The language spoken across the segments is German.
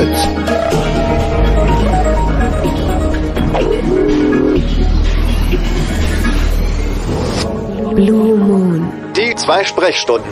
Fritz. Blue Moon. Die zwei Sprechstunden.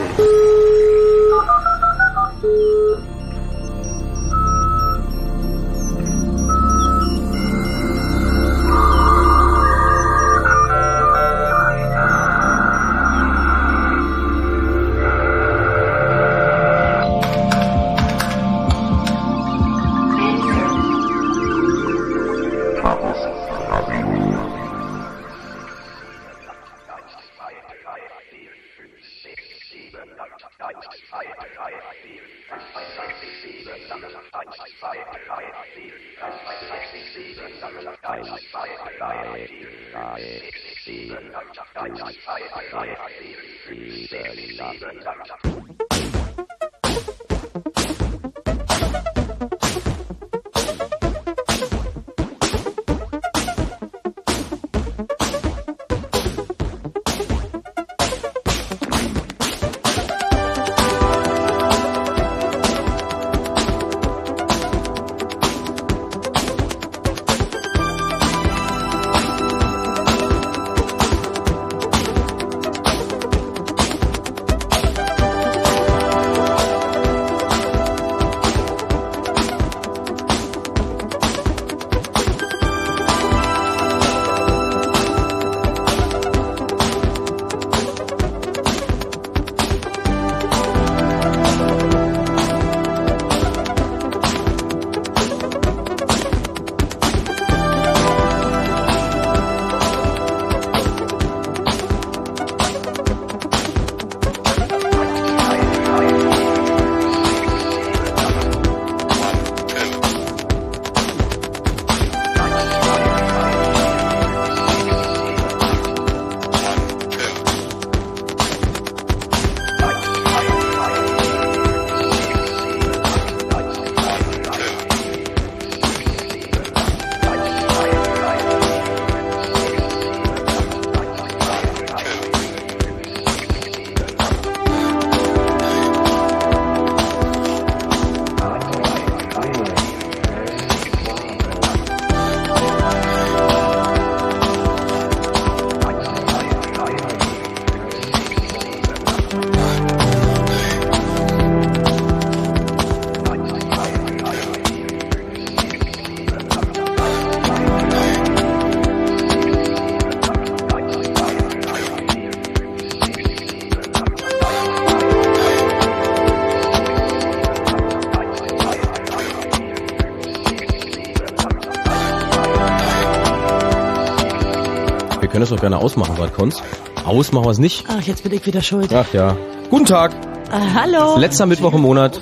Wir können das doch gerne ausmachen, was Konz. Ausmachen wir es nicht. Ach, jetzt bin ich wieder schuld. Ach ja. Guten Tag. Ah, hallo. Letzter Mittwoch im Monat.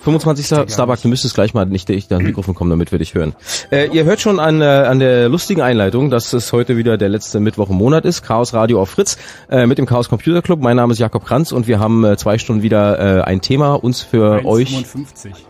25. Starbucks, du müsstest gleich mal nicht ich da ans Mikrofon kommen, damit wir dich hören. Äh, ihr hört schon an, äh, an der lustigen Einleitung, dass es heute wieder der letzte Mittwoch im Monat ist. Chaos Radio auf Fritz äh, mit dem Chaos Computer Club. Mein Name ist Jakob Kranz und wir haben äh, zwei Stunden wieder äh, ein Thema uns für euch. 55.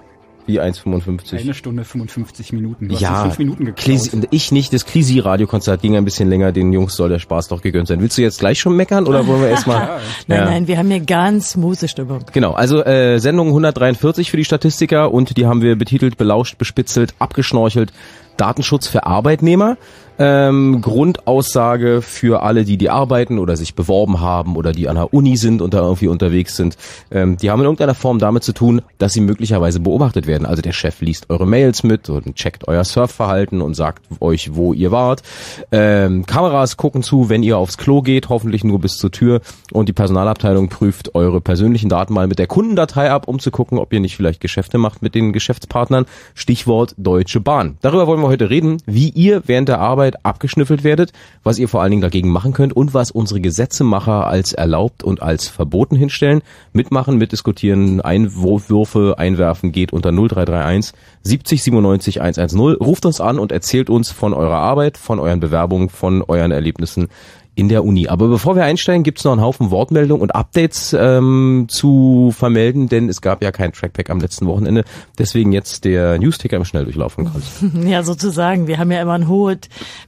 Wie 1,55. Eine Stunde 55 Minuten. Du Ja, fünf Minuten geklaut. Ich nicht. Das Klisi-Radiokonzert ging ein bisschen länger. Den Jungs soll der Spaß doch gegönnt sein. Willst du jetzt gleich schon meckern oder wollen wir erstmal? Nein, nein, wir haben hier ganz smoothie Stimmung. Genau, also äh, Sendung 143 für die Statistiker und die haben wir betitelt, belauscht, bespitzelt, abgeschnorchelt. Datenschutz für Arbeitnehmer. Ähm, Grundaussage für alle, die die arbeiten oder sich beworben haben oder die an der Uni sind und da irgendwie unterwegs sind. Ähm, die haben in irgendeiner Form damit zu tun, dass sie möglicherweise beobachtet werden. Also der Chef liest eure Mails mit und checkt euer Surfverhalten und sagt euch, wo ihr wart. Ähm, Kameras gucken zu, wenn ihr aufs Klo geht, hoffentlich nur bis zur Tür. Und die Personalabteilung prüft eure persönlichen Daten mal mit der Kundendatei ab, um zu gucken, ob ihr nicht vielleicht Geschäfte macht mit den Geschäftspartnern. Stichwort Deutsche Bahn. Darüber wollen wir heute reden, wie ihr während der Arbeit abgeschnüffelt werdet, was ihr vor allen Dingen dagegen machen könnt und was unsere Gesetzemacher als erlaubt und als verboten hinstellen. Mitmachen, mitdiskutieren, Einwürfe einwerfen geht unter 0331 70 97 110. Ruft uns an und erzählt uns von eurer Arbeit, von euren Bewerbungen, von euren Erlebnissen in der Uni. Aber bevor wir einsteigen, gibt's noch einen Haufen Wortmeldungen und Updates ähm, zu vermelden, denn es gab ja kein Trackpack am letzten Wochenende. Deswegen jetzt der Newsticker im Schnelldurchlauf von Kranz. Ja, sozusagen. Wir haben ja immer ein hohes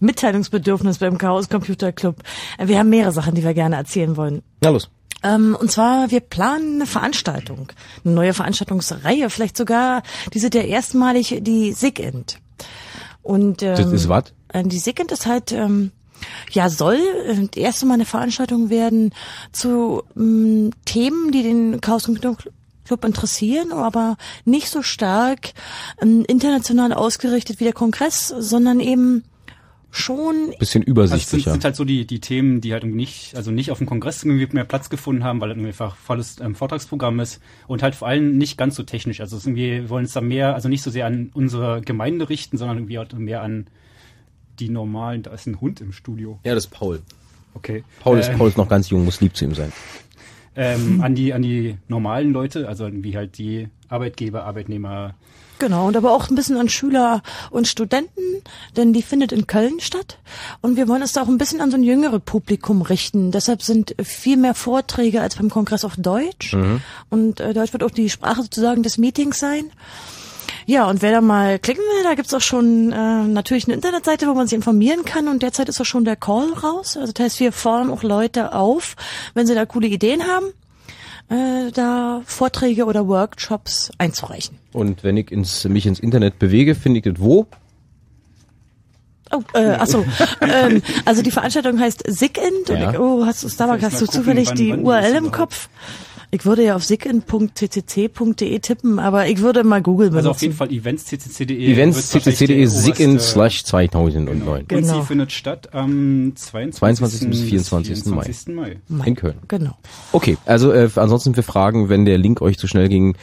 Mitteilungsbedürfnis beim Chaos Computer Club. Wir haben mehrere Sachen, die wir gerne erzählen wollen. Na los. Ähm, und zwar, wir planen eine Veranstaltung, eine neue Veranstaltungsreihe, vielleicht sogar, die sind ja erstmalig die SIGINT. Und ähm, Das ist was? äh, Die SIGINT ist halt, ähm, ja, soll äh, das erste Mal eine Veranstaltung werden zu ähm, Themen, die den Chaos Computer Club interessieren, aber nicht so stark ähm, international ausgerichtet wie der Kongress, sondern eben schon Bisschen Das sind, übersichtlicher. sind halt so die, die Themen, die halt irgendwie nicht, also nicht auf dem Kongress irgendwie mehr Platz gefunden haben, weil halt irgendwie einfach volles ähm, Vortragsprogramm ist und halt vor allem nicht ganz so technisch. Also es irgendwie, wir wollen uns da mehr, also nicht so sehr an unsere Gemeinde richten, sondern irgendwie halt mehr an die normalen, da ist ein Hund im Studio. ja, das ist Paul. Okay. Paul ist, Ähm, Paul ist noch ganz jung, muss lieb zu ihm sein. ähm, an die, an die normalen Leute, also irgendwie halt die Arbeitgeber, Arbeitnehmer, Genau, und aber auch ein bisschen an Schüler und Studenten, denn die findet in Köln statt. Und wir wollen uns da auch ein bisschen an so ein jüngeres Publikum richten. Deshalb sind viel mehr Vorträge als beim Kongress auf Deutsch. Und äh, Deutsch wird auch die Sprache sozusagen des Meetings sein. Ja, und wer da mal klicken will, da gibt's auch schon äh, natürlich eine Internetseite, wo man sich informieren kann. Und derzeit ist auch schon der Call raus. Also das heißt, wir fordern auch Leute auf, wenn sie da coole Ideen haben, äh, da Vorträge oder Workshops einzureichen. Und wenn ich ins, mich ins Internet bewege, finde ich das wo? Oh, äh, achso. ähm, also die Veranstaltung heißt SIGINT. Ja. Und ich, oh, hast du, Starbuck, Vielleicht hast du gucken, zufällig wann- die wann URL im. Kopf? Ich würde ja auf sigint.ccc.de tippen, aber ich würde mal Google benutzen. also auf jeden Fall events ccc.de. Events wird wahrscheinlich ccc.de der SIGIN oberste- slash 2009 Genau. Und sie findet statt am 22. 22. bis 24. Mai. 24. Mai. in Köln. Genau. Okay, also äh, ansonsten für Fragen, wenn der Link euch zu schnell ging,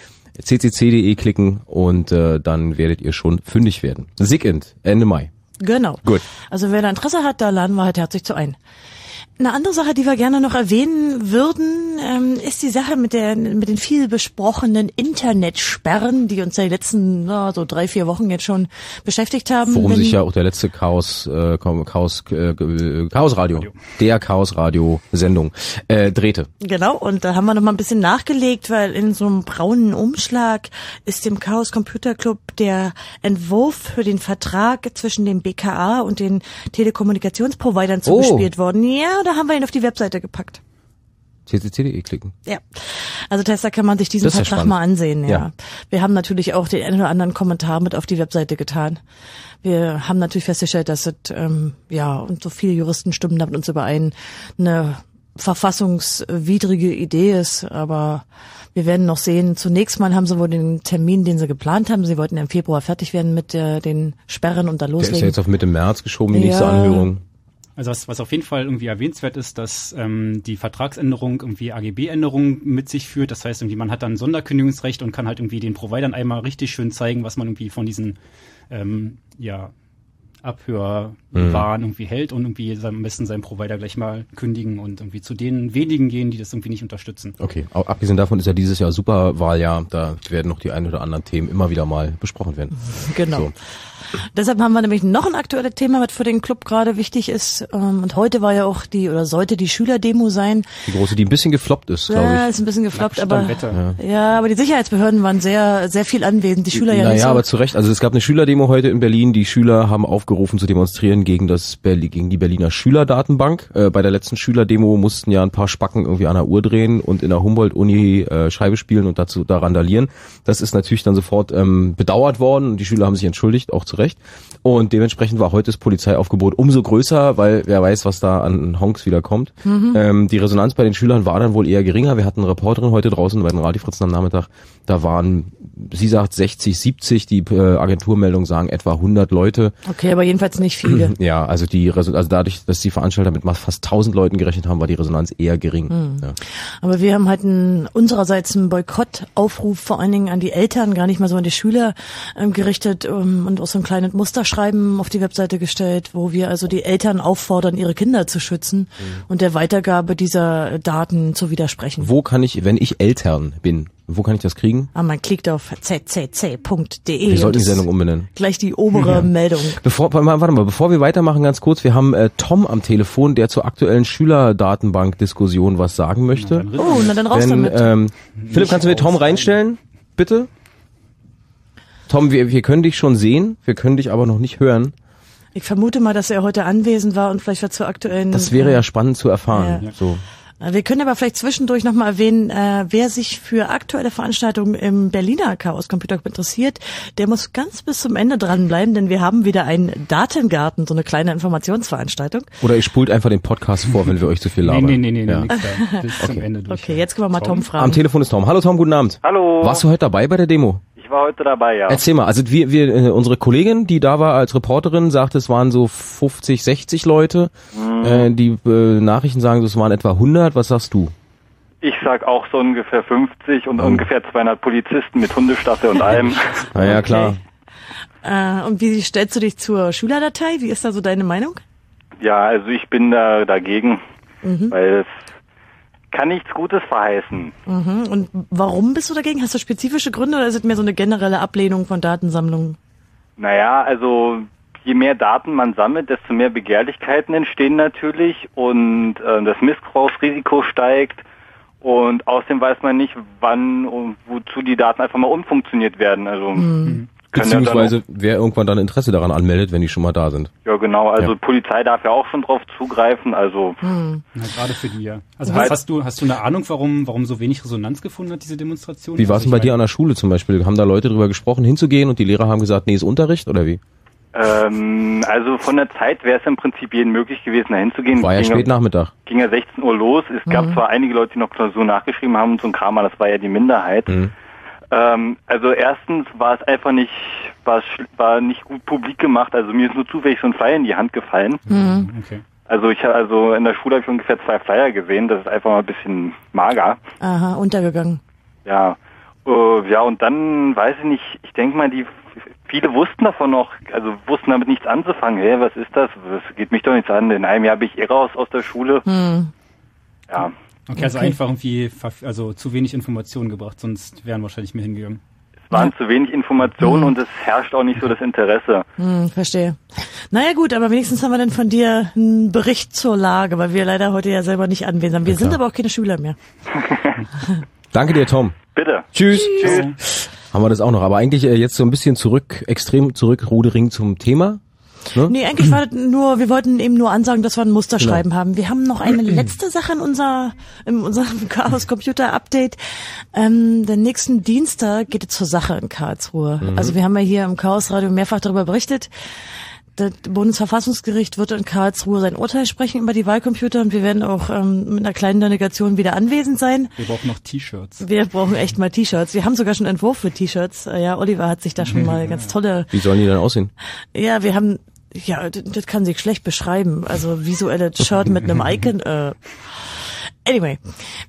ccc.de klicken und äh, dann werdet ihr schon fündig werden. SIGINT, Ende Mai. Genau. Gut. Also wer da Interesse hat, da laden wir halt herzlich zu ein. Eine andere Sache, die wir gerne noch erwähnen würden, ähm, ist die Sache mit, der, mit den viel besprochenen Internetsperren, die uns ja die letzten na, so drei, vier Wochen jetzt schon beschäftigt haben. Worum Wenn- sich ja auch der letzte Chaos, äh, Chaos, äh, Chaos Radio, der Chaos Radio Sendung äh, drehte. Genau, und da haben wir noch mal ein bisschen nachgelegt, weil in so einem braunen Umschlag ist dem Chaos Computer Club der Entwurf für den Vertrag zwischen dem BKA und den Telekommunikationsprovidern zugespielt worden. Ja, da haben wir ihn auf die Webseite gepackt. ccc.de klicken. Ja, also Tessa kann man sich diesen ja Vertrag spannend. mal ansehen. Ja. Ja. wir haben natürlich auch den einen oder anderen Kommentar mit auf die Webseite getan. Wir haben natürlich festgestellt, dass es ähm, ja und so viele Juristen stimmen damit uns überein eine verfassungswidrige Idee ist, aber wir werden noch sehen. Zunächst mal haben sie wohl den Termin, den sie geplant haben. Sie wollten im Februar fertig werden mit äh, den Sperren und da Der ist ja loslegen. jetzt auf Mitte März geschoben, die nächste Ja. Anhörung. Also was, was auf jeden Fall irgendwie erwähnenswert ist, dass ähm, die Vertragsänderung irgendwie AGB-Änderungen mit sich führt. Das heißt, irgendwie man hat dann Sonderkündigungsrecht und kann halt irgendwie den Providern einmal richtig schön zeigen, was man irgendwie von diesen ähm, ja, Abhörwaren irgendwie hält und irgendwie am besten seinen Provider gleich mal kündigen und irgendwie zu den wenigen gehen, die das irgendwie nicht unterstützen. Okay, au- abgesehen davon ist ja dieses Jahr Superwahljahr, da werden noch die ein oder anderen Themen immer wieder mal besprochen werden. Genau. So. Deshalb haben wir nämlich noch ein aktuelles Thema, was für den Club gerade wichtig ist. Ähm, Und heute war ja auch die oder sollte die Schülerdemo sein. Die große, die ein bisschen gefloppt ist, Ja, glaube ist ein bisschen gefloppt, aber Wetter. ja, aber die Sicherheitsbehörden waren sehr, sehr viel anwesend. Die Schüler ich. ja Naja, nicht so. aber zu Recht. Also es gab eine Schülerdemo heute in Berlin. Die Schüler haben aufgerufen zu demonstrieren gegen das Berli gegen die Berliner Schülerdatenbank. Äh, bei der letzten Schülerdemo mussten ja ein paar Spacken irgendwie an der Uhr drehen und in der Humboldt-Uni äh, Scheibe spielen und dazu da randalieren. Das ist natürlich dann sofort ähm, bedauert worden und die Schüler haben sich entschuldigt, auch zu Recht. Und dementsprechend war heute das Polizeiaufgebot umso größer, weil wer weiß, was da an Honks wieder kommt. Ähm, die Resonanz bei den Schülern war dann wohl eher geringer. Wir hatten eine Reporterin heute draußen bei den Radiofritzen am Nachmittag. Da waren, sie sagt 60, 70, die äh, Agenturmeldungen sagen etwa 100 Leute. Okay, aber jedenfalls nicht viele. Ja, also die Resonanz, also dadurch, dass die Veranstalter mit fast 1000 Leuten gerechnet haben, war die Resonanz eher gering. Ja. Aber wir haben halt einen, unsererseits einen Boykottaufruf vor allen Dingen an die Eltern, gar nicht mal so an die Schüler ähm, gerichtet ähm, und auch so ein kleines Musterschreiben auf die Webseite gestellt, wo wir also die Eltern auffordern, ihre Kinder zu schützen und der Weitergabe dieser Daten zu widersprechen. Wo kann ich, wenn ich Eltern bin, wo kann ich das kriegen? Ah, man klickt auf ccc.de. Wir sollten die Sendung umbenennen. Gleich die obere Meldung. Bevor, warte mal, warte mal, bevor wir weitermachen, ganz kurz, wir haben äh, Tom am Telefon, der zur aktuellen Schülerdatenbank-Diskussion was sagen möchte. Dann Oh, na dann raus Wenn, damit. ähm, Philipp, kannst du mir Tom reinstellen? Bitte? Tom, wir, wir können dich schon sehen, wir können dich aber noch nicht hören. Ich vermute mal, dass er heute anwesend war und vielleicht war zur aktuellen. Das wäre ja spannend zu erfahren. Ja. So. Wir können aber vielleicht zwischendurch nochmal erwähnen, äh, wer sich für aktuelle Veranstaltungen im Berliner Chaos Computer Club interessiert, der muss ganz bis zum Ende dranbleiben, denn wir haben wieder einen Datengarten, so eine kleine Informationsveranstaltung. Oder ihr spult einfach den Podcast vor, wenn wir euch zu viel labern. Nee, nee, nee, nee, Ja. nix da. Bis zum Okay. Ende durch. Okay, jetzt können wir mal Tom, Am fragen. Telefon ist Tom. Hallo Tom, guten Abend. Hallo. Warst du heute dabei bei der Demo? War heute dabei, ja. Erzähl mal, also wir, wir, äh, unsere Kollegin, die da war als Reporterin, sagte, es waren so 50, 60 Leute. Mhm. Äh, die äh, Nachrichten sagen, es waren etwa 100. Was sagst du? Ich sag auch so ungefähr 50 Oh. und ungefähr 200 Polizisten mit Hundestaffel und allem. Naja, klar. Äh, und wie stellst du dich zur Schülerdatei? Wie ist da so deine Meinung? Ja, also ich bin da dagegen, Mhm. weil es kann nichts Gutes verheißen. Mhm. Und warum bist du dagegen? Hast du spezifische Gründe oder ist es mehr so eine generelle Ablehnung von Datensammlungen? Naja, also je mehr Daten man sammelt, desto mehr Begehrlichkeiten entstehen natürlich und äh, das Missbrauchsrisiko steigt. Und außerdem weiß man nicht, wann und wozu die Daten einfach mal umfunktioniert werden. Also Mhm. Ja dann Beziehungsweise wer irgendwann dann Interesse daran anmeldet, wenn die schon mal da sind. Ja, genau. Also Ja. Polizei darf ja auch schon drauf zugreifen. Also Hm. Ja, gerade für die, ja. Also hast, hast du hast du eine Ahnung, warum warum so wenig Resonanz gefunden hat diese Demonstration? Wie war es Also denn bei dir an der Schule zum Beispiel? Haben da Leute drüber gesprochen, hinzugehen und die Lehrer haben gesagt, nee, ist Unterricht oder wie? ähm, also von der Zeit wäre es im Prinzip jedem möglich gewesen, da hinzugehen. War ja ging, spät Nachmittag. ging ja 16 Uhr los. Es gab Mhm. zwar einige Leute, die noch Klausur nachgeschrieben haben und so ein Kram, aber das war ja die Minderheit. Mhm. Ähm, also erstens war es einfach nicht, war, war nicht gut publik gemacht. Also mir ist nur zufällig so ein Flyer in die Hand gefallen. Mhm. Okay. Also ich also in der Schule habe ich ungefähr zwei Flyer gesehen. Das ist einfach mal ein bisschen mager. Aha, untergegangen. Ja, äh, ja und dann weiß ich nicht, ich denke mal, die viele wussten davon noch, also wussten damit nichts anzufangen. Hey, was ist das? Das geht mich doch nichts an. In einem Jahr bin ich eh raus aus der Schule. Hm. Ja, Okay, also Okay. einfach irgendwie also zu wenig Informationen gebracht, sonst wären wahrscheinlich mehr hingegangen. es waren zu wenig Informationen und es herrscht auch nicht so das Interesse. Hm, verstehe. Naja gut, aber wenigstens haben wir dann von dir einen Bericht zur Lage, weil wir leider heute ja selber nicht anwesend sind. Wir sind aber auch keine Schüler mehr. Danke dir, Tom. Bitte. Tschüss. Tschüss. Haben wir das auch noch. Aber eigentlich äh, jetzt so ein bisschen zurück, extrem zurückrudering zum Thema. Ne? Nee, eigentlich war das nur, wir wollten eben nur ansagen, dass wir ein Musterschreiben haben. Wir haben noch eine letzte Sache in unser, in unserem Chaos Computer Update. Ähm, den nächsten Dienstag geht es zur Sache in Karlsruhe. Also wir haben ja hier im Chaos Radio mehrfach darüber berichtet. Das Bundesverfassungsgericht wird in Karlsruhe sein Urteil sprechen über die Wahlcomputer und wir werden auch ähm, mit einer kleinen Delegation wieder anwesend sein. Wir brauchen noch T-Shirts. Wir brauchen echt mal T-Shirts. Wir haben sogar schon einen Entwurf für T-Shirts. Äh, Ja, Oliver hat sich da schon mal ganz tolle Wie sollen die dann aussehen? ja, wir haben, ja, das, kann sich schlecht beschreiben. Also visuelles Shirt mit einem Icon. Äh. Anyway,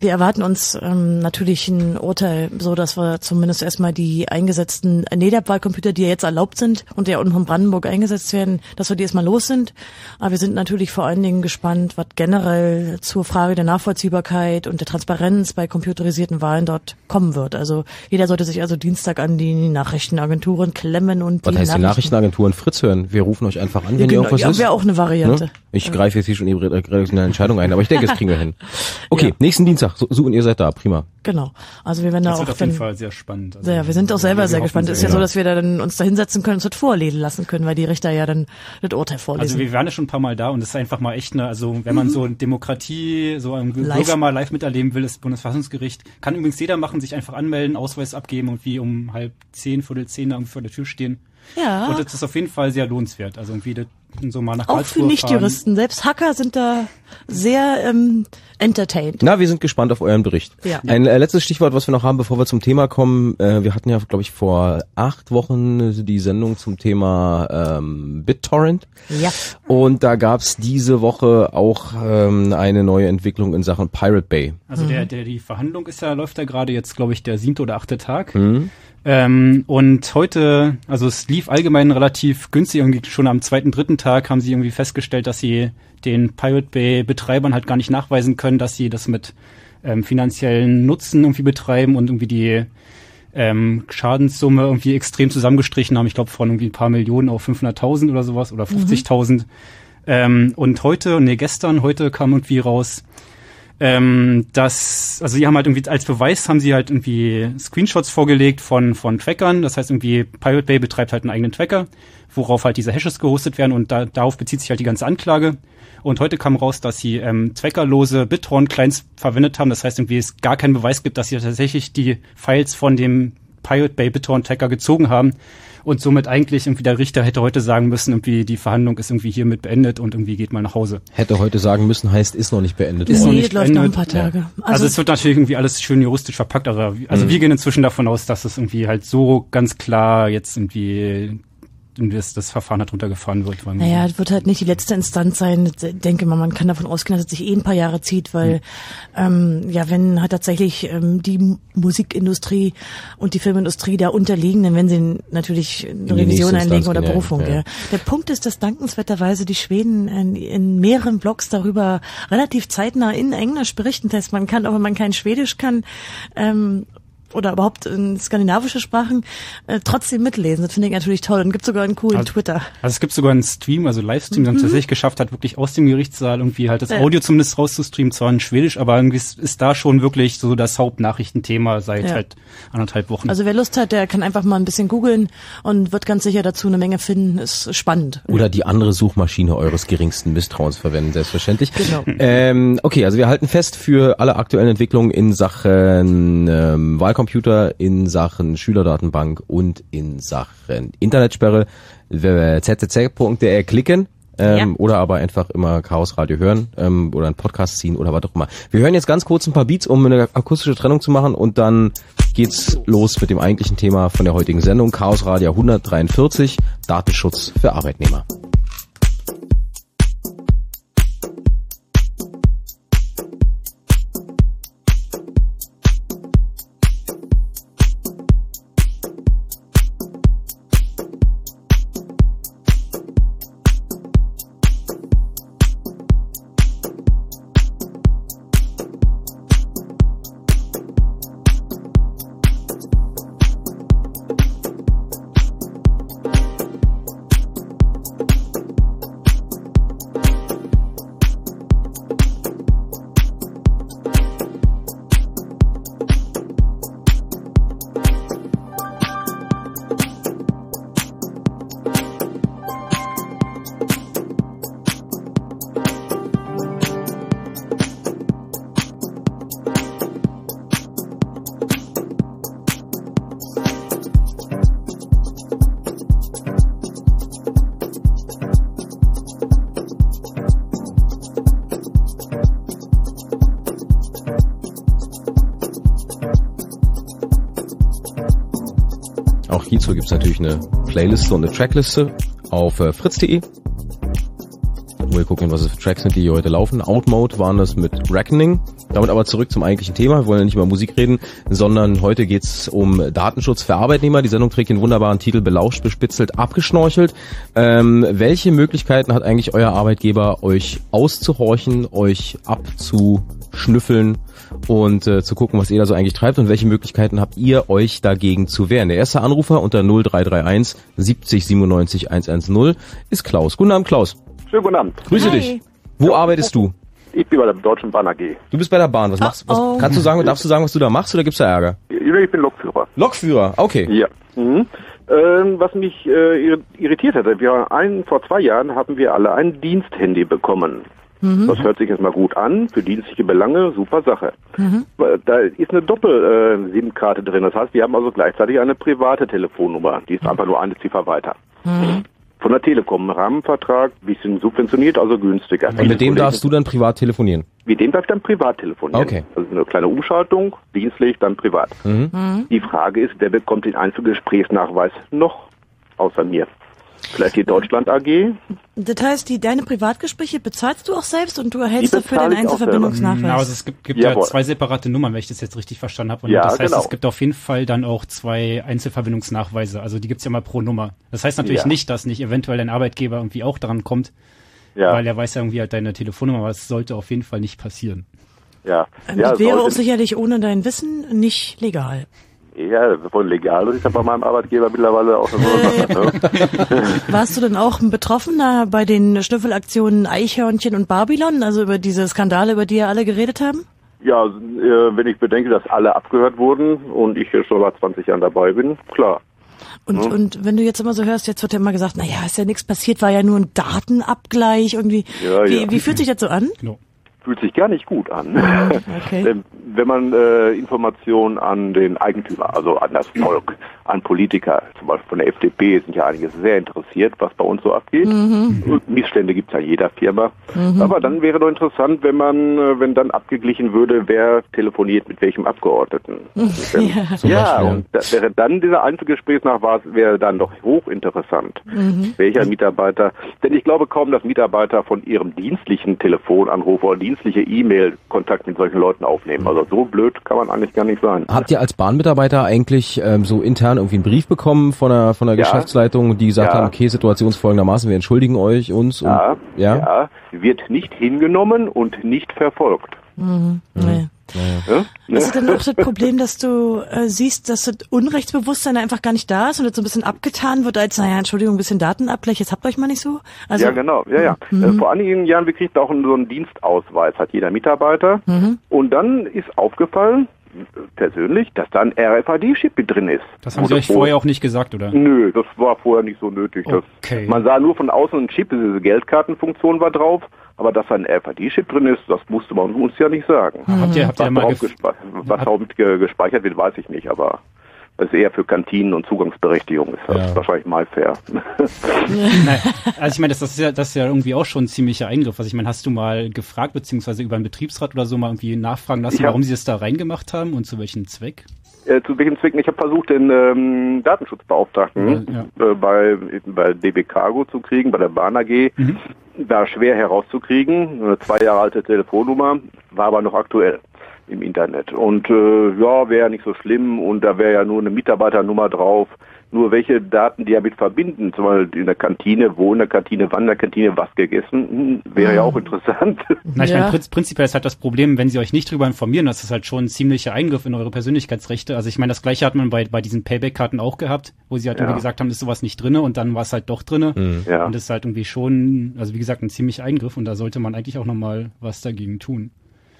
wir erwarten uns ähm, natürlich ein Urteil, so dass wir zumindest erstmal die eingesetzten NEDAP-Wahlcomputer, die ja jetzt erlaubt sind und ja unten von Brandenburg eingesetzt werden, dass wir die erstmal los sind. Aber wir sind natürlich vor allen Dingen gespannt, was generell zur Frage der Nachvollziehbarkeit und der Transparenz bei computerisierten Wahlen dort kommen wird. Also jeder sollte sich also Dienstag an die Nachrichtenagenturen klemmen und Was die heißt die Nachrichtenagenturen Fritz hören? Wir rufen euch einfach an, wenn ja, ihr genau, irgendwas ja, ist. wäre auch eine Variante. Ne? Ich greife jetzt hier schon Ihre redaktionelle Entscheidung ein, aber ich denke, das kriegen wir hin. Okay, Ja. nächsten Dienstag. So, so und ihr seid da, prima. Genau. Also wir werden da Das auch wird auf jeden Fall sehr spannend. Also, ja, wir sind auch selber sehr gespannt. Es ist ja so, dass wir dann uns da hinsetzen können und es das vorlesen lassen können, weil die Richter ja dann das Urteil vorlesen. Also wir waren ja schon ein paar Mal da und es ist einfach mal echt eine, also wenn man so Demokratie, so einen Live. Bürger mal live miterleben will, das Bundesverfassungsgericht, kann übrigens jeder machen, sich einfach anmelden, Ausweis abgeben und wie um halb zehn, viertel zehn da irgendwie vor der Tür stehen. ja. Und das ist auf jeden Fall sehr lohnenswert. Also irgendwie das, so mal nach auch Karlsruhe für Nichtjuristen. Selbst Hacker sind da sehr ähm, entertained. Na, wir sind gespannt auf euren Bericht. Ja. Ein äh, letztes Stichwort, was wir noch haben, bevor wir zum Thema kommen. Äh, wir hatten ja, glaube ich, vor acht Wochen die Sendung zum Thema ähm, BitTorrent. Ja. Und da gab's diese Woche auch ähm, eine neue Entwicklung in Sachen Pirate Bay. Also Mhm. der, der, die Verhandlung ist ja, läuft ja gerade jetzt, glaube ich, der siebte oder achte Tag. Mhm. Ähm, und heute, also es lief allgemein relativ günstig, irgendwie schon am zweiten, dritten Tag haben sie irgendwie festgestellt, dass sie den Pirate Bay Betreibern halt gar nicht nachweisen können, dass sie das mit ähm, finanziellen Nutzen irgendwie betreiben und irgendwie die ähm, Schadenssumme irgendwie extrem zusammengestrichen haben. Ich glaube von irgendwie ein paar Millionen auf 500.000 oder sowas oder 50.000. Ähm, und heute, nee, gestern, heute kam irgendwie raus, ähm, dass, also sie haben halt irgendwie als Beweis haben sie halt irgendwie Screenshots vorgelegt von, von Trackern. Das heißt irgendwie Pirate Bay betreibt halt einen eigenen Tracker, worauf halt diese Hashes gehostet werden und da, darauf bezieht sich halt die ganze Anklage. Und heute kam raus, dass sie ähm, zweckerlose BitTorrent-Clients verwendet haben. Das heißt irgendwie, es gar keinen Beweis gibt, dass sie tatsächlich die Files von dem Pirate Bay BitTorrent-Tracker gezogen haben und somit eigentlich irgendwie der Richter hätte heute sagen müssen, irgendwie die Verhandlung ist irgendwie hiermit beendet und irgendwie geht mal nach Hause. Hätte heute sagen müssen, heißt ist noch nicht beendet. Ist worden. nee, läuft noch ein paar Tage. Ja. Also, also, es wird natürlich irgendwie alles schön juristisch verpackt, aber also mhm. wir gehen inzwischen davon aus, dass es irgendwie halt so ganz klar jetzt irgendwie das, das Verfahren halt runtergefahren wird. naja, es wird halt nicht die letzte Instanz sein. Ich denke mal, man kann davon ausgehen, dass es sich eh ein paar Jahre zieht, weil mhm. ähm, ja, wenn halt tatsächlich ähm, die Musikindustrie und die Filmindustrie da unterliegen, dann werden sie natürlich eine Revision einlegen oder Berufung. Ja, ja. Der Punkt ist, dass dankenswerterweise die Schweden in, in mehreren Blogs darüber relativ zeitnah in Englisch berichten. Das heißt, man kann, auch wenn man kein Schwedisch kann, ähm, oder überhaupt in skandinavische Sprachen äh, trotzdem mitlesen. Das finde ich natürlich toll. Und gibt sogar einen coolen also, Twitter. Also es gibt sogar einen Stream, also Livestream, mhm. der tatsächlich geschafft hat, wirklich aus dem Gerichtssaal irgendwie halt das ja. Audio zumindest rauszustreamen, zwar in Schwedisch, aber irgendwie ist, ist da schon wirklich so das Hauptnachrichtenthema seit ja. halt anderthalb Wochen. Also wer Lust hat, der kann einfach mal ein bisschen googeln und wird ganz sicher dazu eine Menge finden. Ist spannend. Oder die andere Suchmaschine eures geringsten Misstrauens verwenden, selbstverständlich. Genau. Ähm, okay, also wir halten fest für alle aktuellen Entwicklungen in Sachen ähm, Wahlkampf Computer in Sachen Schülerdatenbank und in Sachen Internetsperre zzc.de klicken ähm, ja. oder aber einfach immer Chaos Radio hören ähm, oder einen Podcast ziehen oder was auch immer. Wir hören jetzt ganz kurz ein paar Beats, um eine akustische Trennung zu machen und dann geht's los mit dem eigentlichen Thema von der heutigen Sendung Chaos Radio 143 Datenschutz für Arbeitnehmer. Natürlich eine Playliste und eine Trackliste auf äh, fritz.de, wir gucken, was es für Tracks sind, die hier heute laufen. Outmode waren das mit Reckoning. Damit aber zurück zum eigentlichen Thema. Wir wollen ja nicht über Musik reden, sondern heute geht's um Datenschutz für Arbeitnehmer. Die Sendung trägt den wunderbaren Titel Belauscht, bespitzelt, abgeschnorchelt. Ähm, welche Möglichkeiten hat eigentlich euer Arbeitgeber, euch auszuhorchen, euch abzuschnüffeln und äh, zu gucken, was ihr da so eigentlich treibt und welche Möglichkeiten habt ihr, euch dagegen zu wehren. Der erste Anrufer unter 0331 70 97 110 ist Klaus. Guten Abend, Klaus. Schönen guten Abend. Grüße Hi. dich. Wo arbeitest du? Ich bin bei der Deutschen Bahn AG. Du bist bei der Bahn. Was machst was, oh. Kannst du sagen, darfst du sagen, was du da machst oder gibt's da Ärger? Ich bin Lokführer. Lokführer, okay. Ja. Mhm. Ähm, was mich äh, irritiert hatte, wir ein, vor zwei Jahren haben wir alle ein Diensthandy bekommen. Mhm. Das hört sich jetzt mal gut an, für dienstliche Belange, super Sache. Mhm. Da ist eine Doppel-SIM-Karte äh, drin, das heißt, wir haben also gleichzeitig eine private Telefonnummer, die ist einfach nur eine Ziffer weiter. Mhm. Von der Telekom, Rahmenvertrag, bisschen subventioniert, also günstiger. Und mit dem darfst du dann privat telefonieren? Mit dem darf ich dann privat telefonieren. Okay. Also eine kleine Umschaltung, dienstlich, dann privat. Mhm. mhm. Die Frage ist, wer bekommt den Einzelgesprächsnachweis noch außer mir? Vielleicht die Deutschland AG. Das heißt, die, deine Privatgespräche bezahlst du auch selbst und du erhältst dafür den Einzelverbindungsnachweis? Genau, also es gibt, gibt ja zwei separate Nummern, wenn ich das jetzt richtig verstanden habe. Und ja, das heißt, genau. es gibt auf jeden Fall dann auch zwei Einzelverbindungsnachweise. Also die gibt's ja mal pro Nummer. Das heißt natürlich ja. nicht, dass nicht eventuell dein Arbeitgeber irgendwie auch daran kommt, ja. weil er weiß ja irgendwie halt deine Telefonnummer, aber es sollte auf jeden Fall nicht passieren. Ja. Ja das wäre auch sicherlich ohne dein Wissen nicht legal. Ja, von legal ist ja bei meinem Arbeitgeber mittlerweile auch Sache. Ne? Warst du denn auch ein Betroffener bei den Schnüffelaktionen Eichhörnchen und Babylon, also über diese Skandale, über die ja alle geredet haben? Ja, äh, wenn ich bedenke, dass alle abgehört wurden und ich hier schon seit 20 Jahren dabei bin, klar. Und, hm? und wenn du jetzt immer so hörst, jetzt wird ja immer gesagt, naja, ist ja nichts passiert, war ja nur ein Datenabgleich irgendwie. Ja, wie, ja. wie fühlt sich das so an? No fühlt sich gar nicht gut an. Okay. Wenn man äh, Informationen an den Eigentümer, also an das Volk, an Politiker, zum Beispiel von der FDP, sind ja einige sehr interessiert, was bei uns so abgeht. Mhm. Missstände gibt es ja jeder Firma. Mhm. Aber dann wäre doch interessant, wenn man, äh, wenn dann abgeglichen würde, wer telefoniert mit welchem Abgeordneten. Wenn, ja, ja und das wäre dann dieser Einzelgesprächsnachweis wäre dann doch hochinteressant. Mhm. Welcher Mitarbeiter, denn ich glaube kaum, dass Mitarbeiter von ihrem dienstlichen Telefonanruf oder Dienst dienstliche E-Mail Kontakt mit solchen Leuten aufnehmen. Also so blöd kann man eigentlich gar nicht sein. Habt ihr als Bahnmitarbeiter eigentlich ähm, so intern irgendwie einen Brief bekommen von der von der ja. Geschäftsleitung, die gesagt ja. haben, okay, situationsfolgendermaßen, wir entschuldigen euch uns ja, und, ja, ja, wird nicht hingenommen und nicht verfolgt. Mhm. Nee. Ja. Ja. Ist es denn auch das Problem, dass du äh, siehst, dass das Unrechtsbewusstsein einfach gar nicht da ist und das so ein bisschen abgetan wird als, naja, Entschuldigung, ein bisschen Datenabgleich, jetzt habt euch mal nicht so? Also, ja, genau, ja, ja. Mhm. Äh, vor einigen Jahren, wir kriegen auch so einen Dienstausweis, hat jeder Mitarbeiter. Mhm. Und dann ist aufgefallen, persönlich, dass da ein RFID-Chip mit drin ist. Das haben Sie euch vorher auch nicht gesagt, oder? Nö, das war vorher nicht so nötig. Okay. Das, man sah nur von außen ein Chip, diese Geldkartenfunktion war drauf, aber dass da ein RFID-Chip drin ist, das musste man uns ja nicht sagen. Habt ihr, habt ihr mal was damit gespeichert wird, weiß ich nicht, aber das ist eher für Kantinen und Zugangsberechtigung ist das ja. wahrscheinlich mal fair. Nein, also ich meine, das, das, ist ja, das ist ja irgendwie auch schon ein ziemlicher Eingriff. Also ich meine, hast du mal gefragt, beziehungsweise über einen Betriebsrat oder so mal irgendwie nachfragen lassen, warum sie das da reingemacht haben und zu welchem Zweck? Äh, zu welchem Zweck? Ich habe versucht, den ähm, Datenschutzbeauftragten ja, ja. Äh, bei, bei DB Cargo zu kriegen, bei der Bahn AG. Mhm. Da schwer herauszukriegen. Eine zwei Jahre alte Telefonnummer, war aber noch aktuell im Internet. Und äh, ja, wäre ja nicht so schlimm und da wäre ja nur eine Mitarbeiternummer drauf. Nur welche Daten die damit verbinden, zum Beispiel in der Kantine, wo in der Kantine, wann in der Kantine was gegessen, hm, wäre ja auch interessant. Na, ich ja. meine, prinzipiell ist halt das Problem, wenn sie euch nicht darüber informieren, das ist halt schon ein ziemlicher Eingriff in eure Persönlichkeitsrechte. Also ich meine, das gleiche hat man bei, bei diesen Payback-Karten auch gehabt, wo sie halt ja. irgendwie gesagt haben, ist sowas nicht drinne und dann war es halt doch drinne. Mhm. Ja. Und das ist halt irgendwie schon, also wie gesagt, ein ziemlich Eingriff und da sollte man eigentlich auch nochmal was dagegen tun.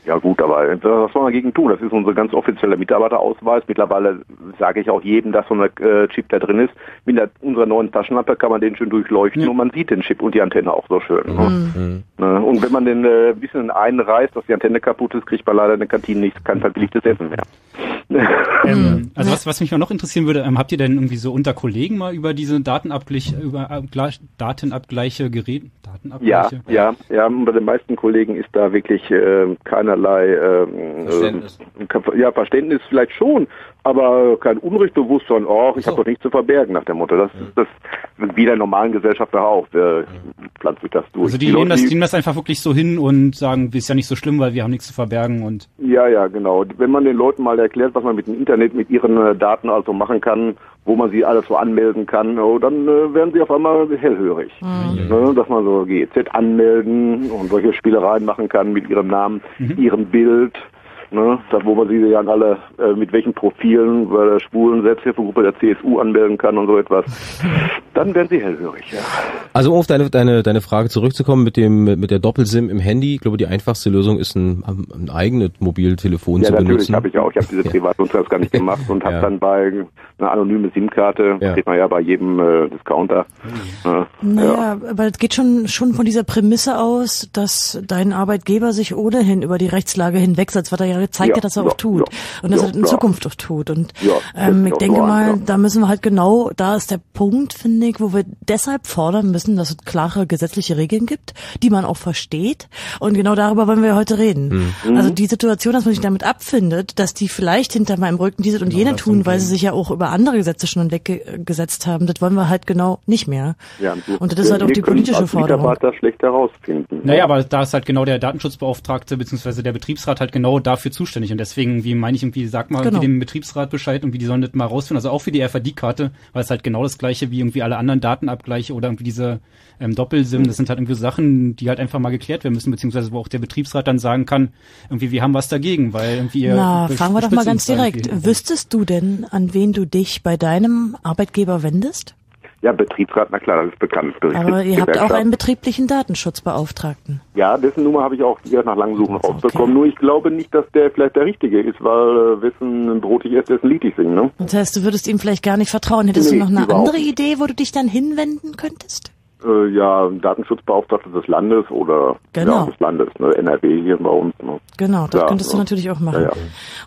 Ja gut, aber was soll man dagegen tun? Das ist unser ganz offizieller Mitarbeiterausweis. Mittlerweile sage ich auch jedem, dass so ein äh, Chip da drin ist. Mit der, unserer neuen Taschenlampe kann man den schön durchleuchten ja. und man sieht den Chip und die Antenne auch so schön. Ne? Mhm. Ne? Und wenn man den äh, ein bisschen einreißt, dass die Antenne kaputt ist, kriegt man leider in der Kantine nicht, kein verbilligtes Essen mehr. Ähm, also was, was mich noch interessieren würde, ähm, habt ihr denn irgendwie so unter Kollegen mal über diese Datenabgleich, über Abgleich, Datenabgleiche geredet? Datenabgleiche? Ja, ja, ja. Bei den meisten Kollegen ist da wirklich äh, keinerlei äh, Verständnis. Äh, ja, Verständnis vielleicht schon, aber kein Unrechtsbewusstsein, oh, ich so. habe doch nichts zu verbergen nach dem Motto. Das ist das wie der normalen Gesellschaft auch. Der pflanzt sich das durch. Also die, die nehmen, das, die nehmen das einfach wirklich so hin und sagen, ist ja nicht so schlimm, weil wir haben nichts zu verbergen und. Ja, ja, genau. Wenn man den Leuten mal erklärt, was man mit dem Internet, mit ihren äh, Daten also machen kann, wo man sie alles so anmelden kann, oh, dann äh, werden sie auf einmal hellhörig. Mhm. Ne, dass man so GEZ anmelden und solche Spielereien machen kann mit ihrem Namen, mhm. ihrem Bild ne, da, wo man sie ja alle äh, mit welchen Profilen bei der schwulen Selbsthilfegruppe der CSU anmelden kann und so etwas, dann werden sie hellhörig. Ja. Also um auf deine, deine, deine Frage zurückzukommen mit dem mit der Doppelsim im Handy, ich glaube die einfachste Lösung ist ein, ein eigenes Mobiltelefon ja, zu benutzen. Ja, natürlich habe ich auch. Ich habe diese Privatnutzung gar nicht gemacht und habe ja. dann bei einer anonymen SIM-Karte, ja. kriegt man ja bei jedem äh, Discounter. Mhm. naja, aber es geht schon schon von dieser Prämisse aus, dass dein Arbeitgeber sich ohnehin über die Rechtslage hinwegsetzt, was er ja zeigt ja, ja dass er ja, auch tut. und dass er in Zukunft auch tut. Und ähm, ich denke mal, da müssen wir halt genau, da ist der Punkt, finde ich, wo wir deshalb fordern müssen, dass es klare gesetzliche Regeln gibt, die man auch versteht. Und genau darüber wollen wir heute reden. Mhm. Also die Situation, dass man sich damit abfindet, dass die vielleicht hinter meinem Rücken dieses und genau, jene tun, weil sie sich ja auch über andere Gesetze schon hinweggesetzt haben, das wollen wir halt genau nicht mehr. Ja, und das ist halt auch die politische Forderung. Mitarbeiter schlecht herausfinden. Naja, aber da ist halt genau der Datenschutzbeauftragte bzw. der Betriebsrat halt genau dafür dafür zuständig. Und deswegen, wie meine ich irgendwie, sag mal Genau. wie dem Betriebsrat Bescheid und wie die sollen das mal rausfinden. Also auch für die RFID-Karte, weil es halt genau das gleiche wie irgendwie alle anderen Datenabgleiche oder irgendwie diese ähm, Doppelsim. Das sind halt irgendwie Sachen, die halt einfach mal geklärt werden müssen, beziehungsweise wo auch der Betriebsrat dann sagen kann, irgendwie, wir haben was dagegen, weil irgendwie Na, fragen wir doch mal ganz direkt. irgendwie. Wüsstest du denn, an wen du dich bei deinem Arbeitgeber wendest? Ja, Betriebsrat, na klar, das ist bekannt. Aber ihr habt auch einen betrieblichen Datenschutzbeauftragten. Ja, dessen Nummer habe ich auch hier nach langem Suchen Okay. rausbekommen. Nur ich glaube nicht, dass der vielleicht der Richtige ist, weil äh, Wissen brotig ist, dessen Lied ich singen, ne? Das heißt, du würdest ihm vielleicht gar nicht vertrauen. Hättest Nee, du noch eine andere nicht. Idee, wo du dich dann hinwenden könntest? Äh, ja, Datenschutzbeauftragter des Landes oder Genau. ja, des Landes, ne? NRW hier bei uns. Ne? Genau, das Ja, könntest du ja. natürlich auch machen. Ja, ja.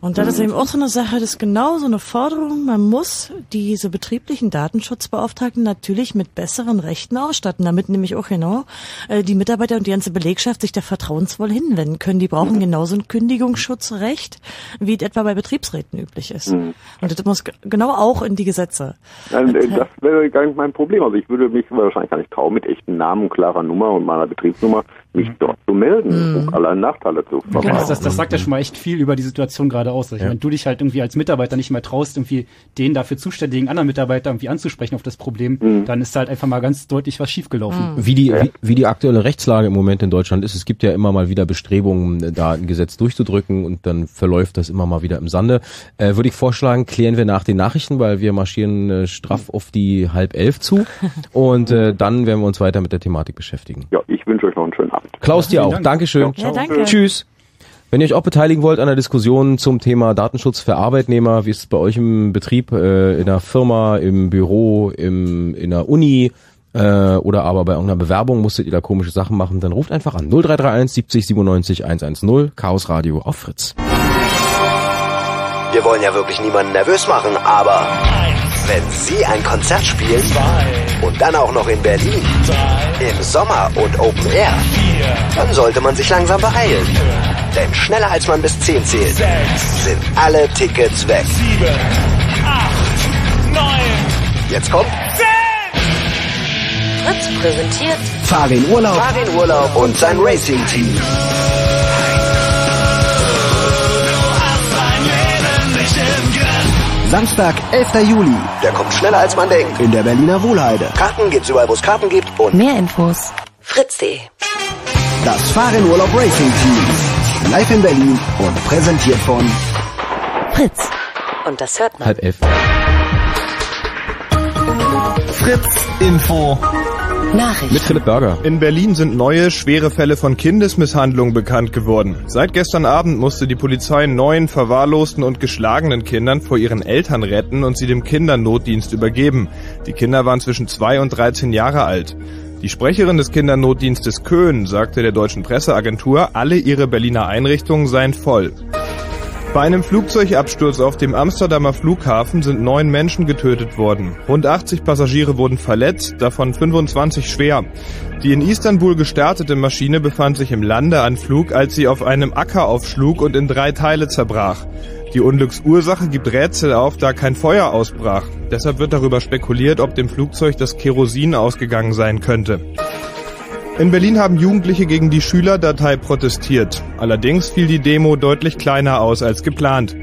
Und das ist eben auch so eine Sache, das ist genau so eine Forderung. Man muss diese betrieblichen Datenschutzbeauftragten natürlich mit besseren Rechten ausstatten, damit nämlich auch genau äh, die Mitarbeiter und die ganze Belegschaft sich da vertrauensvoll hinwenden können. Die brauchen genauso ein Kündigungsschutzrecht, wie es etwa bei Betriebsräten üblich ist. Mhm. Und das muss genau auch in die Gesetze. Äh, das wäre gar nicht mein Problem. Also ich würde mich wahrscheinlich gar nicht trauen, mit echten Namen, klarer Nummer und meiner Betriebsnummer mich dort zu melden, um alle Nachteile zu vermeiden. Das, das, das sagt ja schon mal echt viel über die Situation gerade aus. Ich meine, du dich halt irgendwie als Mitarbeiter nicht mehr traust, irgendwie den dafür zuständigen anderen Mitarbeiter irgendwie anzusprechen auf das Problem, Mhm. dann ist da halt einfach mal ganz deutlich was schiefgelaufen. Wie die, wie, wie die aktuelle Rechtslage im Moment in Deutschland ist, es gibt ja immer mal wieder Bestrebungen, da ein Gesetz durchzudrücken und dann verläuft das immer mal wieder im Sande. Äh, Würde ich vorschlagen, klären wir nach den Nachrichten, weil wir marschieren äh, straff auf die halb elf zu und äh, dann werden wir uns weiter mit der Thematik beschäftigen. Ja, ich wünsche euch noch einen. Klaus, dir auch. Dank. Dankeschön. Ja, danke. Tschüss. Wenn ihr euch auch beteiligen wollt an der Diskussion zum Thema Datenschutz für Arbeitnehmer, wie ist es bei euch im Betrieb, äh, in der Firma, im Büro, im, in der Uni äh, oder aber bei irgendeiner Bewerbung musstet ihr da komische Sachen machen, dann ruft einfach an 0331 70 97 110 Chaos Radio auf Fritz. Wir wollen ja wirklich niemanden nervös machen, aber wenn Sie ein Konzert spielen und dann auch noch in Berlin im Sommer und Open Air, dann sollte man sich langsam beeilen. Denn schneller als man bis 10 zählt, sind alle Tickets weg. Jetzt kommt Fritz präsentiert Fahr in Urlaub, Fahr in Urlaub und sein Racing-Team. Samstag, 11. Juli Der kommt schneller als man denkt. in der Berliner Wohlheide. Karten gibt's überall, wo es Karten gibt und mehr Infos. Fritz.de Das Fahren Urlaub Racing Team. Live in Berlin und präsentiert von Fritz. Und das hört man. Halb elf. Fritz Info. Nachricht. Mit Philipp Berger. In Berlin sind neue schwere Fälle von Kindesmisshandlung bekannt geworden. Seit gestern Abend musste die Polizei neun verwahrlosten und geschlagenen Kindern vor ihren Eltern retten und sie dem Kindernotdienst übergeben. Die Kinder waren zwischen zwei und 13 Jahre alt. Die Sprecherin des Kindernotdienstes Köhn sagte der deutschen Presseagentur, alle ihre Berliner Einrichtungen seien voll. Bei einem Flugzeugabsturz auf dem Amsterdamer Flughafen sind neun Menschen getötet worden. Rund 80 Passagiere wurden verletzt, davon 25 schwer. Die in Istanbul gestartete Maschine befand sich im Landeanflug, als sie auf einem Acker aufschlug und in drei Teile zerbrach. Die Unglücksursache gibt Rätsel auf, da kein Feuer ausbrach. Deshalb wird darüber spekuliert, ob dem Flugzeug das Kerosin ausgegangen sein könnte. In Berlin haben Jugendliche gegen die Schülerdatei protestiert. Allerdings fiel die Demo deutlich kleiner aus als geplant.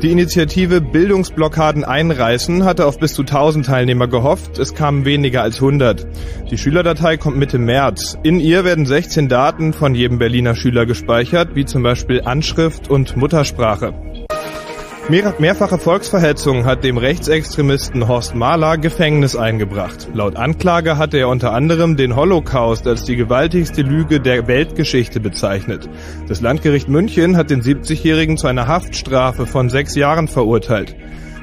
Die Initiative Bildungsblockaden einreißen hatte auf bis zu 1000 Teilnehmer gehofft, es kamen weniger als 100. Die Schülerdatei kommt Mitte März. In ihr werden 16 Daten von jedem Berliner Schüler gespeichert, wie zum Beispiel Anschrift und Muttersprache. Mehr, mehrfache Volksverhetzung hat dem Rechtsextremisten Horst Mahler Gefängnis eingebracht. Laut Anklage hatte er unter anderem den Holocaust als die gewaltigste Lüge der Weltgeschichte bezeichnet. Das Landgericht München hat den 70-Jährigen zu einer Haftstrafe von sechs Jahren verurteilt.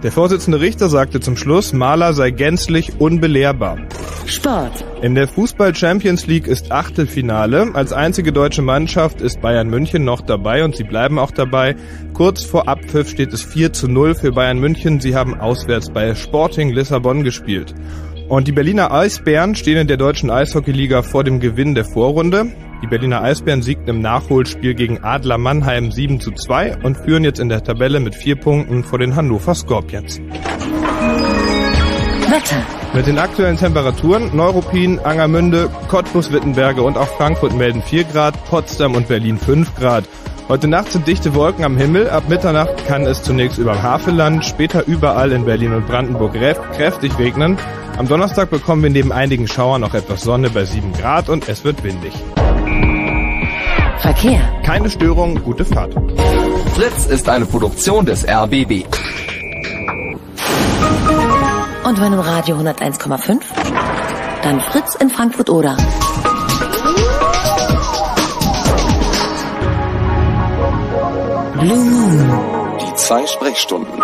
Der Vorsitzende Richter sagte zum Schluss, Mahler sei gänzlich unbelehrbar. Sport. In der Fußball Champions League ist Achtelfinale. Als einzige deutsche Mannschaft ist Bayern München noch dabei und sie bleiben auch dabei. Kurz vor Abpfiff steht es 4 zu 0 für Bayern München. Sie haben auswärts bei Sporting Lissabon gespielt. Und die Berliner Eisbären stehen in der deutschen Eishockeyliga vor dem Gewinn der Vorrunde. Die Berliner Eisbären siegten im Nachholspiel gegen Adler Mannheim 7 zu 2 und führen jetzt in der Tabelle mit vier Punkten vor den Hannover Scorpions. Wetter. Mit den aktuellen Temperaturen Neuruppin, Angermünde, Cottbus, Wittenberge und auch Frankfurt melden 4 Grad, Potsdam und Berlin 5 Grad. Heute Nacht sind dichte Wolken am Himmel. Ab Mitternacht kann es zunächst über dem Havelland, später überall in Berlin und Brandenburg kräftig regnen. Am Donnerstag bekommen wir neben einigen Schauern noch etwas Sonne bei 7 Grad und es wird windig. Verkehr. Keine Störung, gute Fahrt. Fritz ist eine Produktion des RBB. Und wenn im Radio 101,5? Dann Fritz in Frankfurt oder. Blue Moon. Die zwei Sprechstunden.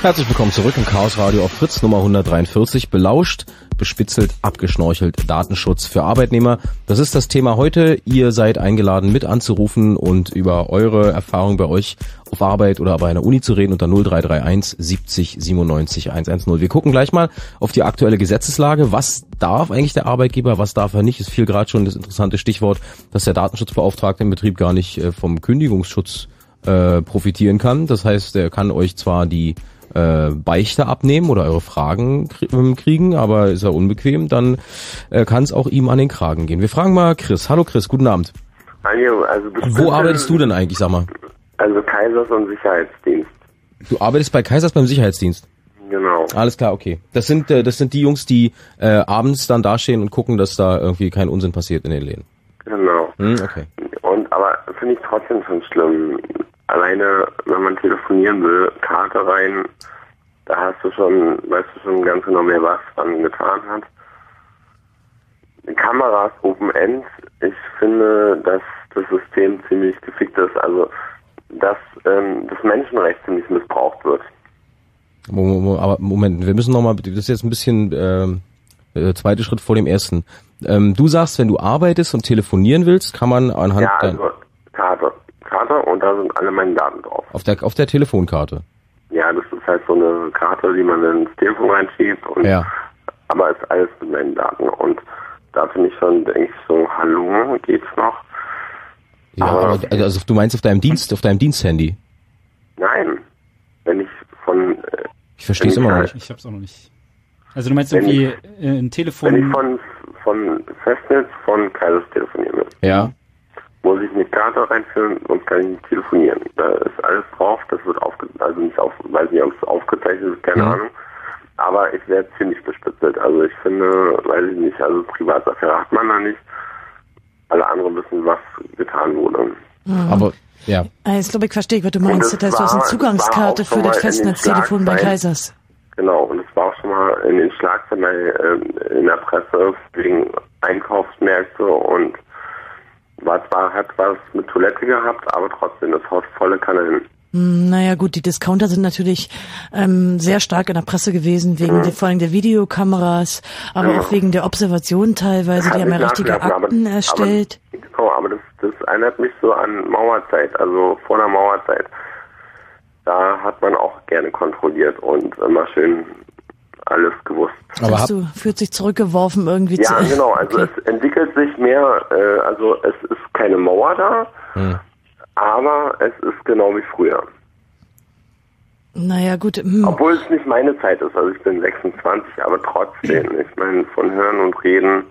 Herzlich willkommen zurück im Chaos Radio auf Fritz Nummer 143. Belauscht, bespitzelt, abgeschnorchelt, Datenschutz für Arbeitnehmer. Das ist das Thema heute. Ihr seid eingeladen, mit anzurufen und über eure Erfahrung bei euch auf Arbeit oder bei einer Uni zu reden unter 0331 70 97 110. Wir gucken gleich mal auf die aktuelle Gesetzeslage. Was darf eigentlich der Arbeitgeber, was darf er nicht? Es fiel gerade schon das interessante Stichwort, dass der Datenschutzbeauftragte im Betrieb gar nicht äh, vom Kündigungsschutz äh, profitieren kann. Das heißt, er kann euch zwar die äh, Beichte abnehmen oder eure Fragen kriegen, aber ist er unbequem, dann äh, kann es auch ihm an den Kragen gehen. Wir fragen mal Chris. Hallo Chris, guten Abend. Hallo, also Wo arbeitest du denn eigentlich, sag mal? Also Kaisers und Sicherheitsdienst. Du arbeitest bei Kaisers beim Sicherheitsdienst? Genau. Alles klar, okay. Das sind äh, das sind die Jungs, die äh, abends dann dastehen und gucken, dass da irgendwie kein Unsinn passiert in den Läden. Genau. Hm, okay. Und aber finde ich trotzdem schon schlimm. Alleine, wenn man telefonieren will, Karte rein, da hast du schon, weißt du schon ganz genau mehr, was man getan hat. Kameras Open End, ich finde, dass das System ziemlich gefickt ist, also dass ähm, das Menschenrecht ziemlich missbraucht wird. Aber Moment, wir müssen nochmal, das ist jetzt ein bisschen ähm, äh, zweiter Schritt vor dem ersten. Ähm, du sagst, wenn du arbeitest und telefonieren willst, kann man anhand ja, also Karte, Karte und da sind alle meine Daten drauf. Auf der auf der Telefonkarte. Ja, das ist halt so eine Karte, die man ins Telefon reinschiebt und ja. aber ist alles mit meinen Daten und da finde ich schon, denke ich so, hallo, geht's noch? Ja, aber, aber also du meinst auf deinem Dienst, auf deinem Diensthandy? Nein, wenn ich von äh, ich verstehe es immer noch nicht. Ich hab's auch noch nicht. Also du meinst irgendwie ich, äh, ein Telefon? Wenn ich von von Festnetz von Kaisers telefonieren will. Ja. Muss ich eine Karte reinführen, sonst kann ich nicht telefonieren. Da ist alles drauf, das wird aufge also nicht auf, weiß nicht, ob es aufgezeichnet wird, keine Mhm. Ahnung. Aber ich werde ziemlich bespitzelt. Also ich finde, weiß ich nicht, also Privatsache hat man da nicht. Alle anderen wissen, was getan wurde. Aber ja. Jetzt glaube ich, verstehe ich, was du meinst. Und Das heißt, du hast eine Zugangskarte für das Festnetztelefon bei. Kaisers. Genau, und es war auch schon mal in den Schlagzeilen äh, in der Presse wegen Einkaufsmärkte und war zwar, hat was mit Toilette gehabt, aber trotzdem, das haut volle Kanne hin. Hm, Naja gut, die Discounter sind natürlich ähm, sehr stark in der Presse gewesen, wegen der, vor allem der Videokameras, aber Ja. auch wegen der Observation teilweise. Die haben ja richtige Akten aber, erstellt. Aber, genau, aber das, das erinnert mich so an Mauerzeit, also vor der Mauerzeit. Da hat man auch gerne kontrolliert und immer schön alles gewusst. Aber du, fühlt sich zurückgeworfen irgendwie Ja, zu. genau. Also Okay. es entwickelt sich mehr, äh, also es ist keine Mauer da, Hm. aber es ist genau wie früher. Naja gut, hm. Obwohl es nicht meine Zeit ist, also ich bin 26, aber trotzdem, ich meine, von Hören und Reden,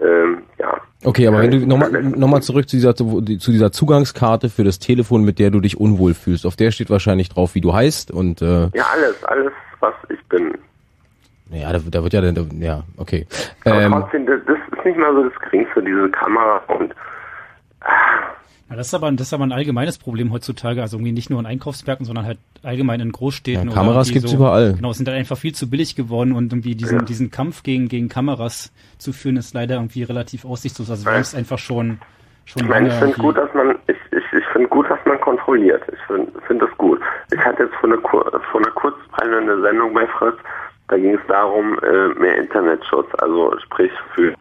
ähm, ja. Okay, aber wenn du nochmal noch mal zurück zu dieser, zu dieser Zugangskarte für das Telefon, mit der du dich unwohl fühlst. Auf der steht wahrscheinlich drauf, wie du heißt und äh, Ja, alles, alles, was ich bin. Ja, da, da wird ja dann, ja, okay. Aber Ähm, trotzdem, das, das ist nicht mal so das Geringste, diese Kamera und Ja, das ist aber das ist aber ein allgemeines Problem heutzutage, also irgendwie nicht nur in Einkaufsmärkten, sondern halt allgemein in Großstädten. Ja, Kameras gibt's so, überall. Genau, es sind halt einfach viel zu billig geworden und irgendwie diesen diesen Kampf gegen gegen Kameras zu führen ist leider irgendwie relativ aussichtslos. Also wir haben es einfach schon schon Ich meine, ich finde gut, dass man, ich, ich, ich finde gut, dass man kontrolliert. Ich finde finde das gut. Ich hatte jetzt vor einer, Kur- vor einer Kurzweile eine Sendung bei Fritz, da ging es darum, äh, mehr Internetschutz, also sprich für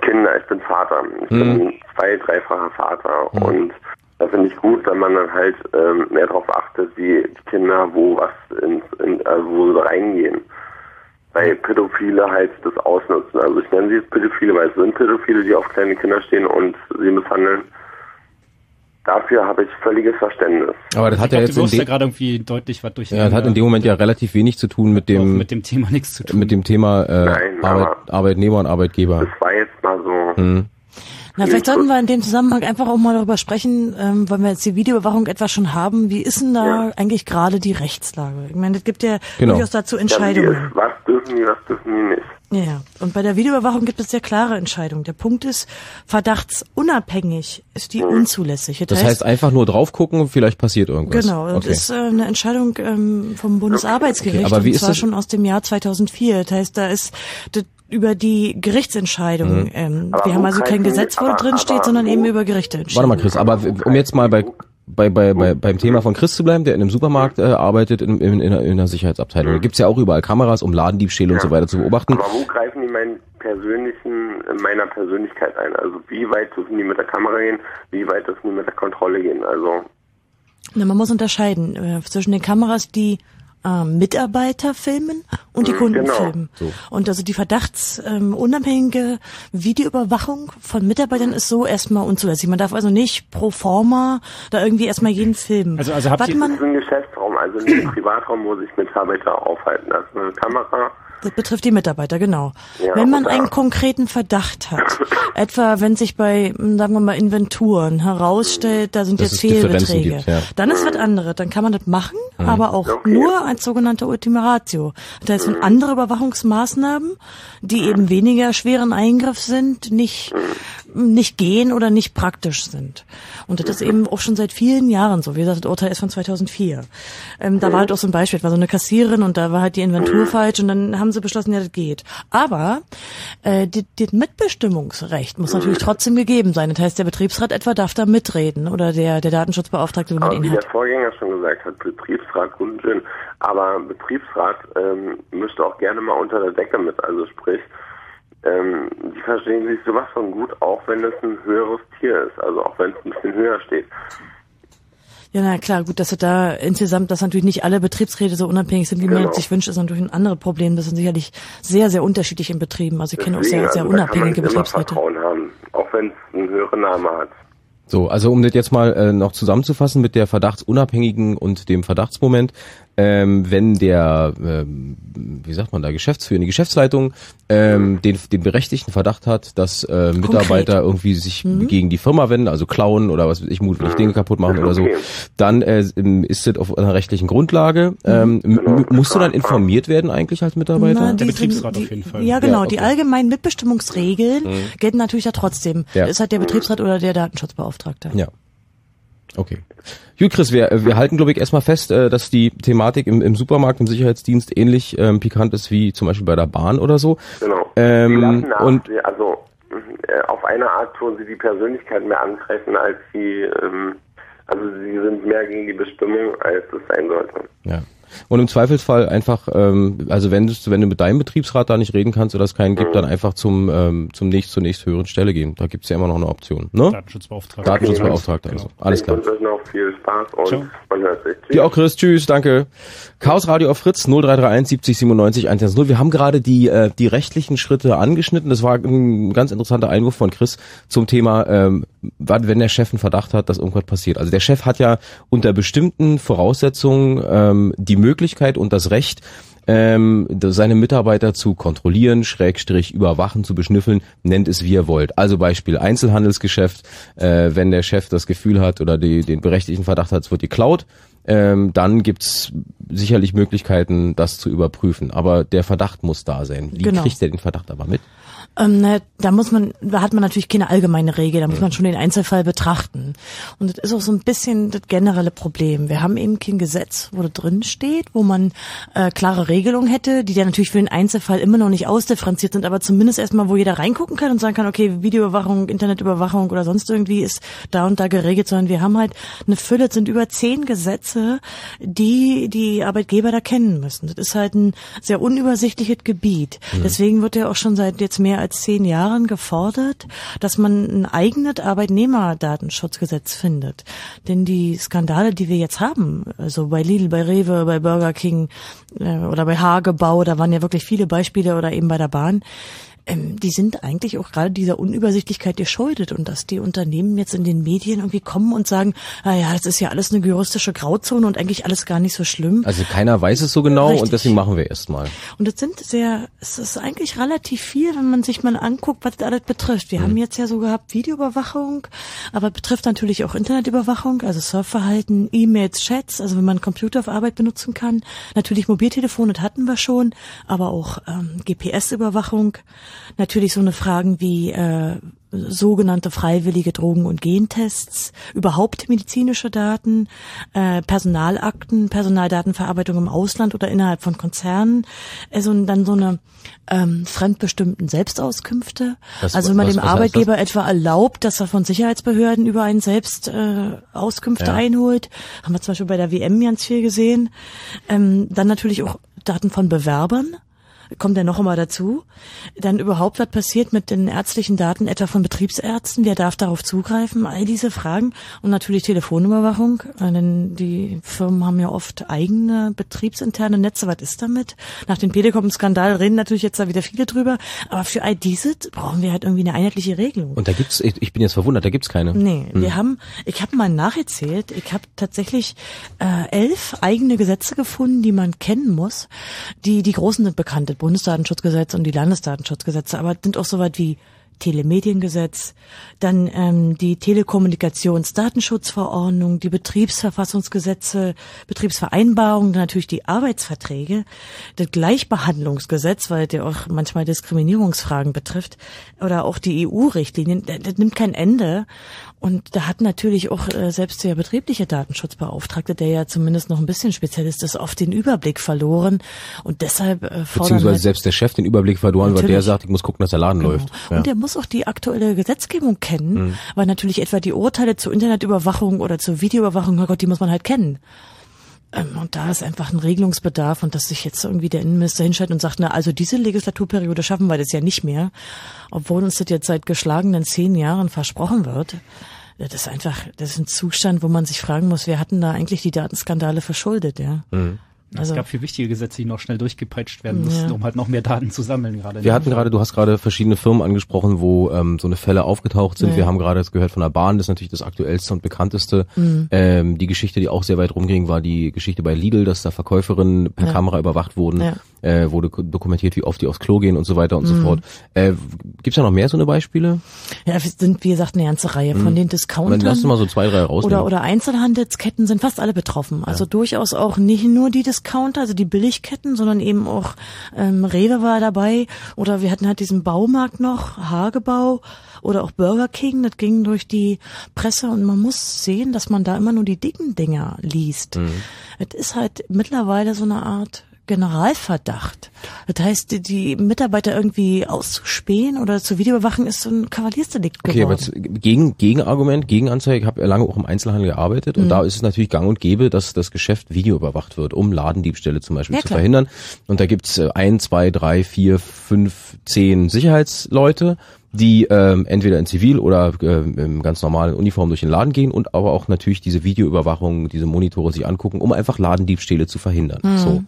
Kinder. Ich bin Vater. Ich bin zwei-, dreifacher Vater und da finde ich gut, wenn man dann halt ähm, mehr darauf achtet, wie die Kinder wo was ins, in, also wo sie reingehen. Weil Pädophile halt das ausnutzen. Also ich nenne sie jetzt Pädophile, weil es sind Pädophile, die auf kleine Kinder stehen und sie misshandeln. Dafür habe ich völliges Verständnis. aber das Ich hat ja glaub, jetzt du in wirst ja gerade irgendwie deutlich was durch. ja, das hat in dem Moment ja relativ wenig zu tun mit dem mit dem Thema nichts zu tun. mit dem Thema äh, Nein, Arbeit, Arbeitnehmer und Arbeitgeber. Das war jetzt mal so. Hm. Na, vielleicht sollten wir in dem Zusammenhang einfach auch mal darüber sprechen, ähm, weil wir jetzt die Videoüberwachung etwa schon haben. Wie ist denn da ja. eigentlich gerade die Rechtslage? Ich meine, es gibt ja genau. durchaus dazu Entscheidungen. Ja, ist, was dürfen die, was dürfen die nicht? Ja, und bei der Videoüberwachung gibt es sehr klare Entscheidungen. Der Punkt ist, verdachtsunabhängig ist die unzulässig. Das, das heißt, einfach nur drauf gucken, vielleicht passiert irgendwas. Genau, das okay. ist äh, eine Entscheidung ähm, vom Bundesarbeitsgericht, okay, aber wie und zwar ist schon aus dem Jahr 2004. Das heißt, da ist das über die Gerichtsentscheidung. Mhm. Ähm, wir haben also kein Gesetz, wo drin steht, sondern eben über Gerichte entschieden. Warte mal, Chris, aber um jetzt mal bei bei, bei, bei, beim Thema von Chris zu bleiben, der in einem Supermarkt äh, arbeitet, in, in, in, einer, Sicherheitsabteilung. Da gibt's ja auch überall Kameras, um Ladendiebstähle ja. und so weiter zu beobachten. Aber wo greifen die meinen persönlichen, meiner Persönlichkeit ein? Also wie weit dürfen die mit der Kamera gehen, wie weit dürfen die mit der Kontrolle gehen? Also Na, man muss unterscheiden äh, zwischen den Kameras, die äh, Mitarbeiter filmen und die mhm, Kunden genau. filmen. So. Und also die verdachtsunabhängige ähm, Videoüberwachung von Mitarbeitern ist so erstmal unzulässig. Man darf also nicht pro forma da irgendwie erstmal jeden filmen. Also, also habt ihr man, ein Geschäftsraum, also ein Privatraum, wo sich Mitarbeiter aufhalten. Also eine Kamera das betrifft die Mitarbeiter, genau. Ja, wenn man einen konkreten Verdacht hat, etwa wenn sich bei, sagen wir mal, Inventuren herausstellt, da sind jetzt Fehlbeträge, gibt, ja. dann ist was anderes. Dann kann man das machen, mhm. aber auch okay. nur als sogenannte Ultima Ratio. Das heißt, wenn mhm. andere Überwachungsmaßnahmen, die eben weniger schweren Eingriff sind, nicht, nicht gehen oder nicht praktisch sind. Und das ist eben auch schon seit vielen Jahren so. Wie gesagt, das Urteil ist von 2004. Ähm, da war halt auch so ein Beispiel, das war so eine Kassiererin und da war halt die Inventur falsch und dann haben sie beschlossen, ja, das geht. Aber äh, das Mitbestimmungsrecht muss natürlich trotzdem gegeben sein. Das heißt, der Betriebsrat etwa darf da mitreden oder der, der Datenschutzbeauftragte, wenn man ihn hat. Wie der Vorgänger schon gesagt hat, Betriebsrat unschön. Aber Betriebsrat ähm, müsste auch gerne mal unter der Decke mit. Also sprich, ähm, die verstehen sich sowas von gut, auch wenn es ein höheres Tier ist. Also auch wenn es ein bisschen höher steht. Ja, na klar, gut, dass du da insgesamt, dass natürlich nicht alle Betriebsräte so unabhängig sind, wie genau. man sich wünscht, ist natürlich ein anderes Problem. Das sind sicherlich sehr, sehr unterschiedlich in Betrieben. Also ich kenne auch sehr, sehr also unabhängige Betriebsräte. Haben, auch wenn es einen höheren Namen hat. So, also um das jetzt mal äh, noch zusammenzufassen mit der Verdachtsunabhängigen und dem Verdachtsmoment ähm, wenn der, ähm, wie sagt man da, Geschäftsführer, die Geschäftsleitung ähm, den, den berechtigten Verdacht hat, dass äh, Mitarbeiter Konkret. irgendwie sich mhm. gegen die Firma wenden, also klauen oder was weiß ich, mutwillig Dinge kaputt machen oder so, dann äh, ist das auf einer rechtlichen Grundlage. Mhm. Ähm, genau. Musst du dann informiert werden eigentlich als Mitarbeiter? Na, der Betriebsrat sind, auf jeden Fall. Ja, genau. Ja, okay. Die allgemeinen Mitbestimmungsregeln mhm. gelten natürlich da trotzdem. Ja. Das ist halt der Betriebsrat oder der Datenschutzbeauftragte. Ja. Okay. Gut, Chris, wir, wir halten, glaube ich, erstmal fest, äh, dass die Thematik im, im Supermarkt, im Sicherheitsdienst ähnlich ähm, pikant ist wie zum Beispiel bei der Bahn oder so. Genau. Ähm, nach, und also äh, auf eine Art tun sie die Persönlichkeit mehr angreifen, als sie, ähm, also sie sind mehr gegen die Bestimmung, als es sein sollte. Ja. Und im Zweifelsfall einfach, ähm, also wenn du, wenn du mit deinem Betriebsrat da nicht reden kannst oder es keinen gibt, mhm. dann einfach zum, ähm, zum nächst, zur nächst höheren Stelle gehen. Da gibt's ja immer noch eine Option. Ne? Datenschutzbeauftragter. Datenschutzbeauftragter, also. Genau. Alles klar. Ich wünsche euch noch viel Spaß und Ciao. man hört sich. Dir auch, Chris. Tschüss, danke. Chaos Radio auf Fritz 0331 70 97 110. Wir haben gerade die, äh, die rechtlichen Schritte angeschnitten. Das war ein ganz interessanter Einwurf von Chris zum Thema, ähm, wenn der Chef einen Verdacht hat, dass irgendwas passiert. Also der Chef hat ja unter bestimmten Voraussetzungen ähm, die Möglichkeit und das Recht, ähm, seine Mitarbeiter zu kontrollieren, Schrägstrich überwachen, zu beschnüffeln, nennt es wie ihr wollt. Also Beispiel Einzelhandelsgeschäft, äh, wenn der Chef das Gefühl hat oder die, den berechtigten Verdacht hat, es wird geklaut, ähm, dann gibt's sicherlich Möglichkeiten, das zu überprüfen. Aber der Verdacht muss da sein. Wie genau. kriegt er den Verdacht aber mit? Ähm, na, da muss man, da hat man natürlich keine allgemeine Regel, da muss man schon den Einzelfall betrachten. Und das ist auch so ein bisschen das generelle Problem. Wir haben eben kein Gesetz, wo das drin steht, wo man äh, klare Regelungen hätte, die dann natürlich für den Einzelfall immer noch nicht ausdifferenziert sind, aber zumindest erstmal, wo jeder reingucken kann und sagen kann, okay, Videoüberwachung, Internetüberwachung oder sonst irgendwie ist da und da geregelt, sondern wir haben halt eine Fülle, es sind über zehn Gesetze, die die Arbeitgeber da kennen müssen. Das ist halt ein sehr unübersichtliches Gebiet. Mhm. Deswegen wird ja auch schon seit jetzt mehr als zehn Jahren gefordert, dass man ein eigenes Arbeitnehmerdatenschutzgesetz findet. Denn die Skandale, die wir jetzt haben, also bei Lidl, bei Rewe, bei Burger King äh, oder bei Hagebau, da waren ja wirklich viele Beispiele oder eben bei der Bahn, ähm, die sind eigentlich auch gerade dieser Unübersichtlichkeit geschuldet und dass die Unternehmen jetzt in den Medien irgendwie kommen und sagen, naja, ah das ist ja alles eine juristische Grauzone und eigentlich alles gar nicht so schlimm. Also keiner weiß es so genau Richtig. und deswegen machen wir erstmal. Und es sind sehr, es ist eigentlich relativ viel, wenn man sich mal anguckt, was das alles betrifft. Wir mhm. haben jetzt ja so gehabt Videoüberwachung, aber betrifft natürlich auch Internetüberwachung, also Surfverhalten, E-Mails, Chats, also wenn man Computer auf Arbeit benutzen kann. Natürlich Mobiltelefone, das hatten wir schon, aber auch ähm, GPS-Überwachung. Natürlich so eine Fragen wie äh, sogenannte freiwillige Drogen- und Gentests, überhaupt medizinische Daten, äh, Personalakten, Personaldatenverarbeitung im Ausland oder innerhalb von Konzernen, also dann so eine ähm, fremdbestimmten Selbstauskünfte. Was, also wenn man was, dem was Arbeitgeber etwa erlaubt, dass er von Sicherheitsbehörden über einen selbst äh, Auskünfte ja. einholt, haben wir zum Beispiel bei der WM ganz viel gesehen. Ähm, dann natürlich auch Daten von Bewerbern kommt ja noch einmal dazu. Dann überhaupt, was passiert mit den ärztlichen Daten, etwa von Betriebsärzten, wer darf darauf zugreifen, all diese Fragen und natürlich Telefonüberwachung, denn die Firmen haben ja oft eigene betriebsinterne Netze, was ist damit? Nach dem Telekom-Skandal reden natürlich jetzt da wieder viele drüber, aber für all diese brauchen wir halt irgendwie eine einheitliche Regelung. Und da gibt's, ich, ich bin jetzt verwundert, da gibt's keine. Nee, hm. wir haben, ich habe mal nachgezählt, ich habe tatsächlich äh, elf eigene Gesetze gefunden, die man kennen muss, die, die großen sind bekannt, Bundesdatenschutzgesetz und die Landesdatenschutzgesetze, aber sind auch soweit wie Telemediengesetz, dann ähm, die Telekommunikationsdatenschutzverordnung, die Betriebsverfassungsgesetze, Betriebsvereinbarungen, natürlich die Arbeitsverträge, das Gleichbehandlungsgesetz, weil der auch manchmal Diskriminierungsfragen betrifft, oder auch die EU-Richtlinien, das, das nimmt kein Ende. Und da hat natürlich auch äh, selbst der betriebliche Datenschutzbeauftragte, der ja zumindest noch ein bisschen Spezialist ist, oft den Überblick verloren. Und deshalb äh, Beziehungsweise halt, selbst der Chef den Überblick verloren, weil der sagt, ich muss gucken, dass der Laden genau. läuft. Ja. Und der muss auch die aktuelle Gesetzgebung kennen, mhm. weil natürlich etwa die Urteile zur Internetüberwachung oder zur Videoüberwachung, oh Gott, die muss man halt kennen. Ähm, und da ist einfach ein Regelungsbedarf und dass sich jetzt irgendwie der Innenminister hinstellt und sagt, na, also diese Legislaturperiode schaffen wir das ja nicht mehr, obwohl uns das jetzt seit geschlagenen zehn Jahren versprochen wird. Das ist einfach, das ist ein Zustand, wo man sich fragen muss, wer hatten da eigentlich die Datenskandale verschuldet, ja? Mhm. Also, es gab viel wichtige Gesetze, die noch schnell durchgepeitscht werden mussten, ja. um halt noch mehr Daten zu sammeln. Gerade wir hatten gerade, du hast gerade verschiedene Firmen angesprochen, wo ähm, so eine Fälle aufgetaucht sind. Ja. Wir haben gerade jetzt gehört von der Bahn, das ist natürlich das aktuellste und bekannteste. Mhm. Ähm, die Geschichte, die auch sehr weit rumging, war die Geschichte bei Lidl, dass da Verkäuferinnen per ja. Kamera überwacht wurden. Äh, wurde dokumentiert, wie oft die aufs Klo gehen und so weiter und mhm. so fort. Äh, Gibt da noch mehr so eine Beispiele? Ja, es sind, wie gesagt, eine ganze Reihe von mhm. den Discountern. Lass uns mal so zwei, drei rausnehmen. Oder, oder Einzelhandelsketten sind fast alle betroffen. Also durchaus auch nicht nur die Discounter, also die Billigketten, sondern eben auch ähm, Rewe war dabei oder wir hatten halt diesen Baumarkt noch, Hagebau oder auch Burger King, das ging durch die Presse und man muss sehen, dass man da immer nur die dicken Dinger liest. Mhm. Es ist halt mittlerweile so eine Art Generalverdacht. Das heißt, die, Mitarbeiter irgendwie auszuspähen oder zu Videobewachen ist so ein Kavaliersdelikt geworden. Okay, aber gegen, Gegenargument, Gegenanzeige, ich habe ja lange auch im Einzelhandel gearbeitet und mhm. da ist es natürlich gang und gäbe, dass das Geschäft videoüberwacht wird, um Ladendiebstähle zum Beispiel ja, zu klar. verhindern. Und da gibt's äh, ein, zwei, drei, vier, fünf, zehn Sicherheitsleute die ähm, entweder in Zivil oder äh, im ganz normalen Uniform durch den Laden gehen und aber auch natürlich diese Videoüberwachung, diese Monitore sich angucken, um einfach Ladendiebstähle zu verhindern. Mhm. So.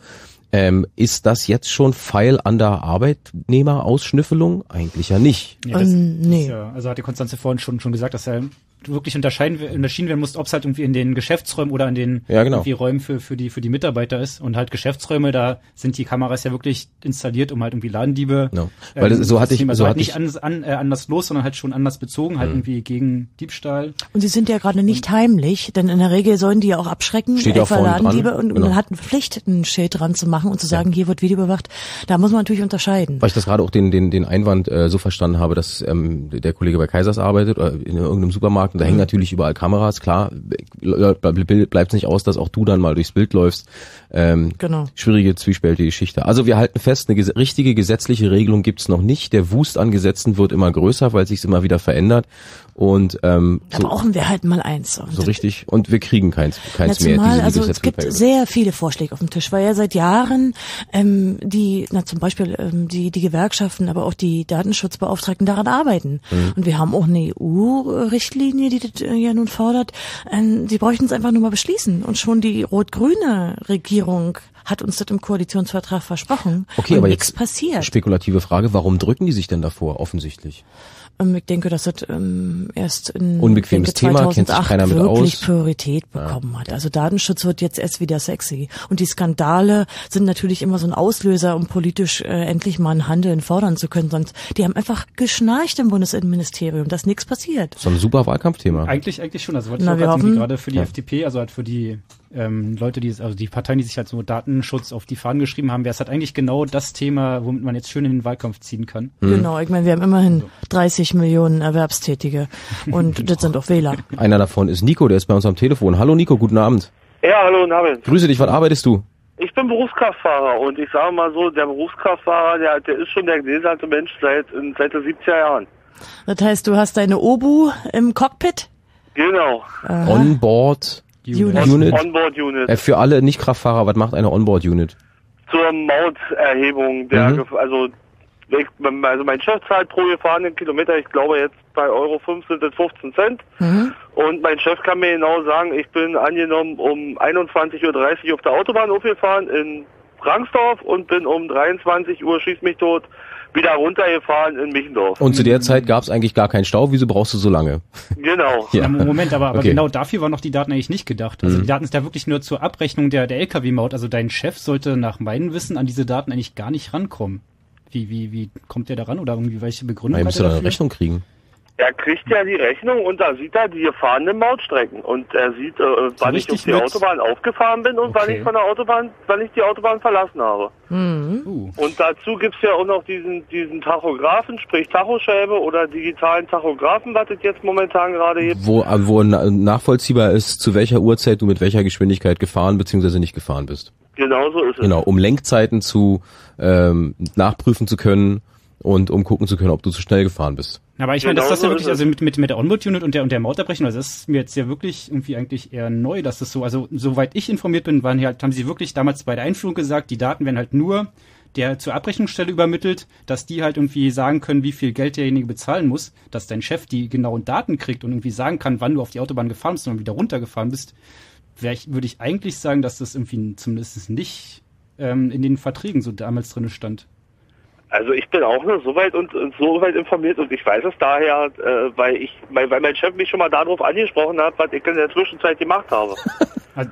Ähm, ist das jetzt schon Pfeil an der Arbeitnehmerausschnüffelung? Eigentlich ja nicht. Ja, das, ähm, nee. Ja, also hat die Konstanze vorhin schon, schon gesagt, dass er wirklich unterscheiden, unterschieden werden muss, ob es halt irgendwie in den Geschäftsräumen oder in den ja, genau. irgendwie Räumen für, für, die, für die Mitarbeiter ist. Und halt Geschäftsräume, da sind die Kameras ja wirklich installiert, um halt irgendwie Ladendiebe. No. Weil das, so hatte ich, also so halt hatte nicht an, an, äh, anders los, sondern halt schon anders bezogen, halt mhm. irgendwie gegen Diebstahl. Und sie sind ja gerade nicht und, heimlich, denn in der Regel sollen die ja auch abschrecken, Steht etwa Ladendiebe dran. und, genau. man hat eine Pflicht, ein Schild dran zu machen und zu sagen, ja. hier wird Video überwacht. Da muss man natürlich unterscheiden. Weil ich das gerade auch den, den, den Einwand äh, so verstanden habe, dass ähm, der Kollege bei Kaisers arbeitet oder in irgendeinem Supermarkt und da mhm. hängen natürlich überall Kameras, klar, bleibt nicht aus, dass auch du dann mal durchs Bild läufst. Ähm, genau. Schwierige, zwiespältige Geschichte. Also wir halten fest, eine ges richtige gesetzliche Regelung gibt's noch nicht. Der Wust an Gesetzen wird immer größer, weil sich's immer wieder verändert. Und ähm, da so, brauchen wir halt mal eins. so richtig. Und wir kriegen keins, keins mehr. Mal, also es gibt sehr viele Vorschläge auf dem Tisch, weil ja seit Jahren ähm, die, na zum Beispiel ähm, die die Gewerkschaften, aber auch die Datenschutzbeauftragten daran arbeiten. Mhm. Und wir haben auch eine EU-Richtlinie Richtlinie, die das äh, ja nun fordert, ähm, sie bräuchten es einfach nur mal beschließen. Und schon die rot-grüne Regierung hat uns das im Koalitionsvertrag versprochen. Okay, und aber nichts jetzt passiert. spekulative Frage, warum drücken die sich denn davor, offensichtlich? Ähm, ich denke, dass das ähm, erst in Unbequemes denke, Thema, kennt sich 2008 keiner mit wirklich aus. Priorität bekommen hat. Also Datenschutz wird jetzt erst wieder sexy. Und die Skandale sind natürlich immer so ein Auslöser, um politisch äh, endlich mal ein Handeln fordern zu können. Sonst, die haben einfach geschnarcht im Bundesinnenministerium, dass nichts passiert. So ein super Wahlkampfthema. Eigentlich, eigentlich schon. Also wollte ich Na, auch gerade für die Ja. FDP, also halt für die ähm, Leute, die also die Parteien, die sich halt so Datenschutz auf die Fahnen geschrieben haben, wäre es halt eigentlich genau das Thema, womit man jetzt schön in den Wahlkampf ziehen kann. Genau, ich meine, wir haben immerhin 30 Millionen Erwerbstätige und das sind auch Wähler. Einer davon ist Nico, der ist bei uns am Telefon. Hallo Nico, guten Abend. Ja, hallo und Abend. Grüße dich, was arbeitest du? Ich bin Berufskraftfahrer und ich sage mal so, der Berufskraftfahrer, der, der ist schon der gläserne Mensch seit, seit den 70er Jahren. Das heißt, du hast deine Obu im Cockpit? Genau. Aha. Onboard Unit. Unit. Onboard Unit. Äh, für alle Nicht-Kraftfahrer, was macht eine Onboard Unit? Zur Mauterhebung der, Mhm. Also, also mein Chef zahlt pro gefahrenen Kilometer, ich glaube jetzt bei Euro 5 sind es 15 Cent. Und mein Chef kann mir genau sagen, ich bin angenommen um 21.30 Uhr auf der Autobahn aufgefahren in Rangsdorf und bin um 23 Uhr, schieß mich tot, wieder runtergefahren in Michendorf. Und zu der Zeit gab es eigentlich gar keinen Stau. Wieso brauchst du so lange? Genau. Ja. Moment, aber, aber Okay. genau dafür waren noch die Daten eigentlich nicht gedacht. Also Mhm. die Daten sind ja wirklich nur zur Abrechnung der, der LKW-Maut. Also dein Chef sollte nach meinem Wissen an diese Daten eigentlich gar nicht rankommen. Wie, wie, wie kommt der da ran oder irgendwie welche Begründung hat müsste er da eine? Rechnung kriegen. Er kriegt ja die Rechnung und da sieht er die gefahrenen Mautstrecken und er sieht, äh, wann ich auf die mit- Autobahn aufgefahren bin und wann Okay. ich von der Autobahn, wann ich die Autobahn verlassen habe. Uh. Und dazu gibt's ja auch noch diesen, diesen Tachografen, sprich Tachoscheibe oder digitalen Tachografen, was es jetzt momentan gerade gibt. Wo, äh, wo na- nachvollziehbar ist, zu welcher Uhrzeit du mit welcher Geschwindigkeit gefahren bzw. nicht gefahren bist. Genauso ist es. Genau, um Lenkzeiten zu ähm, nachprüfen zu können und um gucken zu können, ob du zu schnell gefahren bist. Aber ich meine, das, Genau das ist ja so wirklich, ist es. also mit, mit, mit der Onboard-Unit und der, und der Mautabrechnung, also das ist mir jetzt ja wirklich irgendwie eigentlich eher neu, dass das so, also soweit ich informiert bin, waren halt, haben sie wirklich damals bei der Einführung gesagt, die Daten werden halt nur der zur Abrechnungsstelle übermittelt, dass die halt irgendwie sagen können, wie viel Geld derjenige bezahlen muss, dass dein Chef die genauen Daten kriegt und irgendwie sagen kann, wann du auf die Autobahn gefahren bist und wieder runtergefahren bist, ich, würde ich eigentlich sagen, dass das irgendwie zumindest nicht ähm, in den Verträgen so damals drin stand. Also ich bin auch nur so weit und, und so weit informiert und ich weiß es daher, äh, weil ich, weil, weil mein Chef mich schon mal darauf angesprochen hat, was ich in der Zwischenzeit gemacht habe.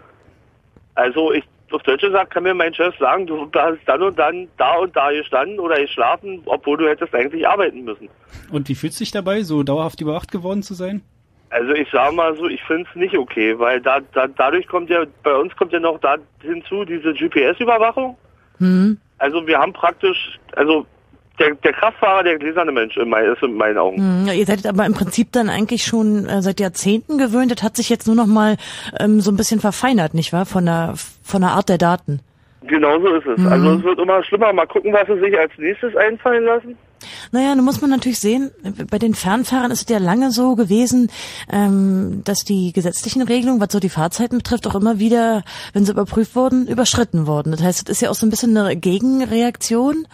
also ich, auf Deutsch gesagt, kann mir mein Chef sagen, du hast dann und dann da und da gestanden oder geschlafen, obwohl du hättest eigentlich arbeiten müssen. Und wie fühlst du dich dabei, so dauerhaft überwacht geworden zu sein? Also ich sage mal so, ich finde es nicht okay, weil da, da dadurch kommt ja, bei uns kommt ja noch da hinzu diese GPS-Überwachung. Hm. Also wir haben praktisch, also der, der Kraftfahrer, der gläserne Mensch in mein, ist in meinen Augen. Hm, ja, ihr seid aber im Prinzip dann eigentlich schon äh, seit Jahrzehnten gewöhnt. Das hat sich jetzt nur noch mal ähm, so ein bisschen verfeinert, nicht wahr? Von der von der Art der Daten. Genau so ist es. Mhm. Also es wird immer schlimmer. Mal gucken, was sie sich als nächstes einfallen lassen. Naja, nun muss man natürlich sehen, bei den Fernfahrern ist es ja lange so gewesen, ähm, dass die gesetzlichen Regelungen, was so die Fahrzeiten betrifft, auch immer wieder, wenn sie überprüft wurden, überschritten wurden. Das heißt, es ist ja auch so ein bisschen eine Gegenreaktion,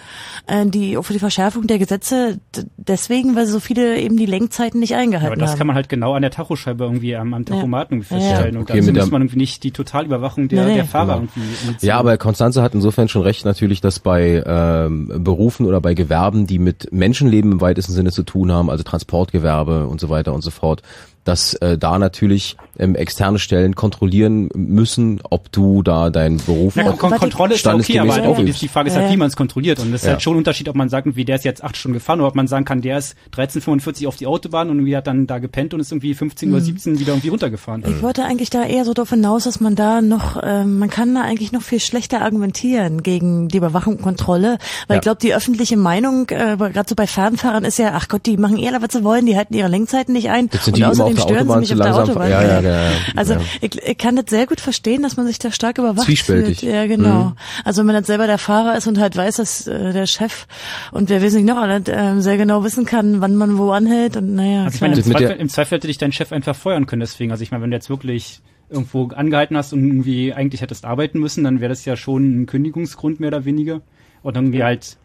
äh, die auch für die Verschärfung der Gesetze deswegen, weil so viele eben die Lenkzeiten nicht Ja, eingehalten aber das haben. kann man halt genau an der Tachoscheibe irgendwie am, am Tachomaten Ja. feststellen. Ja, und okay, dazu mit muss man irgendwie nicht die Totalüberwachung der, Nee, der Fahrer Genau. irgendwie Ja, aber Konstanze hat insofern schon recht natürlich, dass bei ähm, Berufen oder bei Gewerben, die mit Menschenleben im weitesten Sinne zu tun haben, also Transportgewerbe und so weiter und so fort, dass äh, da natürlich ähm, externe Stellen kontrollieren müssen, ob du da deinen Beruf Ja, auch Kon Kontrolle ist ja okay, aber die, ausübst. die Frage ist Ja, halt, ja. wie man es kontrolliert. Und das ist Ja. halt schon ein Unterschied, ob man sagt, wie der ist jetzt acht Stunden gefahren oder ob man sagen kann, der ist 13.45 auf die Autobahn und irgendwie hat dann da gepennt und ist irgendwie 15 Mhm. Uhr 17 wieder irgendwie runtergefahren. Ich wollte eigentlich da eher so darauf hinaus, dass man da noch, ähm, man kann da eigentlich noch viel schlechter argumentieren gegen die Überwachung und Kontrolle, weil Ja. ich glaube, die öffentliche Meinung, äh, gerade so bei Fernfahrern ist ja, ach Gott, die machen eh alle, was sie wollen, die halten ihre Lenkzeiten nicht ein und außerdem stören sie mich auf der. Autobahn. Ja, ja, ja. Also Ja. ich, ich kann das sehr gut verstehen, dass man sich da stark überwacht Zwiespältig. fühlt. Ja, genau. Mhm. Also wenn man dann selber der Fahrer ist und halt weiß, dass äh, der Chef und wer weiß nicht noch, alles, äh, sehr genau wissen kann, wann man wo anhält und naja. Also ich meine, im Zweifel, im Zweifel hätte dich dein Chef einfach feuern können deswegen. Also ich meine, wenn du jetzt wirklich irgendwo angehalten hast und irgendwie eigentlich hättest arbeiten müssen, dann wäre das ja schon ein Kündigungsgrund mehr oder weniger. Und irgendwie halt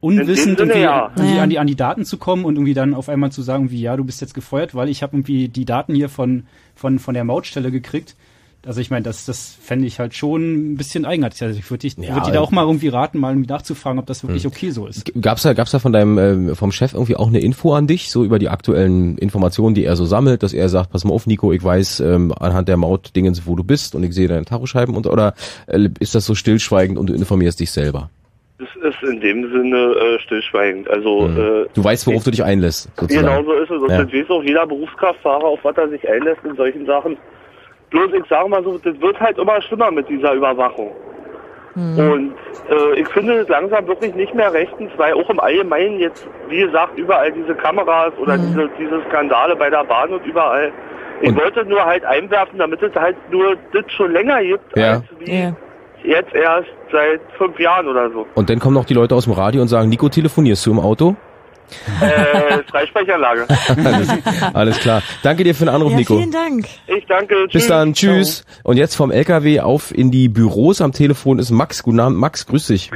unwissend Sinne, irgendwie, ja. irgendwie an, die, an die Daten zu kommen und irgendwie dann auf einmal zu sagen, wie ja, du bist jetzt gefeuert, weil ich habe irgendwie die Daten hier von, von, von der Mautstelle gekriegt. Also ich meine, das, das fände ich halt schon ein bisschen eigenartig. Also ich würde dich, Ja, würd dir da auch mal irgendwie raten, mal irgendwie nachzufragen, ob das wirklich okay so ist. Gab's da, gab's da von deinem, ähm, vom Chef irgendwie auch eine Info an dich, so über die aktuellen Informationen, die er so sammelt, dass er sagt, pass mal auf, Nico, ich weiß ähm, anhand der Mautdingens, wo du bist und ich sehe deine Tachoscheiben und oder äh, ist das so stillschweigend und du informierst dich selber? Es ist in dem Sinne äh, stillschweigend. Also äh, Du weißt, worauf du dich einlässt, sozusagen. Genau so ist es. Und Ja. das weiß auch jeder Berufskraftfahrer, auf was er sich einlässt in solchen Sachen. Bloß ich sage mal so, das wird halt immer schlimmer mit dieser Überwachung. Und äh, ich finde es langsam wirklich nicht mehr rechtens, weil auch im Allgemeinen jetzt, wie gesagt, überall diese Kameras oder diese, diese Skandale bei der Bahn und überall. Ich wollte nur halt einwerfen, damit es halt nur das schon länger gibt, Ja. als wie jetzt erst seit fünf Jahren oder so. Und dann kommen noch die Leute aus dem Radio und sagen, Nico, telefonierst du im Auto? Äh, Freisprechanlage. alles, alles klar. Danke dir für den Anruf, Ja, Nico. vielen Dank. Ich danke. Bis dann, tschüss. Und jetzt vom LKW auf in die Büros. Am Telefon ist Max. Guten Abend, Max, grüß dich.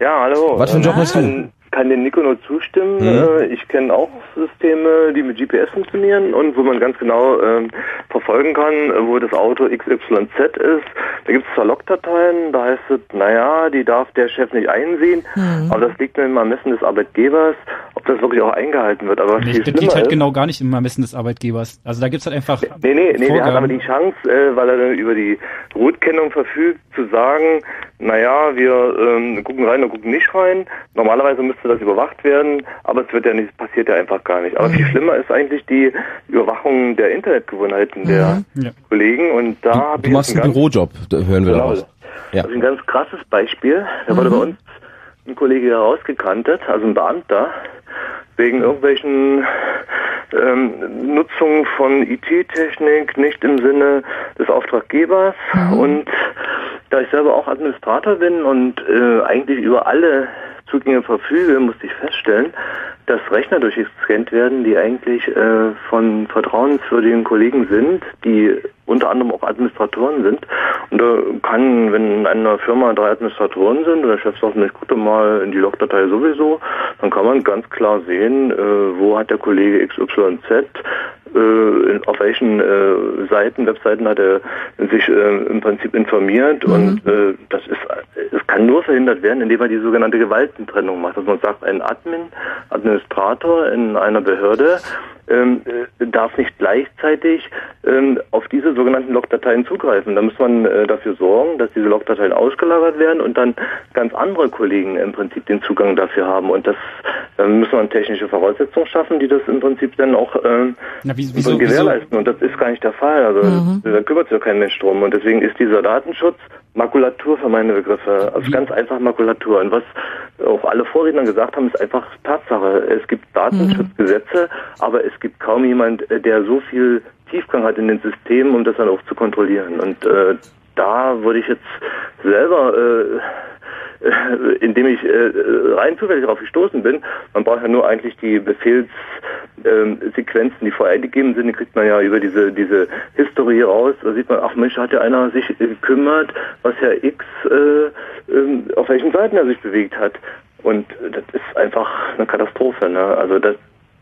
Ja, hallo. Was für einen Job hast du? Kann, kann dem Nico nur zustimmen. Mhm. Äh, Ich kenne auch Systeme, die mit GPS funktionieren und wo man ganz genau ähm, verfolgen kann, äh, wo das Auto XYZ ist. Da gibt es zwar Logdateien, da heißt es, naja, die darf der Chef nicht einsehen, Mhm. aber das liegt nur im Ermessen des Arbeitgebers, ob das wirklich auch eingehalten wird. Aber Nee, das liegt halt ist, genau gar nicht im Ermessen des Arbeitgebers. Also da gibt's halt einfach Nee, nee, nee, der hat Vorgaben. aber die Chance, äh, weil er dann über die Routkennung verfügt, zu sagen, naja, wir ähm, gucken rein und gucken nicht rein. Normalerweise müsste das überwacht werden, aber es wird ja nicht, passiert ja einfach gar nicht. Aber viel schlimmer ist eigentlich die Überwachung der Internetgewohnheiten der Ja. Kollegen und da habe Du ich machst jetzt einen Bürojob, da hören wir Genau. daraus. Ja. also ein ganz krasses Beispiel. Da wurde bei uns ein Kollege herausgekantet, also ein Beamter, wegen irgendwelchen ähm, Nutzung von IT-Technik nicht im Sinne des Auftraggebers. Und da ich selber auch Administrator bin und äh, eigentlich über alle Zugänge verfüge, musste ich feststellen, dass Rechner durchgescannt werden, die eigentlich äh, von vertrauenswürdigen Kollegen sind, die unter anderem auch Administratoren sind. Und da kann, wenn in einer Firma drei Administratoren sind und der Chef sagt, ich gucke mal in die Logdatei sowieso, dann kann man ganz klar sehen, äh, wo hat der Kollege XYZ, äh, auf welchen äh, Seiten, Webseiten hat er sich äh, im Prinzip informiert und äh, das ist, es kann nur verhindert werden, indem man die sogenannte Gewaltentrennung macht, dass man sagt, ein Admin, Administrator in einer Behörde ähm, äh, darf nicht gleichzeitig ähm, auf diese sogenannten Logdateien zugreifen. Da muss man äh, dafür sorgen, dass diese Logdateien ausgelagert werden und dann ganz andere Kollegen im Prinzip den Zugang dafür haben. Und das äh, muss man technische Voraussetzungen schaffen, die das im Prinzip dann auch ähm, Na, wie, so wieso, wieso, gewährleisten. Und das ist gar nicht der Fall. Also Mhm. da kümmert sich ja kein Mensch drum. Und deswegen ist dieser Datenschutz Makulatur für meine Begriffe. Also ganz einfach Makulatur. Und was auch alle Vorredner gesagt haben, ist einfach Tatsache. Es gibt Datenschutzgesetze, aber es gibt kaum jemand, äh, der so viel Tiefgang hat in den Systemen, um das dann auch zu kontrollieren. Und äh, da würde ich jetzt selber äh, indem ich äh, rein zufällig darauf gestoßen bin. Man braucht ja nur eigentlich die Befehlssequenzen, die vorher eingegeben sind, die kriegt man ja über diese diese Historie raus. Da sieht man, ach Mensch, hat ja einer sich äh, gekümmert, was Herr X äh, ähm, auf welchen Seiten er sich bewegt hat. Und äh, das ist einfach eine Katastrophe. Ne? Also das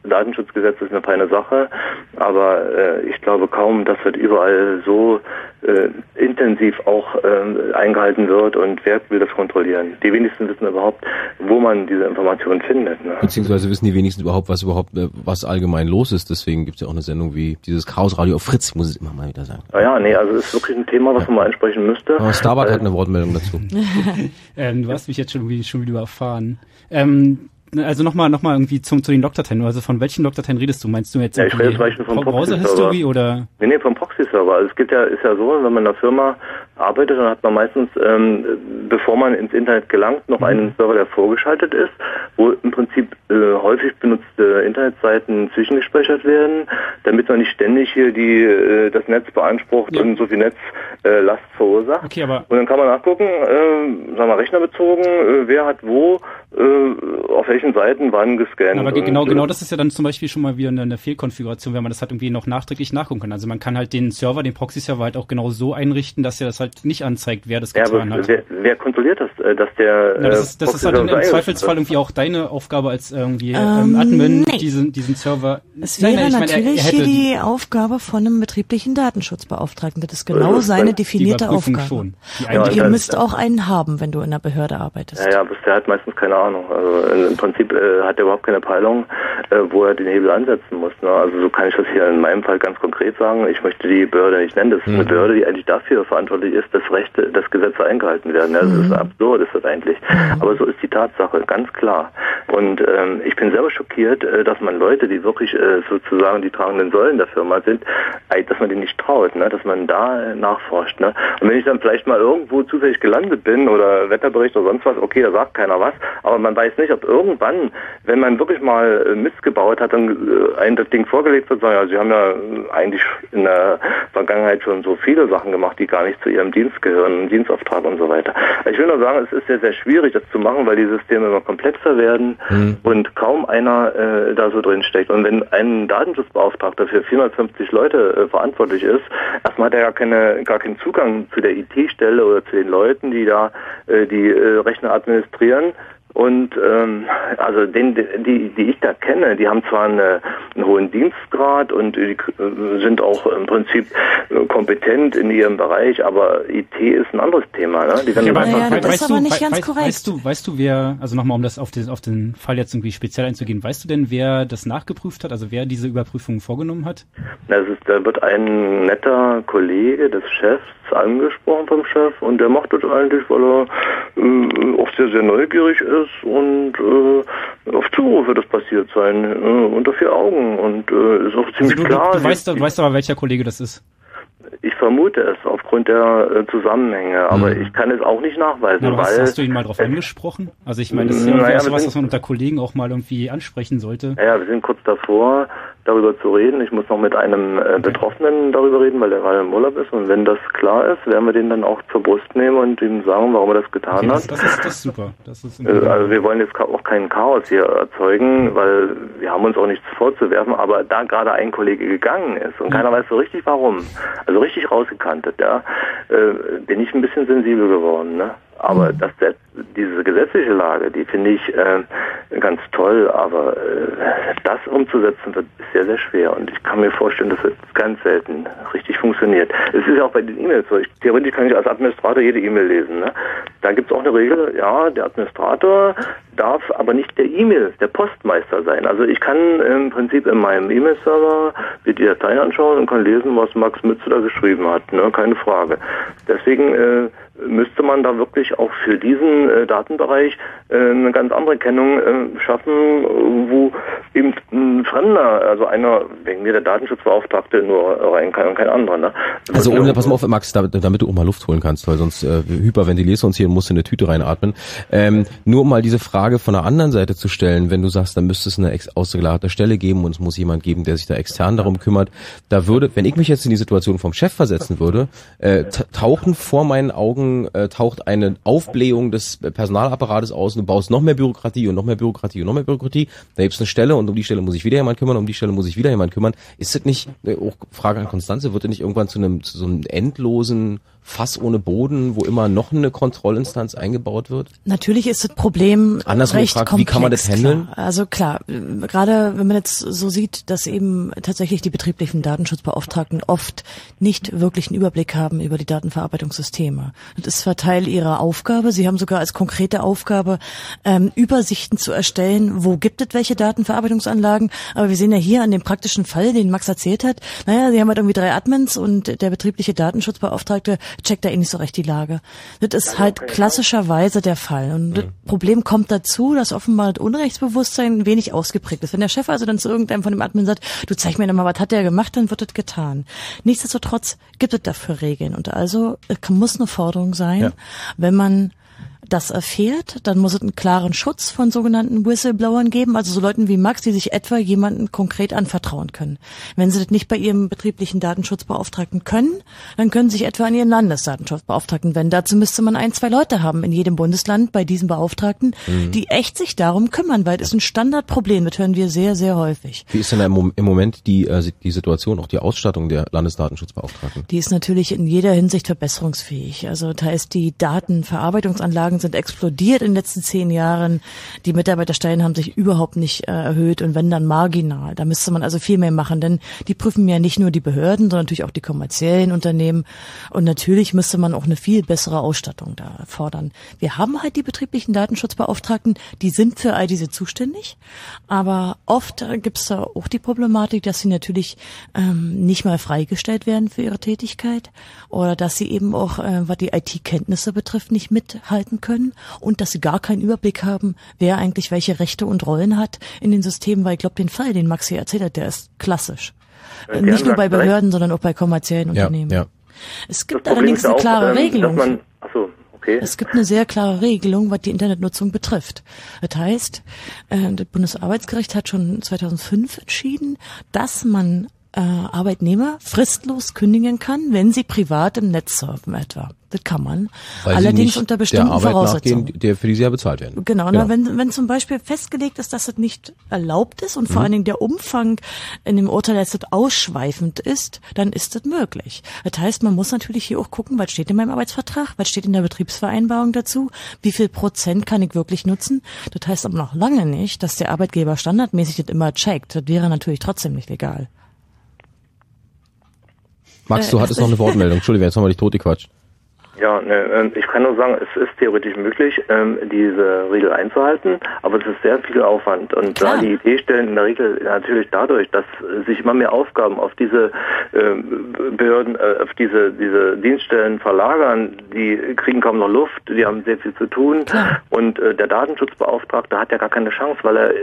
Datenschutzgesetz ist eine feine Sache, aber äh, ich glaube kaum, dass das überall so äh, intensiv auch äh, eingehalten wird und wer will das kontrollieren. Die wenigsten wissen überhaupt, wo man diese Informationen findet. Ne? Beziehungsweise wissen die wenigsten überhaupt, was überhaupt, äh, was allgemein los ist. Deswegen gibt's ja auch eine Sendung wie dieses Chaosradio auf Fritz, ich muss es immer mal wieder sagen. Naja, nee, also es ist wirklich ein Thema, was man mal ansprechen müsste. Aber Starbuck Äh, hat eine Wortmeldung dazu. ähm, du hast mich jetzt schon, wie, schon wieder erfahren. Ähm, also nochmal noch mal irgendwie zum, zu den Logdateien. Also von welchen Logdateien redest du? Meinst du jetzt Ja, ich rede Beispiel vom Browser Proxy-Server. History oder? Nee, nee, vom Proxy-Server. Also es gibt ja, ist ja so, wenn man in einer Firma arbeitet, dann hat man meistens, ähm, bevor man ins Internet gelangt, noch einen Server, der vorgeschaltet ist, wo im Prinzip äh, häufig benutzte Internetseiten zwischengespeichert werden, damit man nicht ständig hier die äh, das Netz beansprucht und so viel Netzlast äh, verursacht. Okay, aber Und dann kann man nachgucken, äh, sagen wir rechnerbezogen, äh, wer hat wo äh, auf welchen Seiten wann gescannt. Aber genau, genau das ist ja dann zum Beispiel schon mal wieder eine, eine Fehlkonfiguration, wenn man das halt irgendwie noch nachträglich nachgucken kann. Also man kann halt den Server, den Proxy-Server halt auch genau so einrichten, dass er das halt nicht anzeigt, wer das getan ja, hat. Wer, wer kontrolliert das, äh, dass der ja, das ist, das ist halt im, im Zweifelsfall irgendwie auch deine Aufgabe als irgendwie ähm, Admin, nee. diesen, diesen Server. Es wäre nein, nein, ich natürlich meine, er, er hier die Aufgabe von einem betrieblichen Datenschutzbeauftragten. Das ist genau Äh, seine die definierte Aufgabe. schon. Die Ja, Und ihr das- müsst auch einen haben, wenn du in einer Behörde arbeitest. Ja, ja, aber der hat meistens keine Ahnung. Also im Prinzip äh, hat er überhaupt keine Peilung, äh, wo er den Hebel ansetzen muss. Ne? Also so kann ich das hier in meinem Fall ganz konkret sagen. Ich möchte die Behörde nicht nennen. Das ist eine Behörde, die eigentlich dafür verantwortlich ist, dass Rechte, dass Gesetze eingehalten werden. Ja, das ist absurd, ist das eigentlich. Aber so ist die Tatsache, ganz klar. Und ähm, ich bin selber schockiert, äh, dass man Leute, die wirklich äh, sozusagen die tragenden Säulen der Firma sind, dass man denen nicht traut, ne? dass man da äh, nachforscht. Ne? Und wenn ich dann vielleicht mal irgendwo zufällig gelandet bin oder Wetterbericht oder sonst was, okay, da sagt keiner was, aber man weiß nicht, ob irgendwann, wenn man wirklich mal äh, Mist gebaut hat, dann äh, ein das Ding vorgelegt wird, sagen, ja, sie haben ja äh, eigentlich in der Vergangenheit schon so viele Sachen gemacht, die gar nicht zu ihrem Dienst gehören, einen Dienstauftrag und so weiter. Ich will nur sagen, es ist sehr, sehr schwierig, das zu machen, weil die Systeme immer komplexer werden und kaum einer äh, da so drin steckt. Und wenn ein Datenschutzbeauftragter für 450 Leute äh, verantwortlich ist, erstmal hat er gar, keine, gar keinen Zugang zu der IT-Stelle oder zu den Leuten, die da äh, die äh, Rechner administrieren. Und ähm, also den, die, die ich da kenne, die haben zwar eine, einen hohen Dienstgrad und die äh, sind auch im Prinzip äh, kompetent in ihrem Bereich, aber IT ist ein anderes Thema. Ne? Die werden Ja, aber, Ja, we- das weißt ist aber du, nicht ganz weißt, korrekt. Weißt du, weißt du, wer, also nochmal, um das auf den, auf den Fall jetzt irgendwie speziell einzugehen, weißt du denn, wer das nachgeprüft hat, also wer diese Überprüfung vorgenommen hat? Das ist, da wird ein netter Kollege des Chefs angesprochen vom Chef und der macht das eigentlich, weil er äh, auch sehr, sehr neugierig ist und äh, auf Zuruf wird das passiert sein, äh, unter vier Augen und äh, ist auch Also ziemlich du, klar. du, du, weißt, du weißt aber, welcher Kollege das ist. Ich vermute es aufgrund der äh, Zusammenhänge, aber ich kann es auch nicht nachweisen, Na, hast, hast du ihn mal drauf angesprochen? Also ich meine, das ist ja Naja, sowas, was man unter Kollegen auch mal irgendwie ansprechen sollte. Ja, wir sind kurz davor, darüber zu reden. Ich muss noch mit einem äh, Betroffenen darüber reden, weil der gerade im Urlaub ist. Und wenn das klar ist, werden wir den dann auch zur Brust nehmen und ihm sagen, warum er das getan Okay, das, hat. das, ist, das ist super. Das ist Äh, Also wir wollen jetzt auch keinen Chaos hier erzeugen, weil wir haben uns auch nichts vorzuwerfen, aber da gerade ein Kollege gegangen ist und keiner weiß so richtig warum, also richtig rausgekantet, ja, äh, bin ich ein bisschen sensibel geworden. Ne? Aber das, das, diese gesetzliche Lage, die finde ich äh, ganz toll, aber äh, das umzusetzen wird sehr, sehr schwer und ich kann mir vorstellen, dass es ganz selten richtig funktioniert. Es ist ja auch bei den E-Mails so. Ich, theoretisch kann ich als Administrator jede E-Mail lesen. Ne? Da gibt es auch eine Regel, ja, der Administrator darf aber nicht der E-Mail, der Postmeister sein. Also ich kann im Prinzip in meinem E-Mail-Server mir die Dateien anschauen und kann lesen, was Max Mütze da geschrieben hat, ne? keine Frage. Deswegen äh, müsste man da wirklich auch für diesen äh, Datenbereich äh, eine ganz andere Kennung äh, schaffen, wo eben ein Fremder, also einer, wegen mir der Datenschutzbeauftragte nur rein kann und kein anderer. Ne? Also ohne, pass mal auf, Max, damit, damit du auch mal Luft holen kannst, weil sonst äh, hyperventilierst du uns hier und musst in eine Tüte reinatmen. Ähm, nur um mal diese Frage von der anderen Seite zu stellen, wenn du sagst, da müsste es eine ausgelagerte Stelle geben und es muss jemand geben, der sich da extern darum kümmert, da würde, wenn ich mich jetzt in die Situation vom Chef versetzen würde, äh, ta- tauchen vor meinen Augen, äh, taucht eine Aufblähung des Personalapparates aus und du baust noch mehr Bürokratie und noch mehr Bürokratie und noch mehr Bürokratie, da gibt's eine Stelle und um die Stelle muss sich wieder jemand kümmern, um die Stelle muss sich wieder jemand kümmern. Ist das nicht, äh, auch Frage an Konstanze, wird das nicht irgendwann zu einem, zu so einem endlosen Fass ohne Boden, wo immer noch eine Kontrollinstanz eingebaut wird? Natürlich ist das Problem Andersrum recht gefragt, wie komplex, kann man das handeln? Klar. Also klar, gerade wenn man jetzt so sieht, dass eben tatsächlich die betrieblichen Datenschutzbeauftragten oft nicht wirklich einen Überblick haben über die Datenverarbeitungssysteme. Das ist zwar Teil ihrer Aufgabe, sie haben sogar als konkrete Aufgabe, ähm, Übersichten zu erstellen, wo gibt es welche Datenverarbeitungsanlagen, aber wir sehen ja hier an dem praktischen Fall, den Max erzählt hat, naja, sie haben halt irgendwie drei Admins und der betriebliche Datenschutzbeauftragte checkt da eh nicht so recht die Lage. Das ist halt klassischerweise der Fall. Und das Problem kommt dazu, dass offenbar das Unrechtsbewusstsein wenig ausgeprägt ist. Wenn der Chef also dann zu irgendeinem von dem Admin sagt, du zeig mir doch mal, was hat der gemacht, dann wird das getan. Nichtsdestotrotz gibt es dafür Regeln. Und also es kann- muss eine Forderung sein, Ja. wenn man das erfährt, dann muss es einen klaren Schutz von sogenannten Whistleblowern geben, also so Leuten wie Max, die sich etwa jemanden konkret anvertrauen können. Wenn sie das nicht bei ihrem betrieblichen Datenschutzbeauftragten können, dann können sie sich etwa an ihren Landesdatenschutzbeauftragten wenden. Dazu müsste man ein, zwei Leute haben in jedem Bundesland bei diesen Beauftragten, mhm. die echt sich darum kümmern, weil das ist ein Standardproblem, das hören wir sehr, sehr häufig. Wie ist denn im Moment die, äh, die Situation, auch die Ausstattung der Landesdatenschutzbeauftragten? Die ist natürlich in jeder Hinsicht verbesserungsfähig. Also da ist die Datenverarbeitungsanlagen sind explodiert in den letzten zehn Jahren. Die Mitarbeiterstellen haben sich überhaupt nicht äh, erhöht und wenn dann marginal. Da müsste man also viel mehr machen, denn die prüfen ja nicht nur die Behörden, sondern natürlich auch die kommerziellen Unternehmen. Und natürlich müsste man auch eine viel bessere Ausstattung da fordern. Wir haben halt die betrieblichen Datenschutzbeauftragten, die sind für all diese zuständig. Aber oft äh, gibt es da auch die Problematik, dass sie natürlich ähm, nicht mal freigestellt werden für ihre Tätigkeit oder dass sie eben auch, äh, was die IT-Kenntnisse betrifft, nicht mithalten können und dass sie gar keinen Überblick haben, wer eigentlich welche Rechte und Rollen hat in den Systemen, weil ich glaube, den Fall, den Max hier erzählt hat, der ist klassisch. Äh, nicht nur bei Behörden, sondern auch bei kommerziellen ja, Unternehmen. Ja. Es gibt allerdings eine klare ähm, Regelung. Man, achso, okay. Es gibt eine sehr klare Regelung, was die Internetnutzung betrifft. Das heißt, äh, das Bundesarbeitsgericht hat schon 2005 entschieden, dass man äh, Arbeitnehmer fristlos kündigen kann, wenn sie privat im Netz surfen etwa. Das kann man. Weil Allerdings unter bestimmten der Arbeit Voraussetzungen. Nachgehen, der für die sie ja bezahlt werden. Genau, Na, wenn, wenn zum Beispiel festgelegt ist, dass das nicht erlaubt ist und vor Mhm. allen Dingen der Umfang in dem Urteil jetzt ausschweifend ist, dann ist das möglich. Das heißt, man muss natürlich hier auch gucken, was steht in meinem Arbeitsvertrag, was steht in der Betriebsvereinbarung dazu, wie viel Prozent kann ich wirklich nutzen. Das heißt aber noch lange nicht, dass der Arbeitgeber standardmäßig das immer checkt. Das wäre natürlich trotzdem nicht legal. Max, Äh, du hattest noch eine Wortmeldung. Entschuldigung, jetzt haben wir dich totgequatscht. Ja, ne, ähm, ich kann nur sagen, es ist theoretisch möglich, ähm, diese Regel einzuhalten, aber es ist sehr viel Aufwand. Und da die IT-Stellen in der Regel natürlich dadurch, dass sich immer mehr Aufgaben auf diese ähm, Behörden, äh, auf diese, diese Dienststellen verlagern, die kriegen kaum noch Luft, die haben sehr viel zu tun. Und äh, der Datenschutzbeauftragte hat ja gar keine Chance, weil er äh,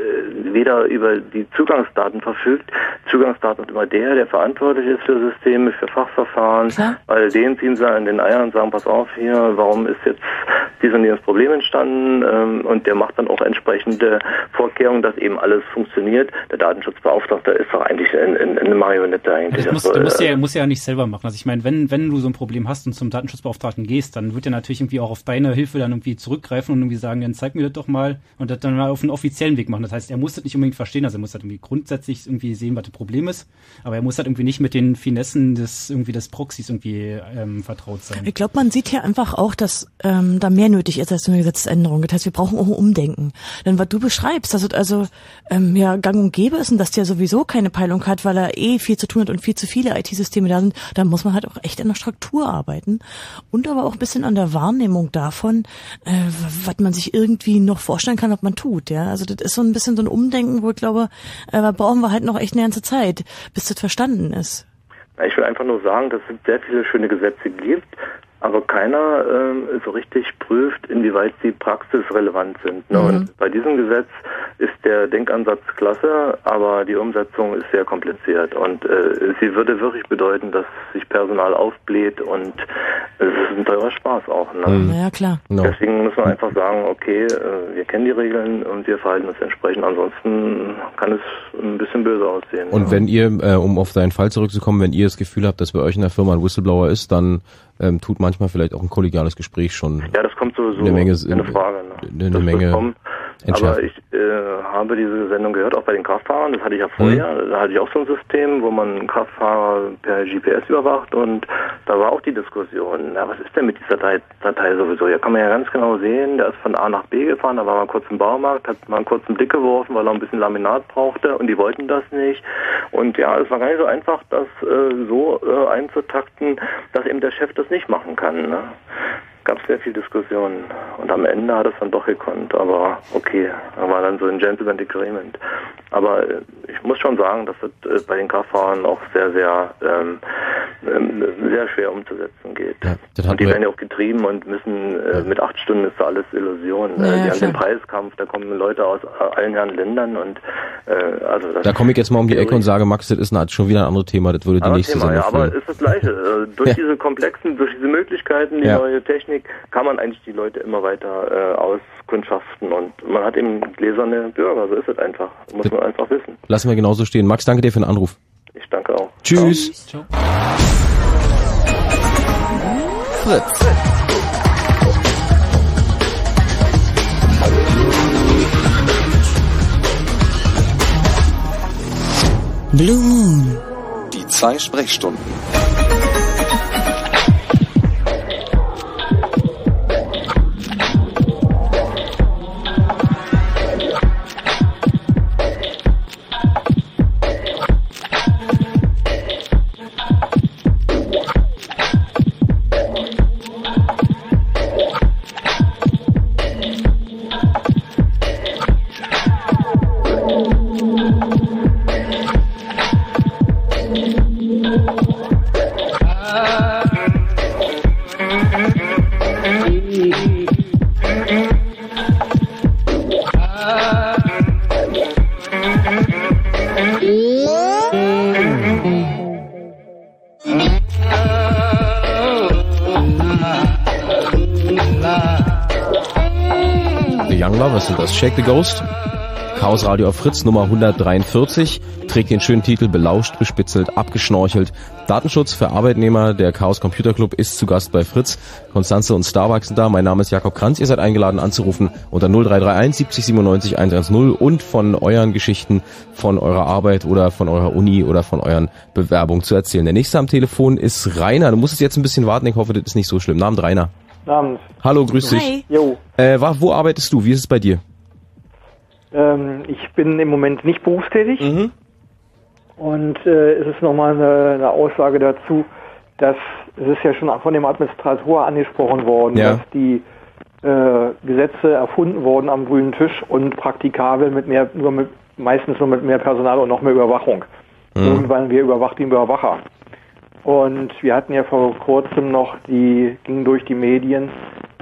weder über die Zugangsdaten verfügt. Zugangsdaten ist immer der, der verantwortlich ist für Systeme, für Fachverfahren. Weil den ziehen sie an den Eiern und sagen, pass auf hier, warum ist jetzt dieses und jenes Problem entstanden? Ähm, und der macht dann auch entsprechende Vorkehrungen, dass eben alles funktioniert. Der Datenschutzbeauftragte ist doch eigentlich in, in, eine Marionette eigentlich. Das musst, Also, du musst äh, ja, musst ja nicht selber machen. Also ich meine, wenn, wenn du so ein Problem hast und zum Datenschutzbeauftragten gehst, dann wird er natürlich irgendwie auch auf deine Hilfe dann irgendwie zurückgreifen und irgendwie sagen, dann zeig mir das doch mal und das dann mal auf einen offiziellen Weg machen. Das heißt, er muss das nicht unbedingt verstehen, also er muss halt irgendwie grundsätzlich irgendwie sehen, was das Problem ist, aber er muss halt irgendwie nicht mit den Finessen des irgendwie des Proxys irgendwie ähm, vertraut sein. Ich glaube, man sieht hier einfach auch, dass ähm, da mehr nötig ist als eine Gesetzesänderung. Das heißt, wir brauchen auch ein Umdenken. Denn was du beschreibst, dass es also ähm, ja gang und gäbe ist und dass der sowieso keine Peilung hat, weil er eh viel zu tun hat und viel zu viele IT-Systeme da sind, dann muss man halt auch echt an der Struktur arbeiten und aber auch ein bisschen an der Wahrnehmung davon, äh, was man sich irgendwie noch vorstellen kann, was man tut. Ja, also das ist so ein bisschen so ein Umdenken, wo ich glaube, äh, da brauchen wir halt noch echt eine ganze Zeit, bis das verstanden ist. Ich will einfach nur sagen, dass es sehr viele schöne Gesetze gibt, aber keiner ähm, so richtig prüft, inwieweit sie praxisrelevant sind. Ne? Mhm. Und bei diesem Gesetz ist der Denkansatz klasse, aber die Umsetzung ist sehr kompliziert. Und äh, sie würde wirklich bedeuten, dass sich Personal aufbläht und es ist ein teurer Spaß auch. Ne? Mhm. Ja, klar. Deswegen muss man einfach sagen, okay, äh, wir kennen die Regeln und wir verhalten uns entsprechend. Ansonsten kann es ein bisschen böse aussehen. Und wenn ihr, äh, um auf deinen Fall zurückzukommen, wenn ihr das Gefühl habt, dass bei euch in der Firma ein Whistleblower ist, dann ähm, tut manchmal vielleicht auch ein kollegiales Gespräch schon Ja, das kommt sowieso eine Menge, eine Frage. Ne? eine wird Menge kommen. Aber entschärfen. ich äh, habe diese Sendung gehört, auch bei den Kraftfahrern. Das hatte ich ja vorher. Mhm. Da hatte ich auch so ein System, wo man Kraftfahrer per GPS überwacht und da war auch die Diskussion, na, was ist denn mit dieser Datei, Datei sowieso? Ja, kann man ja ganz genau sehen, der ist von A nach B gefahren, da war mal kurz im Baumarkt, hat mal einen kurzen Blick geworfen, weil er ein bisschen Laminat brauchte und die wollten das nicht. Und ja, es war gar nicht so einfach, das äh, so äh, einzutakten, dass eben der Chef das nicht machen kann. Ne? Gab es sehr viel Diskussionen und am Ende hat es dann doch gekonnt, aber okay, da war dann so ein Gentleman Agreement. Aber äh, ich muss schon sagen, dass es äh, bei den Kraftfahrern auch sehr, sehr ähm, ähm, sehr schwer umzusetzen geht. Ja, das und die werden ja auch getrieben und müssen äh, mit acht Stunden ist da alles Illusion. Ja, äh, ja, die haben klar. den Preiskampf, da kommen Leute aus allen Herren Ländern und äh, also das Da komme ich jetzt mal um die Ecke und sage, Max, das ist ein, schon wieder ein anderes Thema, das würde die Aber nächste Thema, Sendung ja, aber füllen. ist das Gleiche. Durch Ja. diese komplexen, durch diese Möglichkeiten, die Ja. neue Technik, kann man eigentlich die Leute immer weiter äh, auskundschaften und man hat eben gläserne Bürger, so ist es einfach. Muss man einfach wissen. Lassen wir genauso stehen. Max, danke dir für den Anruf. Ich danke auch. Tschüss. Fritz. Blue Moon. Die zwei Sprechstunden. Sind das. Shake the Ghost. Chaos Radio auf Fritz Nummer 143 trägt den schönen Titel Belauscht, bespitzelt, abgeschnorchelt. Datenschutz für Arbeitnehmer. Der Chaos Computer Club ist zu Gast bei Fritz. Konstanze und Starbucks sind da. Mein Name ist Jakob Kranz. Ihr seid eingeladen anzurufen unter 0331 70 97 110 und von euren Geschichten, von eurer Arbeit oder von eurer Uni oder von euren Bewerbungen zu erzählen. Der nächste am Telefon ist Rainer. Du musst jetzt ein bisschen warten. Ich hoffe, das ist nicht so schlimm. Namen Rainer. Abend. Hallo, grüß dich. Jo. Äh, wa- wo arbeitest du? Wie ist es bei dir? Ähm, ich bin im Moment nicht berufstätig. Mhm. Und äh, es ist nochmal eine, eine Aussage dazu, dass es ist ja schon von dem Administrator angesprochen worden, Ja. dass die äh, Gesetze erfunden wurden am grünen Tisch und praktikabel mit mehr, nur mit, meistens nur mit mehr Personal und noch mehr Überwachung. Mhm. Irgendwann wir überwacht den Überwacher. Und wir hatten ja vor kurzem noch, die ging durch die Medien,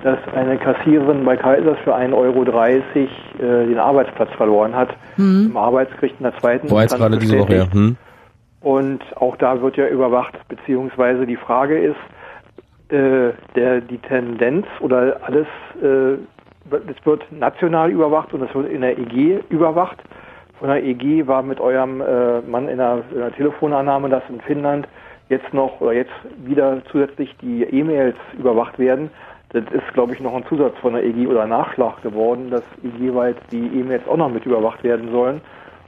dass eine Kassiererin bei Kaisers für 1,30 Euro äh, den Arbeitsplatz verloren hat. Mhm. Im Arbeitsgericht in der zweiten War jetzt gerade diese Woche, ja. bestätigt. Hm? Und auch da wird ja überwacht, beziehungsweise die Frage ist, äh, der, die Tendenz oder alles, äh, es wird national überwacht und es wird in der EG überwacht. Von der EG war mit eurem äh, Mann in der, in der Telefonannahme, dass in Finnland jetzt noch oder jetzt wieder zusätzlich die E-Mails überwacht werden. Das ist, glaube ich, noch ein Zusatz von der EG oder Nachschlag geworden, dass EG-weit die E-Mails auch noch mit überwacht werden sollen.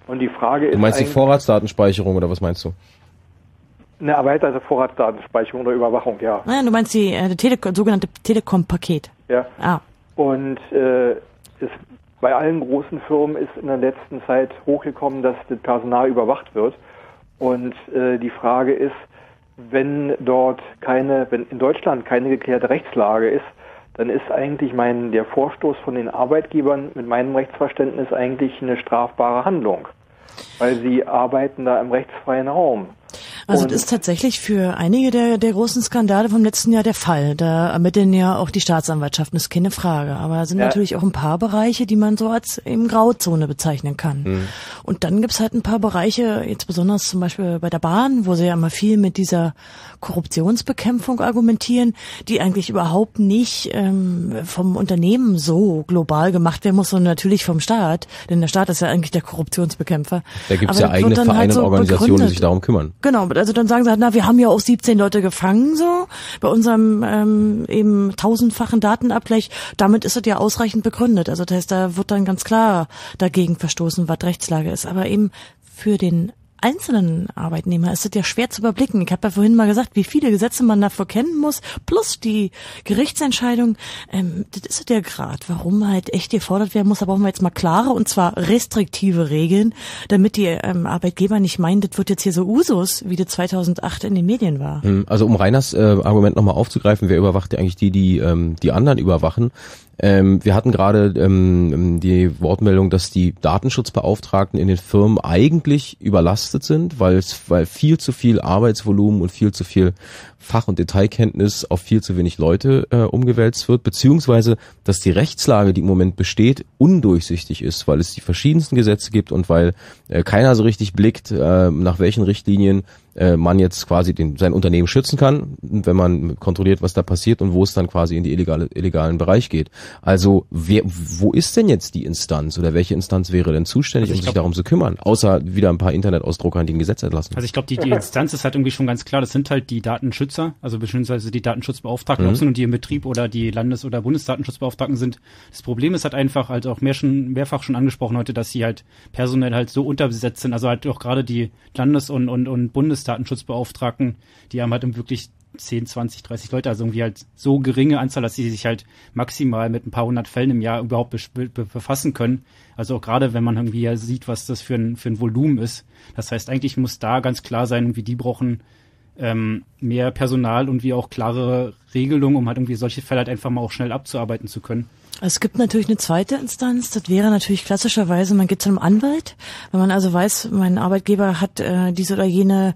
Und die Frage ist Du meinst die Vorratsdatenspeicherung oder was meinst du? eine erweiterte Vorratsdatenspeicherung oder Überwachung, ja. Naja, du meinst die äh, Tele sogenannte Telekom-Paket. ja. Ah. Und äh, es, bei allen großen Firmen ist in der letzten Zeit hochgekommen, dass das Personal überwacht wird. Und äh, die Frage ist, wenn dort keine, wenn in Deutschland keine geklärte Rechtslage ist, dann ist eigentlich mein der Vorstoß von den Arbeitgebern mit meinem Rechtsverständnis eigentlich eine strafbare Handlung, weil sie arbeiten da im rechtsfreien Raum. Also Und- das ist tatsächlich für einige der, der großen Skandale vom letzten Jahr der Fall. Da ermitteln ja auch die Staatsanwaltschaften, ist keine Frage. Aber es sind Ja. natürlich auch ein paar Bereiche, die man so als eben Grauzone bezeichnen kann. Und dann gibt's halt ein paar Bereiche, jetzt besonders zum Beispiel bei der Bahn, wo sie ja immer viel mit dieser Korruptionsbekämpfung argumentieren, die eigentlich überhaupt nicht ähm, vom Unternehmen so global gemacht werden muss, sondern natürlich vom Staat. Denn der Staat ist ja eigentlich der Korruptionsbekämpfer. Da gibt es ja eigene dann Vereine halt so und Organisationen, die begründet. sich darum kümmern. Genau, also dann sagen sie halt, na, wir haben ja auch 17 Leute gefangen, so, bei unserem ähm, eben tausendfachen Datenabgleich. Damit ist es ja ausreichend begründet. Also das heißt, da wird dann ganz klar dagegen verstoßen, was Rechtslage ist. Aber eben für den einzelnen Arbeitnehmer ist es ja schwer zu überblicken. Ich habe ja vorhin mal gesagt, wie viele Gesetze man dafür kennen muss, plus die Gerichtsentscheidung. Ähm, das ist ja gerade, warum halt echt gefordert werden muss. Da brauchen wir jetzt mal klare und zwar restriktive Regeln, damit die ähm, Arbeitgeber nicht meinen, das wird jetzt hier so Usus, wie das 2008 in den Medien war. Hm, Also um Reiners äh, Argument nochmal aufzugreifen, wer überwacht ja eigentlich die, die ähm, die anderen überwachen? Ähm, wir hatten gerade ähm, die Wortmeldung, dass die Datenschutzbeauftragten in den Firmen eigentlich überlastet sind, weil es weil viel zu viel Arbeitsvolumen und viel zu viel Fach- und Detailkenntnis auf viel zu wenig Leute äh, umgewälzt wird, beziehungsweise dass die Rechtslage, die im Moment besteht, undurchsichtig ist, weil es die verschiedensten Gesetze gibt und weil äh, keiner so richtig blickt, äh, nach welchen Richtlinien äh, man jetzt quasi den, sein Unternehmen schützen kann, wenn man kontrolliert, was da passiert und wo es dann quasi in die illegale, illegalen Bereich geht. Also wer, wo ist denn jetzt die Instanz oder welche Instanz wäre denn zuständig, Also um ich sich glaub- darum zu kümmern? Außer wieder ein paar Internetausdrucker, die ein Gesetz erlassen. Also ich glaube, die, die Instanz ist halt irgendwie schon ganz klar. Das sind halt die Datenschützer, also beziehungsweise die Datenschutzbeauftragten, Mhm. ob es nun die im Betrieb oder die Landes- oder Bundesdatenschutzbeauftragten sind. Das Problem ist halt einfach, halt auch mehr schon, mehrfach schon angesprochen heute, dass sie halt personell halt so unterbesetzt sind. Also halt auch gerade die Landes- und, und, und Bundesdatenschutzbeauftragten, die haben halt wirklich 10, 20, 30 Leute, also irgendwie halt so geringe Anzahl, dass sie sich halt maximal mit ein paar hundert Fällen im Jahr überhaupt be be befassen können. Also auch gerade, wenn man irgendwie ja sieht, was das für ein, für ein Volumen ist. Das heißt, eigentlich muss da ganz klar sein, irgendwie die brauchen ähm, mehr Personal und wie auch klare Regelungen, um halt irgendwie solche Fälle halt einfach mal auch schnell abzuarbeiten zu können. Es gibt natürlich eine zweite Instanz, das wäre natürlich klassischerweise, man geht zu einem Anwalt, wenn man also weiß, mein Arbeitgeber hat äh, diese oder jene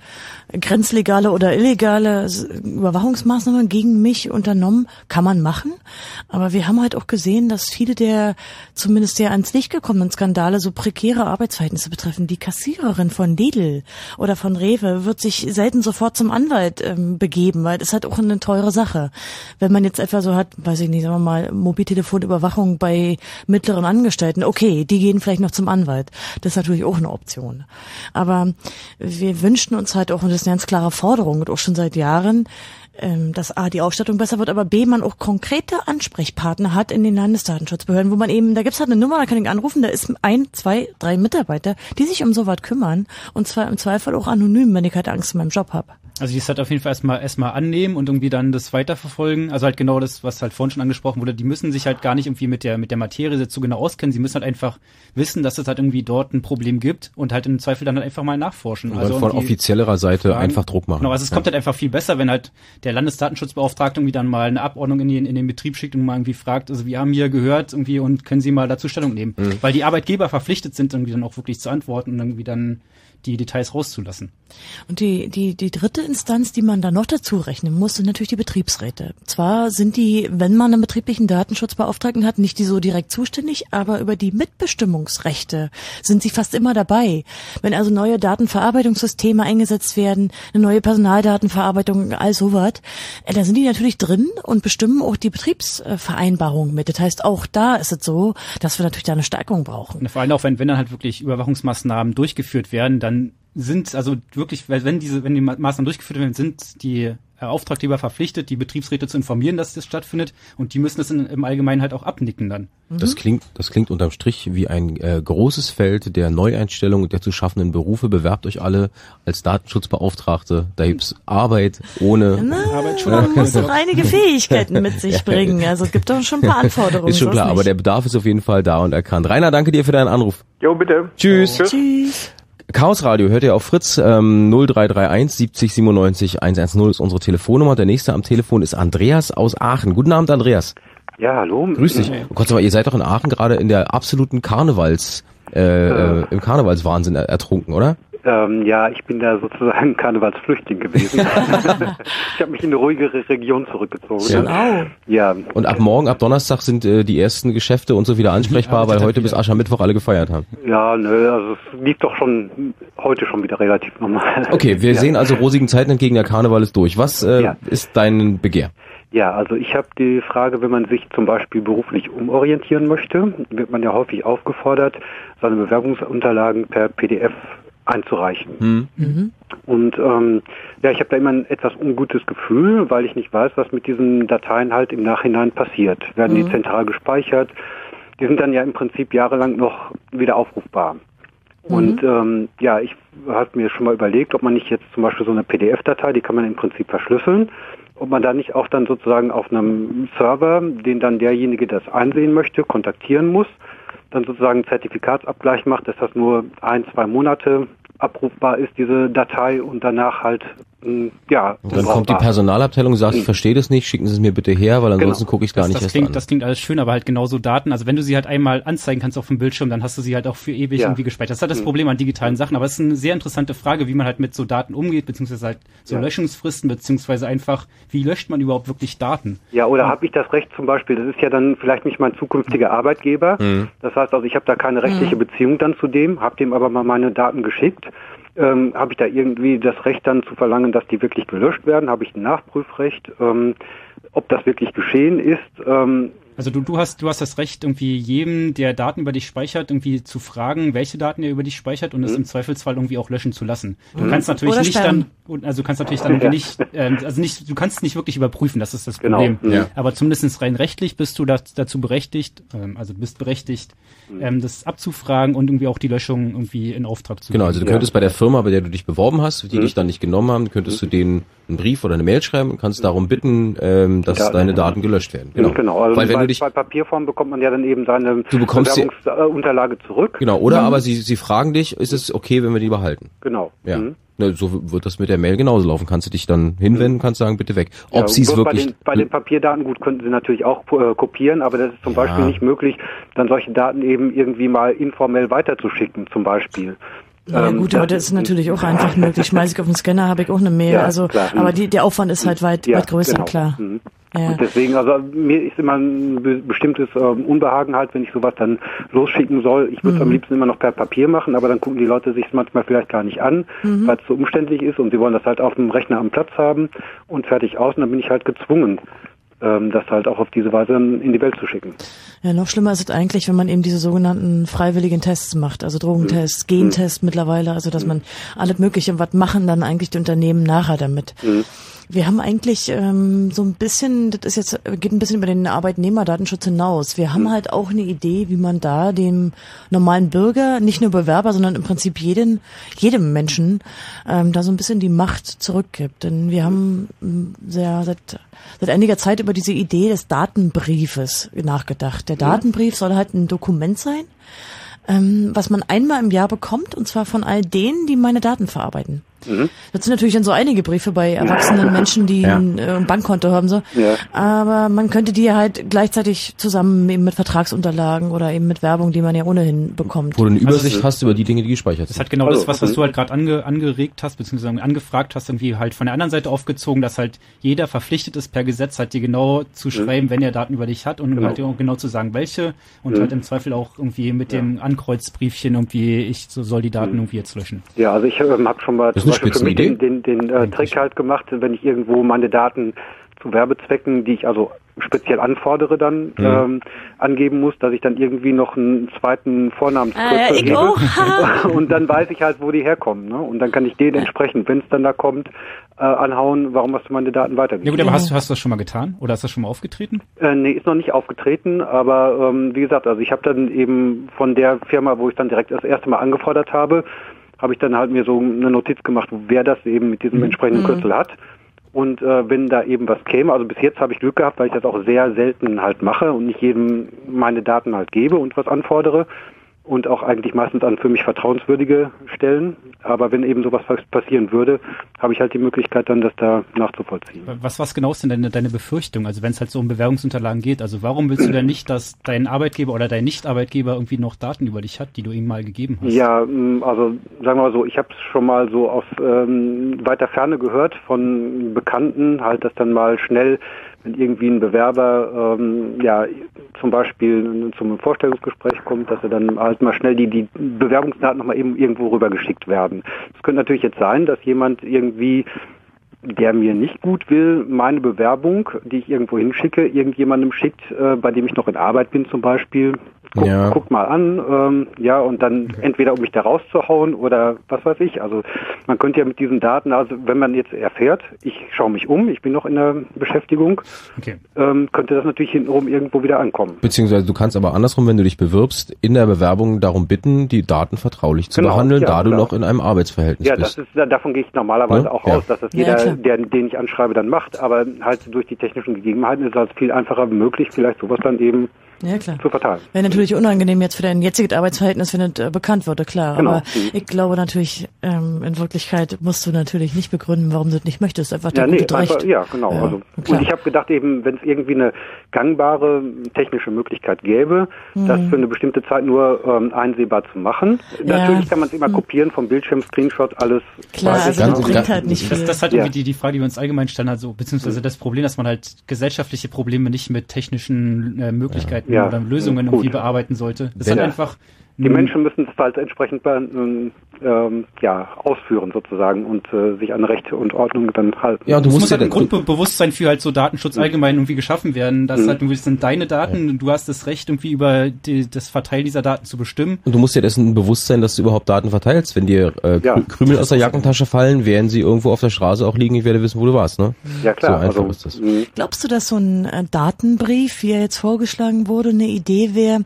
grenzlegale oder illegale Überwachungsmaßnahmen gegen mich unternommen, kann man machen. Aber wir haben halt auch gesehen, dass viele der zumindest der ans Licht gekommenen Skandale so prekäre Arbeitsverhältnisse betreffen. Die Kassiererin von Lidl oder von Rewe wird sich selten sofort zum Anwalt ähm, begeben, weil das ist halt auch eine teure Sache. Wenn man jetzt etwa so hat, weiß ich nicht, sagen wir mal, Mobiltelefonüberwachung bei mittleren Angestellten, okay, die gehen vielleicht noch zum Anwalt. Das ist natürlich auch eine Option. Aber wir wünschten uns halt auch, und das ist eine ganz klare Forderung, und auch schon seit Jahren, ähm, dass A, die Ausstattung besser wird, aber B, man auch konkrete Ansprechpartner hat in den Landesdatenschutzbehörden, wo man eben, da gibt's halt eine Nummer, da kann ich anrufen, da ist ein, zwei, drei Mitarbeiter, die sich um sowas kümmern und zwar im Zweifel auch anonym, wenn ich halt Angst in meinem Job habe. Also die ist halt auf jeden Fall erstmal erstmal annehmen und irgendwie dann das weiterverfolgen. Also halt genau das, was halt vorhin schon angesprochen wurde. Die müssen sich halt gar nicht irgendwie mit der mit der Materie jetzt so genau auskennen. Sie müssen halt einfach wissen, dass es halt irgendwie dort ein Problem gibt und halt im Zweifel dann halt einfach mal nachforschen. Und also von offiziellerer Seite fragen. einfach Druck machen. Genau, also es Ja. kommt halt einfach viel besser, wenn halt der Landesdatenschutzbeauftragte irgendwie dann mal eine Abordnung in den, in den Betrieb schickt und mal irgendwie fragt, also wir haben hier gehört irgendwie und können Sie mal dazu Stellung nehmen. Mhm. Weil die Arbeitgeber verpflichtet sind, irgendwie dann auch wirklich zu antworten und irgendwie dann die Details rauszulassen. Und die, die, die dritte Instanz, die man da noch dazu rechnen muss, sind natürlich die Betriebsräte. Zwar sind die, wenn man einen betrieblichen Datenschutzbeauftragten hat, nicht die so direkt zuständig, aber über die Mitbestimmungsrechte sind sie fast immer dabei. Wenn also neue Datenverarbeitungssysteme eingesetzt werden, eine neue Personaldatenverarbeitung, all sowas, äh, da sind die natürlich drin und bestimmen auch die Betriebsvereinbarung mit. Das heißt, auch da ist es so, dass wir natürlich da eine Stärkung brauchen. Und vor allem auch, wenn, wenn dann halt wirklich Überwachungsmaßnahmen durchgeführt werden, dann sind also wirklich, weil wenn diese, wenn die Ma- Maßnahmen durchgeführt werden, sind die äh, Auftraggeber verpflichtet, die Betriebsräte zu informieren, dass das stattfindet und die müssen das in, im Allgemeinen halt auch abnicken dann. Das klingt, das klingt unterm Strich wie ein äh, großes Feld der Neueinstellung und der zu schaffenden Berufe. Bewerbt euch alle als Datenschutzbeauftragte. Da gibt's Arbeit ohne. Man muss doch einige Fähigkeiten mit sich bringen. Also es gibt doch schon ein paar Anforderungen. Ist schon klar, aber der Bedarf ist auf jeden Fall da und erkannt. Rainer, danke dir für deinen Anruf. Jo, bitte. Tschüss. Tschüss. Chaos Radio hört ihr auf Fritz ähm, 0331 70 97 110 ist unsere Telefonnummer. Der nächste am Telefon ist Andreas aus Aachen. Guten Abend, Andreas. Ja, hallo. Grüß dich. Oh Gott, sag mal, ihr seid doch in Aachen gerade in der absoluten Karnevals, äh, äh, im Karnevalswahnsinn er- ertrunken, oder? Ähm, ja, ich bin da sozusagen Karnevalsflüchtling gewesen. ich habe mich in eine ruhigere Region zurückgezogen. Ja. Ja. Und ab morgen, ab Donnerstag sind äh, die ersten Geschäfte und so wieder ansprechbar, weil heute bis Aschermittwoch alle gefeiert haben. Ja, nö, also es lief doch schon heute schon wieder relativ normal. Okay, wir ja. sehen also rosigen Zeiten entgegen, der Karneval ist durch. Was äh, Ja. ist dein Begehr? Ja, also ich habe die Frage, wenn man sich zum Beispiel beruflich umorientieren möchte, wird man ja häufig aufgefordert, seine Bewerbungsunterlagen per PDF einzureichen. Hm. Und ähm, ja, ich habe da immer ein etwas ungutes Gefühl, weil ich nicht weiß, was mit diesen Dateien halt im Nachhinein passiert. Werden die Mhm. zentral gespeichert? Die sind dann ja im Prinzip jahrelang noch wieder aufrufbar. Und ähm, ja, ich habe mir schon mal überlegt, ob man nicht jetzt zum Beispiel so eine PDF-Datei, die kann man im Prinzip verschlüsseln, ob man da nicht auch dann sozusagen auf einem Server, den dann derjenige, der das einsehen möchte, kontaktieren muss, dann sozusagen einen Zertifikatsabgleich macht, dass das nur ein, zwei Monate abrufbar ist, diese Datei, und danach halt ja. Und dann kommt die Personalabteilung und sagt, ich verstehe das nicht, schicken Sie es mir bitte her, weil ansonsten Genau. gucke ich gar das, nicht das erst klingt, an. Das klingt alles schön, aber halt genauso Daten. Also wenn du sie halt einmal anzeigen kannst auf dem Bildschirm, dann hast du sie halt auch für ewig Ja. irgendwie gespeichert. Das ist halt das Mhm. Problem an digitalen Sachen. Aber es ist eine sehr interessante Frage, wie man halt mit so Daten umgeht, beziehungsweise halt so Ja. Löschungsfristen, beziehungsweise einfach, wie löscht man überhaupt wirklich Daten? Ja, oder habe ich das Recht zum Beispiel, das ist ja dann vielleicht nicht mein zukünftiger Arbeitgeber. Mhm. Das heißt also, ich habe da keine rechtliche Beziehung dann zu dem, habe dem aber mal meine Daten geschickt. Ähm, habe ich da irgendwie das Recht dann zu verlangen, dass die wirklich gelöscht werden? Habe ich ein Nachprüfrecht? Ähm, ob das wirklich geschehen ist? Ähm, Also du, du hast, du hast das Recht, irgendwie jedem, der Daten über dich speichert, irgendwie zu fragen, welche Daten er über dich speichert und es im Zweifelsfall irgendwie auch löschen zu lassen. Du Mhm. kannst natürlich Oder nicht sperren. dann, und- also du kannst natürlich dann Ja. nicht, ähm, also nicht, du kannst es nicht wirklich überprüfen, das ist das Genau. Problem. Ja. Aber zumindest rein rechtlich bist du das, dazu berechtigt, ähm, also du bist berechtigt, ähm, das abzufragen und irgendwie auch die Löschung irgendwie in Auftrag zu Genau, geben. also du könntest bei der Firma, bei der du dich beworben hast, die dich dann nicht genommen haben, könntest du denen einen Brief oder eine Mail schreiben und kannst darum bitten, ähm, dass deine Daten gelöscht werden. Genau. genau. Also Weil wenn du dich bei Papierform bekommt man ja dann eben seine Du bekommst die- Bewerbungsunterlage zurück. Genau, oder aber sie, sie fragen dich, ist es okay, wenn wir die behalten? Genau. Ja. Mhm. Ne, so wird das mit der Mail genauso laufen. Kannst du dich dann hinwenden, kannst sagen, bitte weg. Ob Ja, sie es wirklich... Bei den, bei den Papierdaten, gut, könnten Sie natürlich auch äh, kopieren, aber das ist zum Ja. Beispiel nicht möglich, dann solche Daten eben irgendwie mal informell weiterzuschicken, zum Beispiel. Ja Ähm, gut, aber das ist natürlich auch einfach möglich. Schmeiß ich auf den Scanner, habe ich auch eine Mail. Ja, also, klar. aber die, der Aufwand ist halt weit, Ja, weit größer, genau. klar. Mhm. Ja. Und deswegen, also mir ist immer ein be bestimmtes ähm, Unbehagen halt, wenn ich sowas dann losschicken soll. Ich würde es am Mhm. liebsten immer noch per Papier machen, aber dann gucken die Leute sich manchmal vielleicht gar nicht an, Mhm. weil es so umständlich ist und sie wollen das halt auf dem Rechner am Platz haben und fertig aus und dann bin ich halt gezwungen, ähm, das halt auch auf diese Weise in die Welt zu schicken. Ja, noch schlimmer ist es eigentlich, wenn man eben diese sogenannten freiwilligen Tests macht, also Drogentests, Gentests mittlerweile, also dass man alles Mögliche, was machen dann eigentlich die Unternehmen nachher damit. Wir haben eigentlich ähm, so ein bisschen, das ist jetzt geht ein bisschen über den Arbeitnehmerdatenschutz hinaus. Wir haben halt auch eine Idee, wie man da dem normalen Bürger, nicht nur Bewerber, sondern im Prinzip jeden, jedem Menschen ähm, da so ein bisschen die Macht zurückgibt. Denn wir haben ähm, sehr seit seit einiger Zeit über diese Idee des Datenbriefes nachgedacht. Der Datenbrief soll halt ein Dokument sein, ähm, was man einmal im Jahr bekommt, und zwar von all denen, die meine Daten verarbeiten. Das sind natürlich dann so einige Briefe bei erwachsenen Menschen, die Ja. ein, äh, ein Bankkonto haben, so. Ja. Aber man könnte die halt gleichzeitig zusammen eben mit Vertragsunterlagen oder eben mit Werbung, die man ja ohnehin bekommt. Wo du eine Also Übersicht es- hast über die Dinge, die gespeichert Das ist sind. halt genau Also, das, was, was mhm. du halt gerade ange, angeregt hast, beziehungsweise angefragt hast, irgendwie halt von der anderen Seite aufgezogen, dass halt jeder verpflichtet ist, per Gesetz halt dir genau zu schreiben, wenn er Daten über dich hat und Genau. halt auch genau zu sagen, welche und halt im Zweifel auch irgendwie mit dem Ankreuzbriefchen irgendwie, ich so soll die Daten irgendwie jetzt löschen. Ja, also ich ähm, habe schon mal Das ist eine Beispiel für mich Spitzenidee. den, den, den äh, Trick halt gemacht, wenn ich irgendwo meine Daten zu Werbezwecken, die ich also speziell anfordere, dann Mhm. ähm, angeben muss, dass ich dann irgendwie noch einen zweiten Vornamenskürzel Äh, ich gebe. auch. Und dann weiß ich halt, wo die herkommen. Ne? Und dann kann ich den entsprechend, wenn es dann da kommt, äh, anhauen, warum hast du meine Daten Ja weitergegeben. gut, aber hast, du hast du das schon mal getan? Oder ist das schon mal aufgetreten? Äh, nee, ist noch nicht aufgetreten, aber ähm, wie gesagt, also ich habe dann eben von der Firma, wo ich dann direkt das erste Mal angefordert habe, habe ich dann halt mir so eine Notiz gemacht, wer das eben mit diesem entsprechenden Kürzel hat. Und äh, wenn da eben was käme, also bis jetzt habe ich Glück gehabt, weil ich das auch sehr selten halt mache und nicht jedem meine Daten halt gebe und was anfordere und auch eigentlich meistens an für mich vertrauenswürdige Stellen. Aber wenn eben sowas passieren würde, habe ich halt die Möglichkeit dann, das da nachzuvollziehen. Was, was genau ist denn deine, deine Befürchtung? Also wenn es halt so um Bewerbungsunterlagen geht, also warum willst du denn nicht, dass dein Arbeitgeber oder dein Nicht-Arbeitgeber irgendwie noch Daten über dich hat, die du ihm mal gegeben hast? Ja, mh, also sagen wir mal so, ich habe es schon mal so aus ähm, weiter Ferne gehört von Bekannten, halt, dass dann mal schnell, wenn irgendwie ein Bewerber ähm, ja zum Beispiel zum Vorstellungsgespräch kommt, dass er dann halt mal schnell die, die Bewerbungsdaten nochmal eben irgendwo rübergeschickt werden. Es könnte natürlich jetzt sein, dass jemand irgendwie der mir nicht gut will, meine Bewerbung, die ich irgendwo hinschicke, irgendjemandem schickt, äh, bei dem ich noch in Arbeit bin zum Beispiel. Guck, Ja. guck mal an, ähm, ja, und dann entweder um mich da rauszuhauen oder was weiß ich. Also man könnte ja mit diesen Daten, also wenn man jetzt erfährt, ich schaue mich um, ich bin noch in der Beschäftigung, Okay. ähm, könnte das natürlich hintenrum irgendwo wieder ankommen. Beziehungsweise du kannst aber andersrum, wenn du dich bewirbst, in der Bewerbung darum bitten, die Daten vertraulich zu Genau, behandeln, ja, da du noch in einem Arbeitsverhältnis Ja, bist. das ist, da- davon gehe ich normalerweise Ja, auch ja. aus, dass das Ja, jeder, der, den ich anschreibe, dann macht. Aber halt durch die technischen Gegebenheiten ist es halt viel einfacher möglich, vielleicht sowas dann eben Ja, klar. zu verteilen. Wäre natürlich unangenehm jetzt für dein jetziges Arbeitsverhältnis, wenn es äh, bekannt wurde, klar. Genau. Aber Mhm. ich glaube natürlich, ähm, in Wirklichkeit musst du natürlich nicht begründen, warum du es nicht möchtest. Einfach Ja, nee, gute einfach, Recht. ja, genau. Ja, also, klar. und ich habe gedacht, eben, wenn es irgendwie eine gangbare technische Möglichkeit gäbe, Mhm. das für eine bestimmte Zeit nur ähm, einsehbar zu machen. Ja. Natürlich kann man es immer kopieren vom Bildschirm, Screenshot, alles. Klar, also das bringt halt nicht Das, viel. das ist halt Ja. irgendwie die, die Frage, die wir uns allgemein stellen, also beziehungsweise das Problem, dass man halt gesellschaftliche Probleme nicht mit technischen äh, Möglichkeiten Ja. oder Lösungen irgendwie bearbeiten sollte. Ja. halt einfach Die Menschen müssen es halt entsprechend ähm, ähm, ja, ausführen sozusagen und äh, sich an Rechte und Ordnung dann halten. Ja, du musst muss ja halt ein Grundbewusstsein für halt so Datenschutz allgemein irgendwie geschaffen werden. Das Mhm. halt irgendwie sind deine Daten und du hast das Recht irgendwie über die, das Verteilen dieser Daten zu bestimmen. Und du musst dir dessen bewusst sein, dass du überhaupt Daten verteilst. Wenn dir äh, Ja. Krü- Krümel aus der Jackentasche fallen, werden sie irgendwo auf der Straße auch liegen. Ich werde wissen, wo du warst, ne? Ja klar, So einfach also, ist das. mh, Glaubst du, dass so ein äh, Datenbrief, wie er jetzt vorgeschlagen wurde, eine Idee wäre,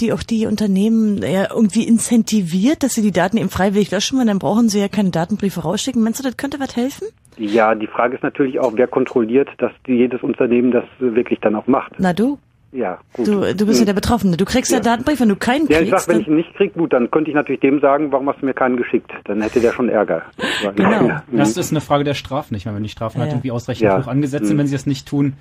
die auch die Unternehmen ja, irgendwie incentiviert, dass sie die Daten eben freiwillig löschen, weil dann brauchen sie ja keine Datenbriefe rausschicken. Meinst du, das könnte was helfen? ja, die Frage ist natürlich auch, wer kontrolliert, dass jedes Unternehmen das wirklich dann auch macht. Na du, Ja, gut. du, du bist ja der Betroffene. Du kriegst ja, Datenbrief, wenn du keinen Ja, ich kriegst. sag, wenn ich ihn nicht krieg, gut, dann könnte ich natürlich dem sagen, warum hast du mir keinen geschickt? Dann hätte der schon Ärger. Genau. Das ist eine Frage der Strafen, nicht mehr, wenn die Strafen Ja, halt ja. irgendwie ausreichend Ja. hoch angesetzt sind, Mhm. wenn sie das nicht tun.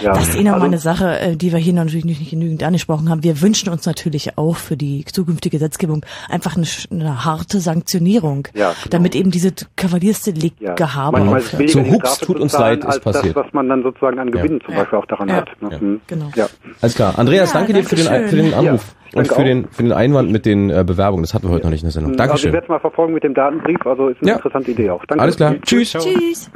Ja. das ist eh noch mal Also- eine Sache, äh, die wir hier natürlich nicht genügend angesprochen haben. Wir wünschen uns natürlich auch für die zukünftige Gesetzgebung einfach eine, sch- eine harte Sanktionierung, Ja, genau. damit eben diese Kavaliersdelikt Ja. Manchmal billiger, So, Strafe tut uns leid, ist passiert. das, was man dann sozusagen an Gewinnen zum Beispiel auch daran Ja. hat. Ne? Ja. Mhm. Genau. Alles klar. Andreas, Ja, danke dir für den, für den. Anruf Ja, und für auch. den, für den Einwand mit den äh, Bewerbungen. Das hatten wir heute noch nicht in der Sendung. Also ich Dankeschön. werde es mal verfolgen mit dem Datenbrief, also ist eine Ja. interessante Idee auch. Danke. Alles klar. Tschüss. Tschüss.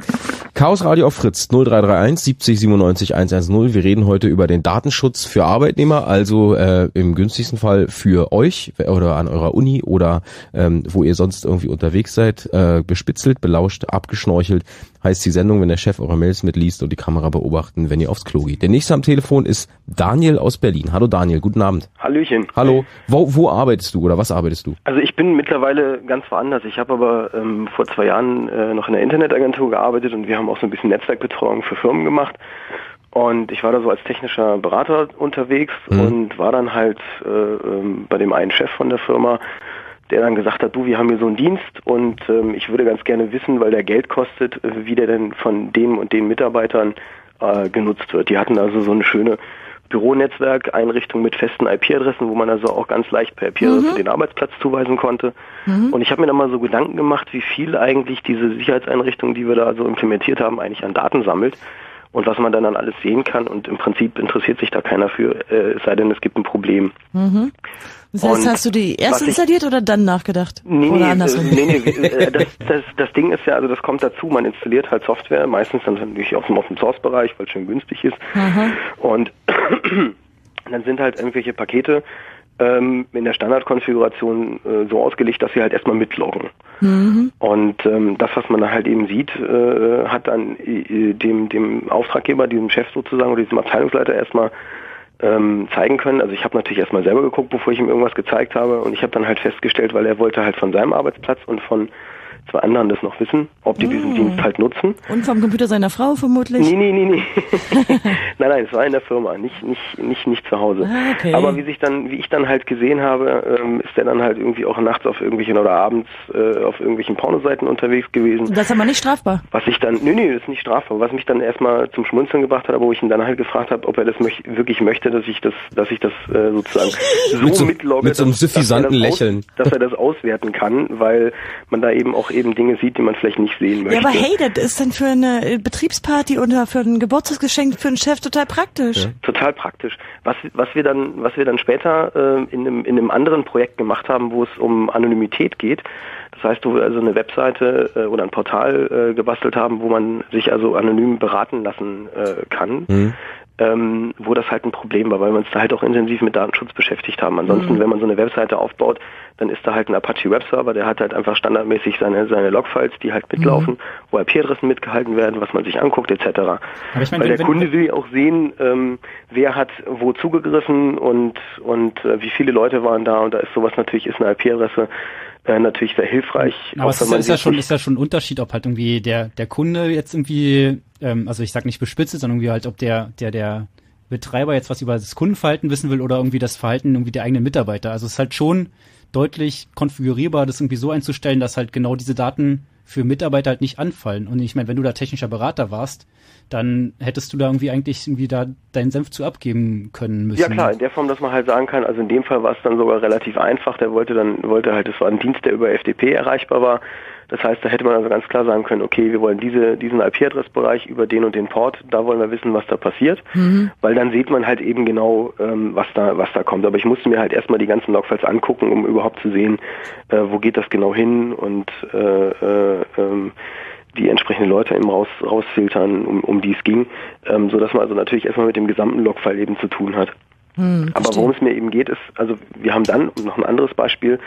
Chaos Radio auf Fritz 0331 70 97 110. Wir reden heute über den Datenschutz für Arbeitnehmer, also äh, im günstigsten Fall für euch oder an eurer Uni oder ähm, wo ihr sonst irgendwie unterwegs seid. Äh, bespitzelt, belauscht, abgeschnorchelt heißt die Sendung, wenn der Chef eure Mails mitliest und die Kamera beobachten, wenn ihr aufs Klo geht. Der nächste am Telefon ist Daniel aus Berlin. Hallo Daniel, guten Abend. Hallöchen. Hallo. Wo, wo arbeitest du oder was arbeitest du? Also ich bin mittlerweile ganz woanders. Ich habe aber ähm, vor zwei Jahren äh, noch in der Internetagentur gearbeitet und wir haben auch so ein bisschen Netzwerkbetreuung für Firmen gemacht. Und ich war da so als technischer Berater unterwegs Mhm. und war dann halt äh, ähm, bei dem einen Chef von der Firma, der dann gesagt hat, du, wir haben hier so einen Dienst und ähm, ich würde ganz gerne wissen, weil der Geld kostet, äh, wie der denn von dem und den Mitarbeitern äh, genutzt wird. Die hatten also so eine schöne Büronetzwerk-Einrichtung mit festen IP-Adressen, wo man also auch ganz leicht per IP-Adresse den Arbeitsplatz zuweisen konnte. Und ich habe mir dann mal so Gedanken gemach, wie viel eigentlich diese Sicherheitseinrichtung, die wir da so implementiert haben, eigentlich an Daten sammelt und was man dann an alles sehen kann. Und im Prinzip interessiert sich da keiner für, äh, es sei denn, es gibt ein Problem. Mhm. Das heißt, Und hast du die erst was ich- installiert oder dann nachgedacht? Nee, oder nee, andersrum? äh, nee, nee äh, das, das, das Ding ist ja, also das kommt dazu, man installiert halt Software, meistens dann natürlich aus dem Open Source Bereich, weil es schön günstig ist. Aha. Und dann sind halt irgendwelche Pakete ähm, in der Standardkonfiguration äh, so ausgelegt, dass sie halt erstmal mitloggen. Mhm. Und ähm, das, was man dann halt eben sieht, äh, hat dann äh, dem, dem Auftraggeber, diesem Chef sozusagen oder diesem Abteilungsleiter erstmal ähm, zeigen können. Also ich habe natürlich erstmal selber geguckt, bevor ich ihm irgendwas gezeigt habe und ich habe dann halt festgestellt, weil er wollte halt von seinem Arbeitsplatz und von zwei anderen das noch wissen, ob die diesen Dienst halt nutzen. Und vom Computer seiner Frau vermutlich? Nee, nee, nee, nee. nein, nein, es war in der Firma, nicht, nicht, nicht, nicht zu Hause. Ah, okay. Aber wie sich dann, wie ich dann halt gesehen habe, ähm, ist der dann halt irgendwie auch nachts auf irgendwelchen oder abends äh, auf irgendwelchen Pornoseiten unterwegs gewesen. Das ist aber nicht strafbar. Was ich dann, nee, nee, das ist nicht strafbar. Was mich dann erstmal zum Schmunzeln gebracht hat, aber wo ich ihn dann halt gefragt habe, ob er das möch wirklich möchte, dass ich das, dass ich das äh, sozusagen so Mit so- mitlogge, mit so einem dass- dass er suffisanten das aus- Lächeln. dass er das auswerten kann, weil man da eben auch eben Dinge sieht, die man vielleicht nicht sehen möchte. Ja, aber hey, das ist dann für eine äh, Betriebsparty oder für ein Geburtstagsgeschenk für einen Chef total praktisch. total praktisch. Was, was wir dann, was wir dann später äh, in, einem, in einem anderen Projekt gemacht haben, wo es um Anonymität geht. Das heißt, wo wir also eine Webseite äh, oder ein Portal äh, gebastelt haben, wo man sich also anonym beraten lassen äh, kann. Mhm. Ähm, wo das halt ein Problem war, weil wir uns da halt auch intensiv mit Datenschutz beschäftigt haben. Ansonsten, Mhm. wenn man so eine Webseite aufbaut, dann ist da halt ein Apache Webserver, der hat halt einfach standardmäßig seine, seine Logfiles, die halt mitlaufen, wo IP-Adressen mitgehalten werden, was man sich anguckt, etc. Aber ich meine, Weil der Kunde will auch sehen, ähm, wer hat wo zugegriffen und und äh, wie viele Leute waren da und da ist sowas natürlich ist eine IP-Adresse äh, natürlich sehr hilfreich. Aber es ist, ist ja schon, ist ja schon ein Unterschied, ob halt irgendwie der, der Kunde jetzt irgendwie, ähm, also ich sag nicht bespitzt, ist, sondern irgendwie halt, ob der, der, der Betreiber jetzt was über das Kundenverhalten wissen will oder irgendwie das Verhalten irgendwie der eigenen Mitarbeiter. Also es ist halt schon deutlich konfigurierbar, das irgendwie so einzustellen, dass halt genau diese Daten für Mitarbeiter halt nicht anfallen. Und ich meine, wenn du da technischer Berater warst, dann hättest du da irgendwie eigentlich irgendwie da deinen Senf zu abgeben können müssen. Ja klar, in der Form, dass man halt sagen kann, also in dem Fall war es dann sogar relativ einfach. Der wollte dann, wollte halt, es war ein Dienst, der über FTP erreichbar war. Das heißt, da hätte man also ganz klar sagen können, okay, wir wollen diese, diesen IP-Adressbereich über den und den Port, da wollen wir wissen, was da passiert, Mhm. weil dann sieht man halt eben genau, ähm, was da, was da kommt. Aber ich musste mir halt erstmal die ganzen Logfiles angucken, um überhaupt zu sehen, äh, wo geht das genau hin und äh, äh, ähm, die entsprechenden Leute eben raus, rausfiltern, um, um die es ging, ähm, so dass man also natürlich erstmal mit dem gesamten Logfile eben zu tun hat. Hm, Aber worum es mir eben geht, ist, also wir haben dann noch ein anderes Beispiel,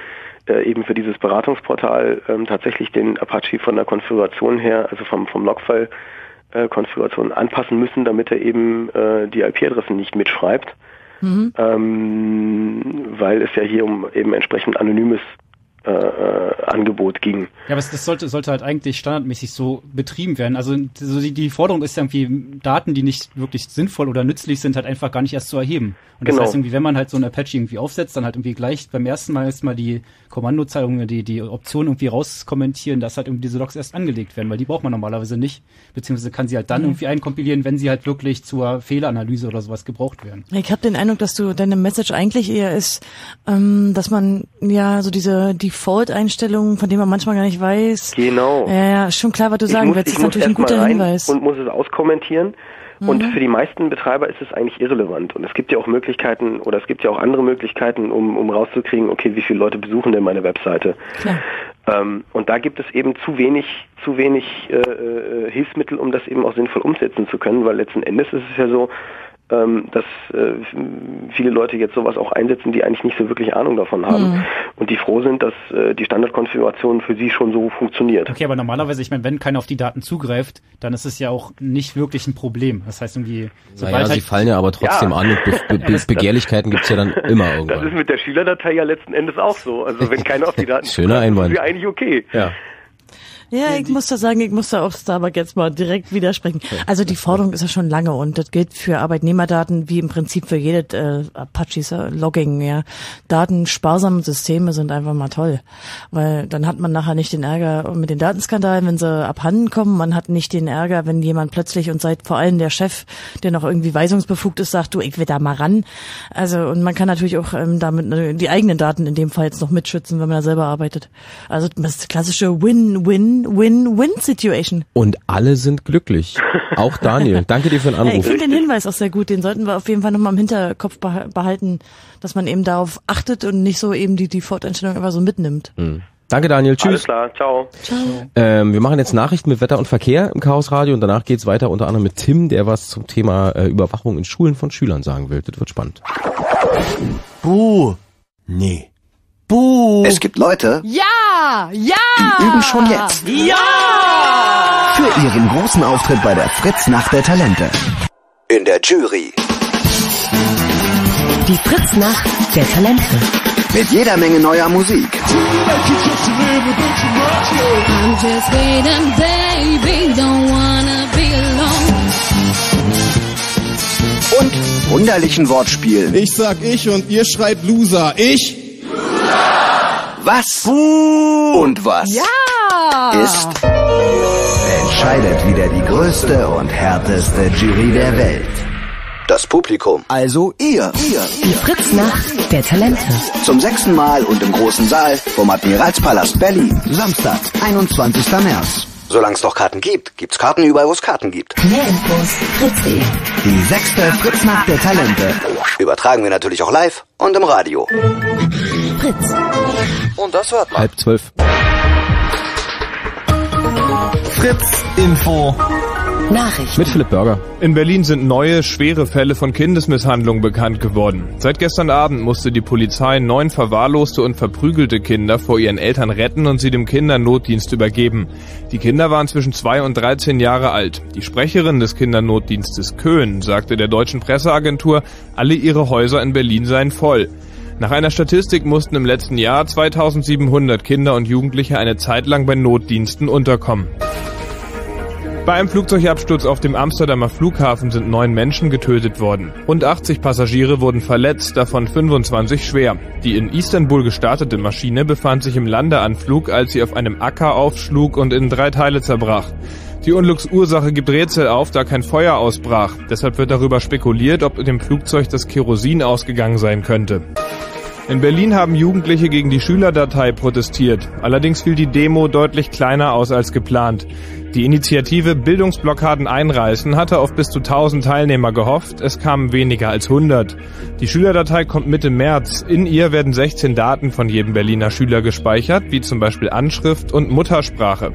äh, eben für dieses Beratungsportal ähm, tatsächlich den Apache von der Konfiguration her, also vom, vom Logfile äh, Konfiguration anpassen müssen, damit er eben äh, die IP-Adressen nicht mitschreibt, Mhm. ähm, weil es ja hier um eben entsprechend anonymes äh, äh, Angebot ging. Ja, aber das sollte, sollte halt eigentlich standardmäßig so betrieben werden. Also so die, die Forderung ist ja irgendwie, Daten, die nicht wirklich sinnvoll oder nützlich sind, halt einfach gar nicht erst zu erheben. Und das Genau. heißt irgendwie, wenn man halt so ein Apache irgendwie aufsetzt, dann halt irgendwie gleich beim ersten Mal erstmal die Kommandozeile, die, die Option irgendwie rauskommentieren, dass halt irgendwie diese Logs erst angelegt werden, weil die braucht man normalerweise nicht. Beziehungsweise kann sie halt dann Mhm. irgendwie einkompilieren, wenn sie halt wirklich zur Fehleranalyse oder sowas gebraucht werden. Ich habe den Eindruck, dass du deine Message eigentlich eher ist, ähm, dass man ja so diese Default-Einstellungen, von denen man manchmal gar nicht weiß. Genau. Ja, ja, schon klar, was du Ich sagen muss- willst. ich ist natürlich ein guter rein Hinweis. Und muss es auskommentieren. Und Mhm. für die meisten Betreiber ist es eigentlich irrelevant. Und es gibt ja auch Möglichkeiten, oder es gibt ja auch andere Möglichkeiten, um, um rauszukriegen, okay, wie viele Leute besuchen denn meine Webseite. Klar. Ähm, und da gibt es eben zu wenig, zu wenig äh, äh, Hilfsmittel, um das eben auch sinnvoll umsetzen zu können, weil letzten Endes ist es ja so, ähm, dass äh, viele Leute jetzt sowas auch einsetzen, die eigentlich nicht so wirklich Ahnung davon haben Mhm. und die froh sind, dass äh, die Standardkonfiguration für sie schon so funktioniert. Okay, aber normalerweise, ich meine, wenn keiner auf die Daten zugreift, dann ist es ja auch nicht wirklich ein Problem. Das heißt irgendwie, sobald Naja, halt sie fallen ja aber trotzdem Ja. an und Be Be Be Begehrlichkeiten gibt's ja dann immer Das irgendwann. ist mit der Schülerdatei ja letzten Endes auch so. Also wenn keiner auf die Daten Schöner zugreift, Einwand. ist sie eigentlich okay. Ja. Ja, ich muss da sagen, ich muss da auf Starbuck jetzt mal direkt widersprechen. Also die Forderung ist ja schon lange und das gilt für Arbeitnehmerdaten wie im Prinzip für jedes äh, Apaches Logging. Ja, datensparsame Systeme sind einfach mal toll, weil dann hat man nachher nicht den Ärger mit den Datenskandalen, wenn sie abhanden kommen. Man hat nicht den Ärger, wenn jemand plötzlich und seit vor allem der Chef, der noch irgendwie weisungsbefugt ist, sagt, du, ich will da mal ran. Also und man kann natürlich auch ähm, damit äh, die eigenen Daten in dem Fall jetzt noch mitschützen, wenn man da selber arbeitet. Also das klassische Win-Win-Win-Win-Situation. Und alle sind glücklich. Auch Daniel. Danke dir für den Ja, ich Anruf. finde den Hinweis auch sehr gut. Den sollten wir auf jeden Fall nochmal im Hinterkopf beha- behalten, dass man eben darauf achtet und nicht so eben die Default-Einstellung einfach so mitnimmt. Hm. Danke Daniel. Alles Tschüss. klar, ciao. Ähm, wir machen jetzt Nachrichten mit Wetter und Verkehr im Chaos Radio und danach geht's weiter unter anderem mit Tim, der was zum Thema äh, Überwachung in Schulen von Schülern sagen will. Das wird spannend. Buh. Nee. Buh. Es gibt Leute, Ja! Ja! die üben schon jetzt. Ja! Für ihren großen Auftritt bei der Fritz Nacht der Talente. In der Jury. Die Fritznacht der Talente. Mit jeder Menge neuer Musik. I'm just waiting, baby, don't wanna be alone. Und wunderlichen Wortspielen. Ich sag ich und ihr schreibt Loser. Ich? Was? Und was? Ja! Ist entscheidet wieder die größte und härteste Jury der Welt. Das Publikum. Also ihr, ihr. Die Fritznacht der Talente. Zum sechsten Mal und im großen Saal vom Admiralspalast Berlin. Samstag, 21. März. Solange es noch Karten gibt, gibt's Karten überall, wo es Karten gibt. Mehr Infos fritz.de. Die sechste Fritznacht der Talente. Übertragen wir natürlich auch live und im Radio. Fritz. Und das hört man. Halb zwölf. Fritz Info. Nachrichten. Mit Philipp Burger. In Berlin sind neue, schwere Fälle von Kindesmisshandlung bekannt geworden. Seit gestern Abend musste die Polizei neun verwahrloste und verprügelte Kinder vor ihren Eltern retten und sie dem Kindernotdienst übergeben. Die Kinder waren zwischen zwei und 13 Jahre alt. Die Sprecherin des Kindernotdienstes Köhn sagte der deutschen Presseagentur, alle ihre Häuser in Berlin seien voll. Nach einer Statistik mussten im letzten Jahr 2700 Kinder und Jugendliche eine Zeit lang bei Notdiensten unterkommen. Bei einem Flugzeugabsturz auf dem Amsterdamer Flughafen sind neun Menschen getötet worden. Rund 80 Passagiere wurden verletzt, davon 25 schwer. Die in Istanbul gestartete Maschine befand sich im Landeanflug, als sie auf einem Acker aufschlug und in drei Teile zerbrach. Die Unglücksursache gibt Rätsel auf, da kein Feuer ausbrach. Deshalb wird darüber spekuliert, ob dem Flugzeug das Kerosin ausgegangen sein könnte. In Berlin haben Jugendliche gegen die Schülerdatei protestiert. Allerdings fiel die Demo deutlich kleiner aus als geplant. Die Initiative Bildungsblockaden einreißen hatte auf bis zu 1000 Teilnehmer gehofft, es kamen weniger als 100. Die Schülerdatei kommt Mitte März. In ihr werden 16 Daten von jedem Berliner Schüler gespeichert, wie zum Beispiel Anschrift und Muttersprache.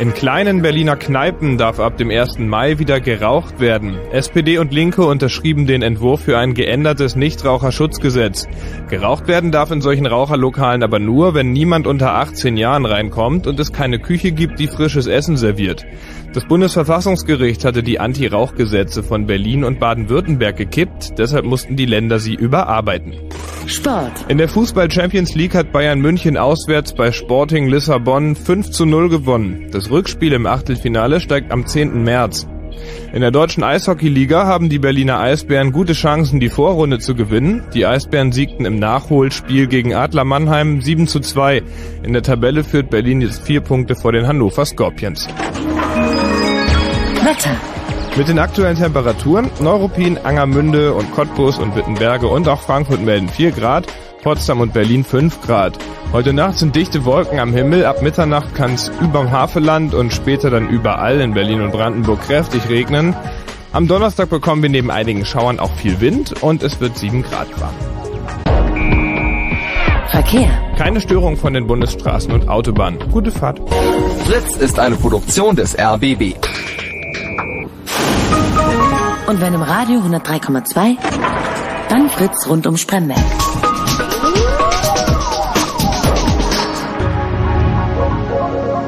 In kleinen Berliner Kneipen darf ab dem 1. Mai wieder geraucht werden. SPD und Linke unterschrieben den Entwurf für ein geändertes Nichtraucherschutzgesetz. Geraucht werden darf in solchen Raucherlokalen aber nur, wenn niemand unter 18 Jahren reinkommt und es keine Küche gibt, die frisches Essen serviert. Das Bundesverfassungsgericht hatte die Anti-Rauchgesetze von Berlin und Baden-Württemberg gekippt, deshalb mussten die Länder sie überarbeiten. Sport. In der Fußball Champions League hat Bayern München auswärts bei Sporting Lissabon 5 zu 0 gewonnen. Das Rückspiel im Achtelfinale steigt am 10. März. In der deutschen Eishockeyliga haben die Berliner Eisbären gute Chancen, die Vorrunde zu gewinnen. Die Eisbären siegten im Nachholspiel gegen Adler Mannheim 7 zu 2. In der Tabelle führt Berlin jetzt vier Punkte vor den Hannover Scorpions. Wetter. Mit den aktuellen Temperaturen, Neuruppin, Angermünde und Cottbus und Wittenberge und auch Frankfurt melden 4 Grad, Potsdam und Berlin 5 Grad. Heute Nacht sind dichte Wolken am Himmel, ab Mitternacht kann es überm Havelland und später dann überall in Berlin und Brandenburg kräftig regnen. Am Donnerstag bekommen wir neben einigen Schauern auch viel Wind und es wird 7 Grad warm. Verkehr. Keine Störung von den Bundesstraßen und Autobahnen. Gute Fahrt. Fritz ist eine Produktion des RBB. Und wenn im Radio 103,2, dann Fritz rund um Spremberg.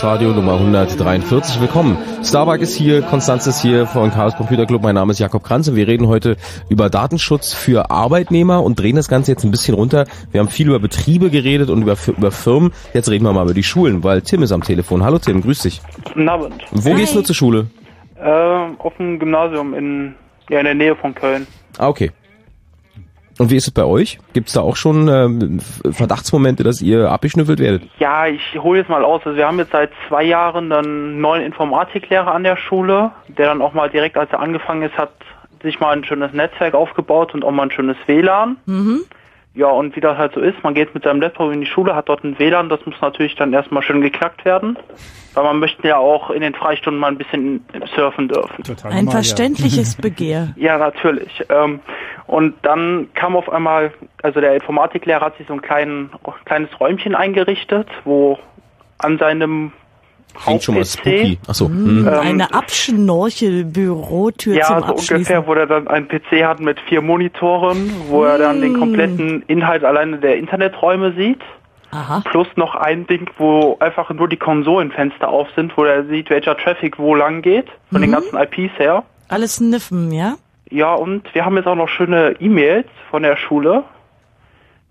Fritz im Chaos Radio Nummer 143. Willkommen. Starbuck ist hier, Konstanz ist hier von Chaos Computer Club. Mein Name ist Jakob Kranz und wir reden heute über Datenschutz für Arbeitnehmer und drehen das Ganze jetzt ein bisschen runter. Wir haben viel über Betriebe geredet und über, über Firmen. Jetzt reden wir mal über die Schulen, weil Tim ist am Telefon. Hallo Tim, grüß dich. Guten Abend. Wo gehst du zur Schule? Äh, auf dem Gymnasium in, ja, in der Nähe von Köln. Ah, okay. Und wie ist es bei euch? Gibt es da auch schon ähm, Verdachtsmomente, dass ihr abgeschnüffelt werdet? Ja, ich hole jetzt mal aus. Also wir haben jetzt seit zwei Jahren einen neuen Informatiklehrer an der Schule, der dann auch mal direkt, als er angefangen ist, hat sich mal ein schönes Netzwerk aufgebaut und auch mal ein schönes WLAN. Mhm. Ja, und wie das halt so ist, man geht mit seinem Laptop in die Schule, hat dort ein WLAN, das muss natürlich dann erstmal schön geknackt werden. Weil man möchte ja auch in den Freistunden mal ein bisschen surfen dürfen. Total Ein verständliches Begehr. Ja, natürlich. Ähm, und dann kam auf einmal, also der Informatiklehrer hat sich so ein kleinen, kleines Räumchen eingerichtet, wo an seinem Klingt schon mal spooky. Achso. Hm, Hm. Eine Abschnorchel-Bürotür ja, zum so Abschließen. ungefähr, wo er dann einen PC hat mit vier Monitoren, wo er dann den kompletten Inhalt alleine der Interneträume sieht. Aha. Plus noch ein Ding, wo einfach nur die Konsolenfenster auf sind, wo er sieht, welcher Traffic wo lang geht, von den Mhm. ganzen IPs her. Alles Niffen, ja? Ja, und wir haben jetzt auch noch schöne E-Mails von der Schule,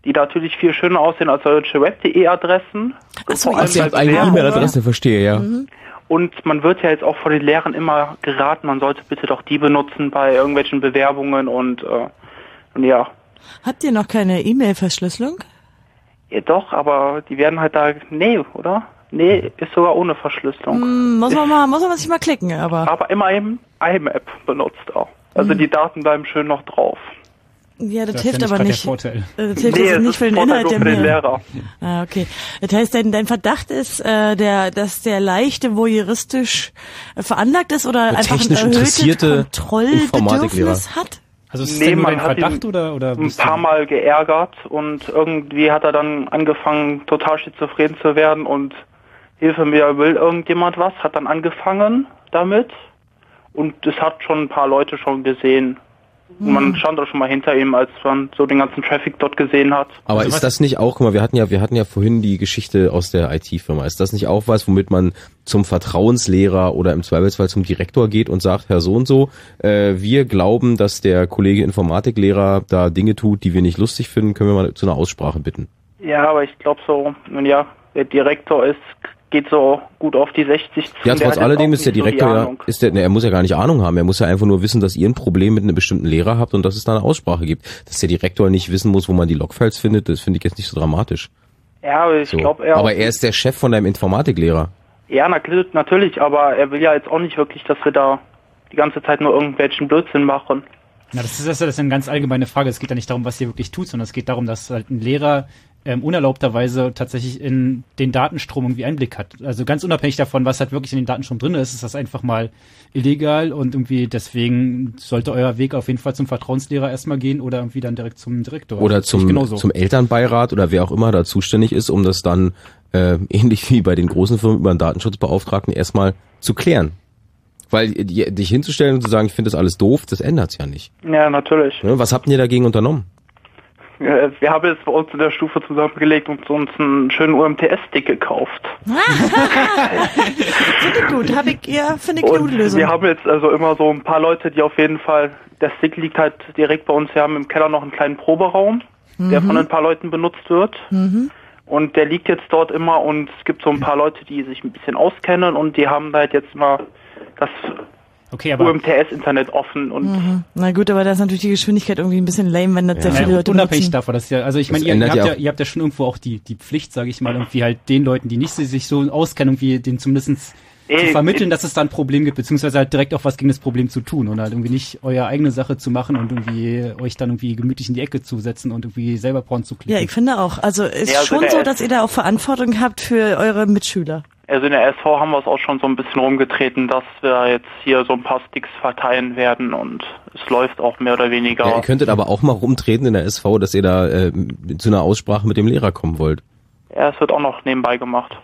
die natürlich viel schöner aussehen als solche Web.de Adressen. Achso, ihr habt bei eine Bewerbungen. E-Mail-Adresse, verstehe, ja. Mhm. Und man wird ja jetzt auch von den Lehrern immer geraten, man sollte bitte doch die benutzen bei irgendwelchen Bewerbungen und, äh, und ja. Habt ihr noch keine E-Mail-Verschlüsselung? Ja doch, aber die werden halt da, nee, oder? Nee, ist sogar ohne Verschlüsselung. Hm, muss man mal, muss man sich mal klicken, aber. Aber immer im IMAP benutzt auch. Also Hm. die Daten bleiben schön noch drauf. Ja, das, Das hilft ja nicht aber nicht. Vorteil. Äh, Das hilft Nee, nicht für den Vorteil Inhalt der für den Mail. Lehrer. Ah, okay. Das heißt, dein, dein Verdacht ist, äh, der, dass der leichte voyeuristisch äh, veranlagt ist oder Der einfach ein technisch erhöhtes interessierte Kontrollbedürfnis hat? Also ist es nee, man dein hat Verdacht ihn oder, oder ein paar Mal geärgert und irgendwie hat er dann angefangen, total schizophren zu werden und Hilfe mir, will irgendjemand was, hat dann angefangen damit und es hat schon ein paar Leute schon gesehen. Und Man Mhm. stand auch schon mal hinter ihm, als man so den ganzen Traffic dort gesehen hat. Aber ist das nicht auch, guck mal, wir hatten ja, wir hatten ja vorhin die Geschichte aus der IT-Firma. Ist das nicht auch was, womit man zum Vertrauenslehrer oder im Zweifelsfall zum Direktor geht und sagt, Herr so und so, äh, wir glauben, dass der Kollege Informatiklehrer da Dinge tut, die wir nicht lustig finden, können wir mal zu einer Aussprache bitten. Ja, aber ich glaube so, nun ja, der Direktor ist, geht so gut auf die 60 zu. Ja, trotz alledem ist der nicht so Direktor ja, ist der, ne, er muss ja gar nicht Ahnung haben, er muss ja einfach nur wissen, dass ihr ein Problem mit einem bestimmten Lehrer habt und dass es da eine Aussprache gibt. Dass der Direktor nicht wissen muss, wo man die Logfiles findet, das finde ich jetzt nicht so dramatisch. Ja, aber ich So. glaube, er Aber er ist der Chef von deinem Informatiklehrer. Ja, natürlich, aber er will ja jetzt auch nicht wirklich, dass wir da die ganze Zeit nur irgendwelchen Blödsinn machen. Na, das ist, das ist eine ganz allgemeine Frage. Es geht ja nicht darum, was ihr wirklich tut, sondern es geht darum, dass halt ein Lehrer ähm, unerlaubterweise tatsächlich in den Datenstrom irgendwie Einblick hat. Also ganz unabhängig davon, was halt wirklich in den Datenstrom drin ist, ist das einfach mal illegal und irgendwie deswegen sollte euer Weg auf jeden Fall zum Vertrauenslehrer erstmal gehen oder irgendwie dann direkt zum Direktor. Oder zum, genauso. zum Elternbeirat oder wer auch immer da zuständig ist, um das dann äh, ähnlich wie bei den großen Firmen über einen Datenschutzbeauftragten erstmal zu klären. Weil die, dich hinzustellen und zu sagen, ich finde das alles doof, das ändert's ja nicht. Ja, natürlich. Ne? Was habt ihr dagegen unternommen? Ja, Wir haben jetzt bei uns in der Stufe zusammengelegt und uns einen schönen UMTS-Stick gekauft. Finde ich gut, habe ich, ja, finde ich eine gute Lösung. wir haben jetzt also immer so ein paar Leute, die auf jeden Fall, der Stick liegt halt direkt bei uns, wir haben im Keller noch einen kleinen Proberaum, der Mhm. von ein paar Leuten benutzt wird. Mhm. Und der liegt jetzt dort immer und es gibt so ein paar Leute, die sich ein bisschen auskennen und die haben halt jetzt immer das okay, aber UMTS-Internet offen und Mhm. Na gut, aber da ist natürlich die Geschwindigkeit irgendwie ein bisschen lame, wenn das sehr viele Ja, Leute unabhängig benutzen. davon, dass ja, also ich meine, ihr, ihr, habt ja ja, ihr habt ja schon irgendwo auch die, die Pflicht, sage ich mal, irgendwie halt den Leuten, die nicht si- sich so auskennen, irgendwie den zumindestens zu Ey, vermitteln, dass es da ein Problem gibt, beziehungsweise halt direkt auch was gegen das Problem zu tun und halt irgendwie nicht eure eigene Sache zu machen und irgendwie euch dann irgendwie gemütlich in die Ecke zu setzen und irgendwie selber Porn zu klicken. Ja, ich finde auch. Also ist Ja, also schon so, dass ihr da auch Verantwortung habt für eure Mitschüler. Also in der SV haben wir es auch schon so ein bisschen rumgetreten, dass wir jetzt hier so ein paar Sticks verteilen werden und es läuft auch mehr oder weniger. Ja, ihr könntet aber auch mal rumtreten in der SV, dass ihr da äh, zu einer Aussprache mit dem Lehrer kommen wollt. Ja, es wird auch noch nebenbei gemacht.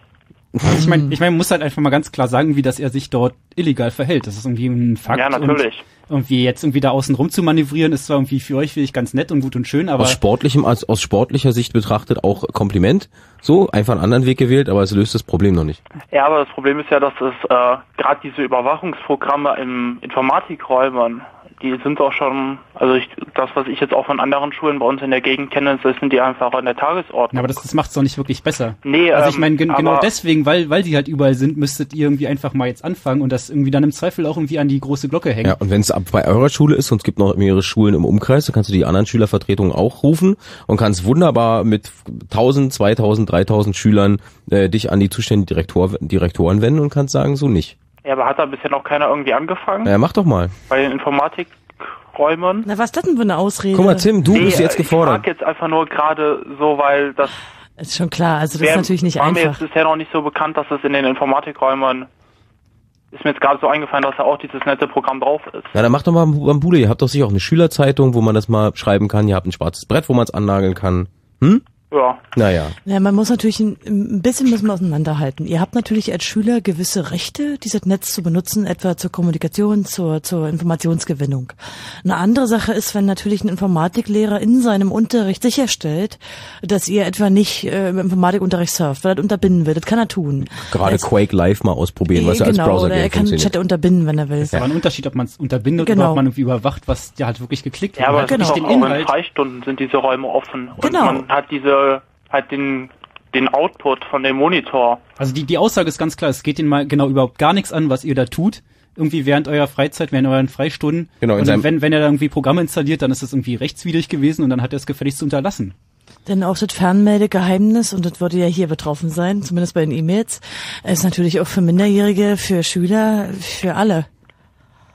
Also ich meine, ich meine, man muss halt einfach mal ganz klar sagen, wie dass er sich dort illegal verhält. Das ist irgendwie ein Fakt. Ja, natürlich. Und irgendwie jetzt irgendwie da außen rum zu manövrieren, ist zwar irgendwie für euch vielleicht ganz nett und gut und schön, aber aus sportlichem, aus, aus sportlicher Sicht betrachtet auch Kompliment. So, einfach einen anderen Weg gewählt, aber es löst das Problem noch nicht. Ja, aber das Problem ist ja, dass es äh, gerade diese Überwachungsprogramme im Informatikräumen, die sind auch schon, also ich, das, was ich jetzt auch von anderen Schulen bei uns in der Gegend kenne, das sind die einfach an der Tagesordnung. Ja, aber das, das macht's doch nicht wirklich besser. Nee, also ich ähm, meine, gen genau deswegen, weil, weil die halt überall sind, müsstet ihr irgendwie einfach mal jetzt anfangen und das irgendwie dann im Zweifel auch irgendwie an die große Glocke hängen. Ja, und wenn es ab bei eurer Schule ist und es gibt noch mehrere Schulen im Umkreis, dann kannst du die anderen Schülervertretungen auch rufen und kannst wunderbar mit 1000, 2000, 3000 Schülern äh, dich an die zuständigen Direktor, Direktoren wenden und kannst sagen, so nicht. Ja, aber hat da bisher noch keiner irgendwie angefangen? Ja, mach doch mal. Bei den Informatikräumen? Na, was ist das denn für eine Ausrede? Guck mal, Tim, du bist jetzt Ich gefordert. frag jetzt einfach nur gerade so, weil das Ist schon klar, also das ist natürlich nicht war mir einfach. jetzt bisher noch nicht so bekannt, dass es in den Informatikräumen ist mir jetzt gerade so eingefallen, dass da auch dieses nette Programm drauf ist. Na, dann mach doch mal beim Bude. Ihr habt doch sicher auch eine Schülerzeitung, wo man das mal schreiben kann. Ihr habt ein schwarzes Brett, wo man es annageln kann. Hm? Ja. Naja. Ja, man muss natürlich ein, ein bisschen müssen wir auseinanderhalten. Ihr habt natürlich als Schüler gewisse Rechte, dieses Netz zu benutzen, etwa zur Kommunikation, zur, zur Informationsgewinnung. Eine andere Sache ist, wenn natürlich ein Informatiklehrer in seinem Unterricht sicherstellt, dass ihr etwa nicht äh, im Informatikunterricht surft, weil er das unterbinden will. Das kann er tun. Gerade Als- Quake Live mal ausprobieren, was ja als genau, browser oder er kann. Chat unterbinden, wenn er will. Das ist aber ein Unterschied, ob man es unterbindet Genau. oder ob man irgendwie überwacht, was ja halt wirklich geklickt Ja, aber wird. es Halt ist nicht auch, den auch in. Freistunden sind diese Räume offen. Und Genau. man hat diese, halt den, den Output von dem Monitor. Also die, die Aussage ist ganz klar, es geht Ihnen mal genau überhaupt gar nichts an, was ihr da tut. Irgendwie während eurer Freizeit, während euren Freistunden. Genau, und wenn, wenn er da irgendwie Programme installiert, dann ist das irgendwie rechtswidrig gewesen und dann hat er es gefälligst zu unterlassen. Denn auch das Fernmeldegeheimnis, und das würde ja hier betroffen sein, zumindest bei den E-Mails, ist natürlich auch für Minderjährige, für Schüler, für alle.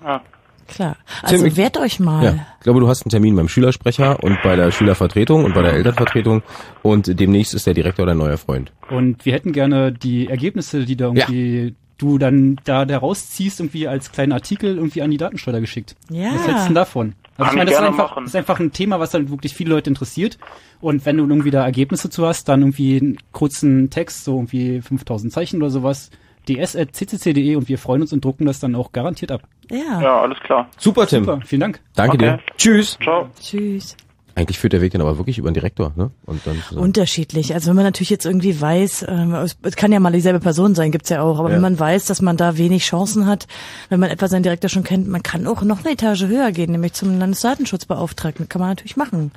Ja. Klar. Also Tim, ich- wehrt euch mal. Ja, ich glaube, du hast einen Termin beim Schülersprecher und bei der Schülervertretung und bei der Elternvertretung und demnächst ist der Direktor dein neuer Freund. Und wir hätten gerne die Ergebnisse, die da irgendwie du dann da, da rausziehst, irgendwie als kleinen Artikel irgendwie an die Datenschleuder geschickt. Ja. Was hältst du denn davon? Also ich meine, das ist einfach, machen. ist einfach ein Thema, was dann wirklich viele Leute interessiert. Und wenn du irgendwie da Ergebnisse zu hast, dann irgendwie einen kurzen Text, so irgendwie 5000 Zeichen oder sowas, ds.ccc.de und wir freuen uns und drucken das dann auch garantiert ab. Ja. Ja, alles klar. Super, Tim. Super, vielen Dank. Danke Okay. dir. Tschüss. Ciao. Tschüss. Eigentlich führt der Weg dann aber wirklich über den Direktor, ne? Und dann zusammen. Unterschiedlich. Also wenn man natürlich jetzt irgendwie weiß, ähm, es kann ja mal dieselbe Person sein, gibt's ja auch, aber Ja. wenn man weiß, dass man da wenig Chancen hat, wenn man etwa seinen Direktor schon kennt, man kann auch noch eine Etage höher gehen, nämlich zum Landesdatenschutzbeauftragten. Kann man natürlich machen.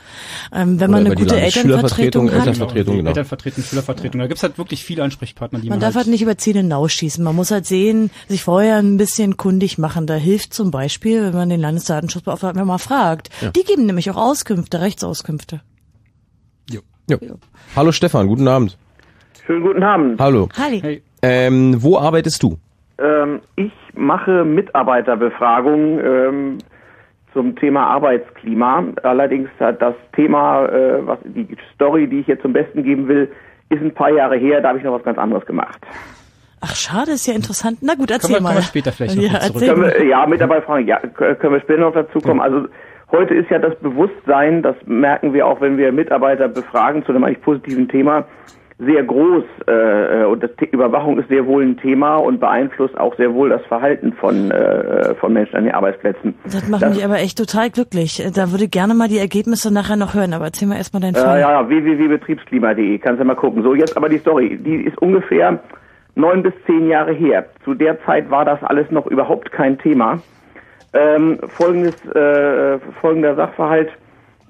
Ähm, wenn Oder man eine gute Elternvertretung hat. Elternvertretung, genau. Elternvertretung, Schülervertretung. Da gibt's halt wirklich viele Ansprechpartner, die man, Man darf halt nicht über Ziel hinausschießen. Man muss halt sehen, sich vorher ein bisschen kundig machen. Da hilft zum Beispiel, wenn man den Landesdatenschutzbeauftragten mal fragt. Ja. Die geben nämlich auch Auskünfte, Rechtsauskünfte. Ja. Hallo Stefan, guten Abend. Schönen guten Abend. Hallo. Halli. Ähm, wo arbeitest du? Ähm, ich mache Mitarbeiterbefragungen ähm, zum Thema Arbeitsklima. Allerdings hat das Thema, äh, was die Story, die ich jetzt zum Besten geben will, ist ein paar Jahre her. Da habe ich noch was ganz anderes gemacht. Ach, schade, ist ja interessant. Na gut, erzähl wir- mal. kommen wir später vielleicht noch ja, zurück. Können wir, ja, Mitarbeiterfragen, ja, können wir später noch dazu kommen. Also heute ist ja das Bewusstsein, das merken wir auch, wenn wir Mitarbeiter befragen zu einem eigentlich positiven Thema, sehr groß. Äh, und das The Überwachung ist sehr wohl ein Thema und beeinflusst auch sehr wohl das Verhalten von, äh, von Menschen an den Arbeitsplätzen. Das macht mich aber echt total glücklich. Da würde ich gerne mal die Ergebnisse nachher noch hören, aber erzähl mal erstmal deinen Fall. Äh, ja, ja, www.betriebsklima.de, kannst du mal gucken. So, jetzt aber die Story. Die ist ungefähr neun bis zehn Jahre her. Zu der Zeit war das alles noch überhaupt kein Thema. Ähm, folgendes, äh, folgender Sachverhalt.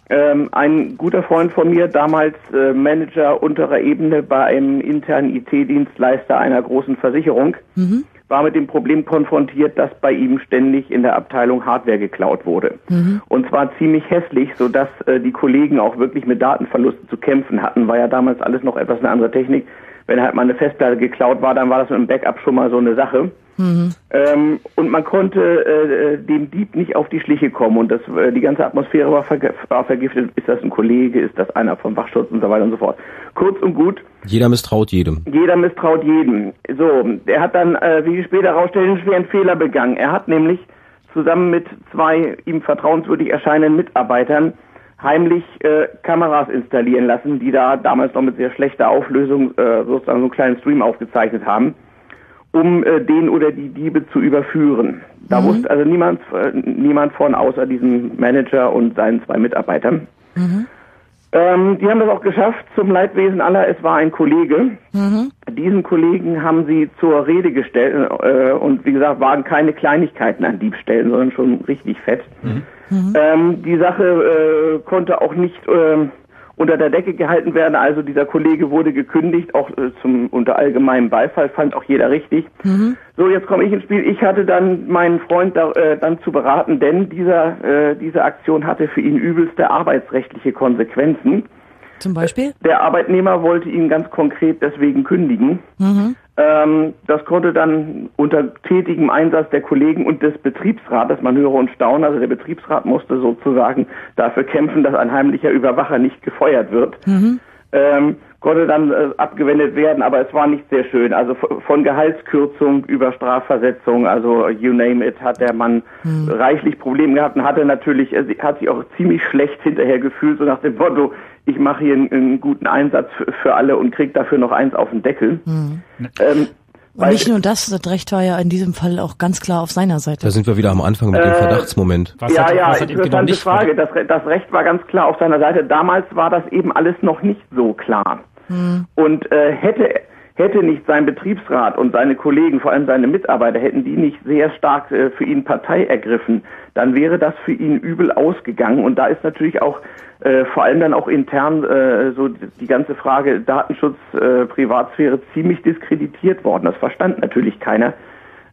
Ähm, ein guter Freund von mir, damals äh, Manager unterer Ebene bei einem internen IT-Dienstleister einer großen Versicherung, Mhm. war mit dem Problem konfrontiert, dass bei ihm ständig in der Abteilung Hardware geklaut wurde. Mhm. Und zwar ziemlich hässlich, sodass äh, die Kollegen auch wirklich mit Datenverlusten zu kämpfen hatten. War ja damals alles noch etwas eine andere Technik. Wenn halt mal eine Festplatte geklaut war, dann war das mit dem Backup schon mal so eine Sache. Mhm. Ähm, und man konnte äh, dem Dieb nicht auf die Schliche kommen und das, äh, die ganze Atmosphäre war, verge war vergiftet. Ist das ein Kollege, ist das einer vom Wachschutz und so weiter und so fort. Kurz und gut, Jeder misstraut jedem. jeder misstraut jedem. So, er hat dann, äh, wie später herausstellt, einen schweren Fehler begangen. Er hat nämlich zusammen mit zwei ihm vertrauenswürdig erscheinenden Mitarbeitern heimlich äh, Kameras installieren lassen, die da damals noch mit sehr schlechter Auflösung äh, sozusagen so einen kleinen Stream aufgezeichnet haben, um äh, den oder die Diebe zu überführen. Da wusste also niemand, äh, niemand von außer diesem Manager und seinen zwei Mitarbeitern. Mhm. Ähm, die haben das auch geschafft zum Leidwesen aller. Es war ein Kollege. Mhm. Diesen Kollegen haben sie zur Rede gestellt äh, und wie gesagt waren keine Kleinigkeiten an Diebstählen, sondern schon richtig fett. Ähm, die Sache äh, konnte auch nicht ähm, unter der Decke gehalten werden. Also dieser Kollege wurde gekündigt, auch äh, zum unter allgemeinem Beifall fand auch jeder richtig. Mhm. So, jetzt komme ich ins Spiel. Ich hatte dann meinen Freund da, äh, dann zu beraten, denn dieser, äh, diese Aktion hatte für ihn übelste arbeitsrechtliche Konsequenzen. Zum Beispiel? Der Arbeitnehmer wollte ihn ganz konkret deswegen kündigen. Mhm. Ähm, das konnte dann unter tätigem Einsatz der Kollegen und des Betriebsrates, man höre und staune, also der Betriebsrat musste sozusagen dafür kämpfen, dass ein heimlicher Überwacher nicht gefeuert wird. Mhm. Ähm, konnte dann äh, abgewendet werden, aber es war nicht sehr schön. Also von Gehaltskürzung über Strafversetzung, also you name it, hat der Mann Mhm. reichlich Probleme gehabt und hatte natürlich, äh, sie- hat sich auch ziemlich schlecht hinterher gefühlt, so nach dem Motto, ich mache hier einen, einen guten Einsatz für, für alle und krieg dafür noch eins auf den Deckel. Mhm. Ähm, Und nicht nur das, das Recht war ja in diesem Fall auch ganz klar auf seiner Seite. Da sind wir wieder am Anfang mit dem Äh, Verdachtsmoment. ja, ja, interessante Frage. Das, das Recht war ganz klar auf seiner Seite. Damals war das eben alles noch nicht so klar. Mhm. Und äh, hätte hätte nicht sein Betriebsrat und seine Kollegen, vor allem seine Mitarbeiter, hätten die nicht sehr stark äh, für ihn Partei ergriffen, dann wäre das für ihn übel ausgegangen. Und da ist natürlich auch äh, vor allem dann auch intern äh, so die ganze Frage Datenschutz, äh, Privatsphäre ziemlich diskreditiert worden. Das verstand natürlich keiner,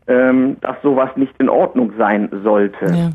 ähm, dass sowas nicht in Ordnung sein sollte. Ja.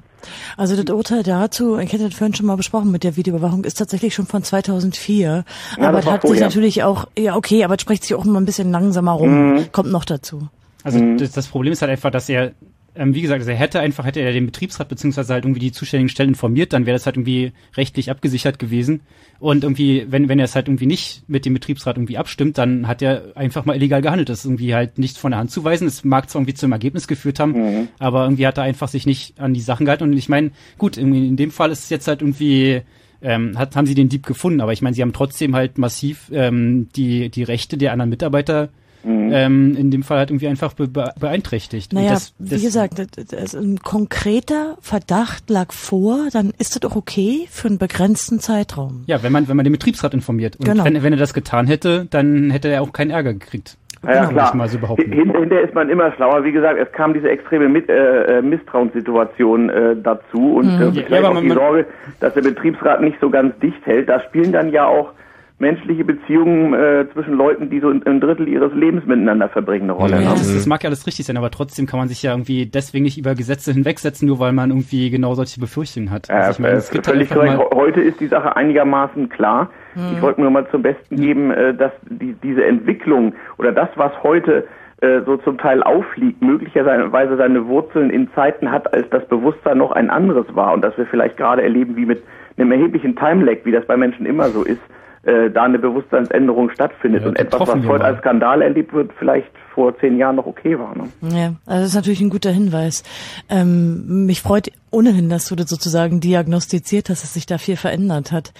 Also das Urteil dazu, ich hätte das vorhin schon mal besprochen mit der Videoüberwachung, ist tatsächlich schon von 2004. Ja, aber das hat sich natürlich auch, ja okay, aber es spricht sich auch immer ein bisschen langsamer rum. Mhm. Kommt noch dazu. Also das, das Problem ist halt einfach, dass er, ähm, wie gesagt, also er hätte einfach, hätte er den Betriebsrat beziehungsweise halt irgendwie die zuständigen Stellen informiert, dann wäre das halt irgendwie rechtlich abgesichert gewesen. Und irgendwie, wenn, wenn er es halt irgendwie nicht mit dem Betriebsrat irgendwie abstimmt, dann hat er einfach mal illegal gehandelt. Das ist irgendwie halt nicht von der Hand zu weisen. Es mag zwar irgendwie zum Ergebnis geführt haben, aber irgendwie hat er einfach sich nicht an die Sachen gehalten. Und ich meine, gut, irgendwie in dem Fall ist es jetzt halt irgendwie, ähm, hat, haben sie den Dieb gefunden, aber ich meine, sie haben trotzdem halt massiv ähm, die, die Rechte der anderen Mitarbeiter ähm, in dem Fall halt irgendwie einfach be be beeinträchtigt. Und Naja, das, das, wie gesagt, das, das, ein konkreter Verdacht lag vor, dann ist das doch okay für einen begrenzten Zeitraum. Ja, wenn man, wenn man den Betriebsrat informiert. Und Genau. wenn, wenn er das getan hätte, dann hätte er auch keinen Ärger gekriegt. Ja, ja ich klar. mal so Hinterher ist man immer schlauer. Wie gesagt, es kam diese extreme Mit äh, äh, Misstrauenssituation äh, dazu und Mhm. äh, Ja, vielleicht aber auch die Sorge, dass der Betriebsrat nicht so ganz dicht hält. Da spielen dann ja auch menschliche Beziehungen äh, zwischen Leuten, die so ein, Drittel ihres Lebens miteinander verbringen, eine Rolle. Ja, ne? das, das mag ja alles richtig sein, aber trotzdem kann man sich ja irgendwie deswegen nicht über Gesetze hinwegsetzen, nur weil man irgendwie genau solche Befürchtungen hat. Also ich meine, es gibt halt völlig einfach korrekt. Heute ist die Sache einigermaßen klar. Mhm. Ich wollte nur mal zum Besten geben, äh, dass die, diese Entwicklung oder das, was heute äh, so zum Teil aufliegt, möglicherweise seine Wurzeln in Zeiten hat, als das Bewusstsein noch ein anderes war und dass wir vielleicht gerade erleben, wie mit einem erheblichen Time-Lag, wie das bei Menschen immer so ist, äh, da eine Bewusstseinsänderung stattfindet Ja, und etwas, was heute als Skandal erlebt wird, vielleicht vor zehn Jahren noch okay war. Ne? Ja, also das ist natürlich ein guter Hinweis. Ähm, mich freut ohnehin, dass du das sozusagen diagnostiziert hast, dass sich da viel verändert hat.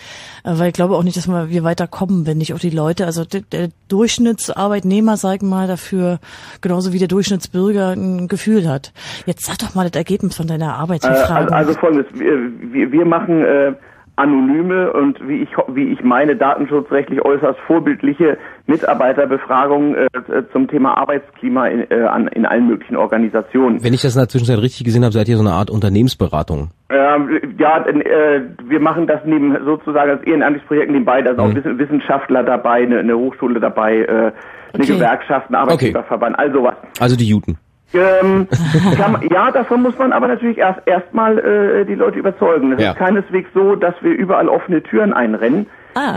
Äh, weil ich glaube auch nicht, dass wir weiterkommen, wenn nicht auch die Leute, also der, der Durchschnittsarbeitnehmer, sag ich mal, dafür genauso wie der Durchschnittsbürger ein Gefühl hat. Jetzt sag doch mal das Ergebnis von deiner Äh, Arbeitsbefragung. also, also folgendes, wir, wir, wir machen äh, anonyme und wie ich wie ich meine datenschutzrechtlich äußerst vorbildliche Mitarbeiterbefragungen äh, zum Thema Arbeitsklima in, äh, an, in allen möglichen Organisationen. Wenn ich das in der Zwischenzeit richtig gesehen habe, seid ihr so eine Art Unternehmensberatung. Ähm, ja, äh, wir machen das neben sozusagen als ehrenamtliches Projekt nebenbei. Da sind auch Wissen- Wissenschaftler dabei, eine, eine Hochschule dabei, äh, eine Okay. Gewerkschaft, ein Arbeitgeberverband, all sowas. Also die Juten. Ähm, kann, ja, davon muss man aber natürlich erst erstmal äh, die Leute überzeugen. Es Ja. ist keineswegs so, dass wir überall offene Türen einrennen.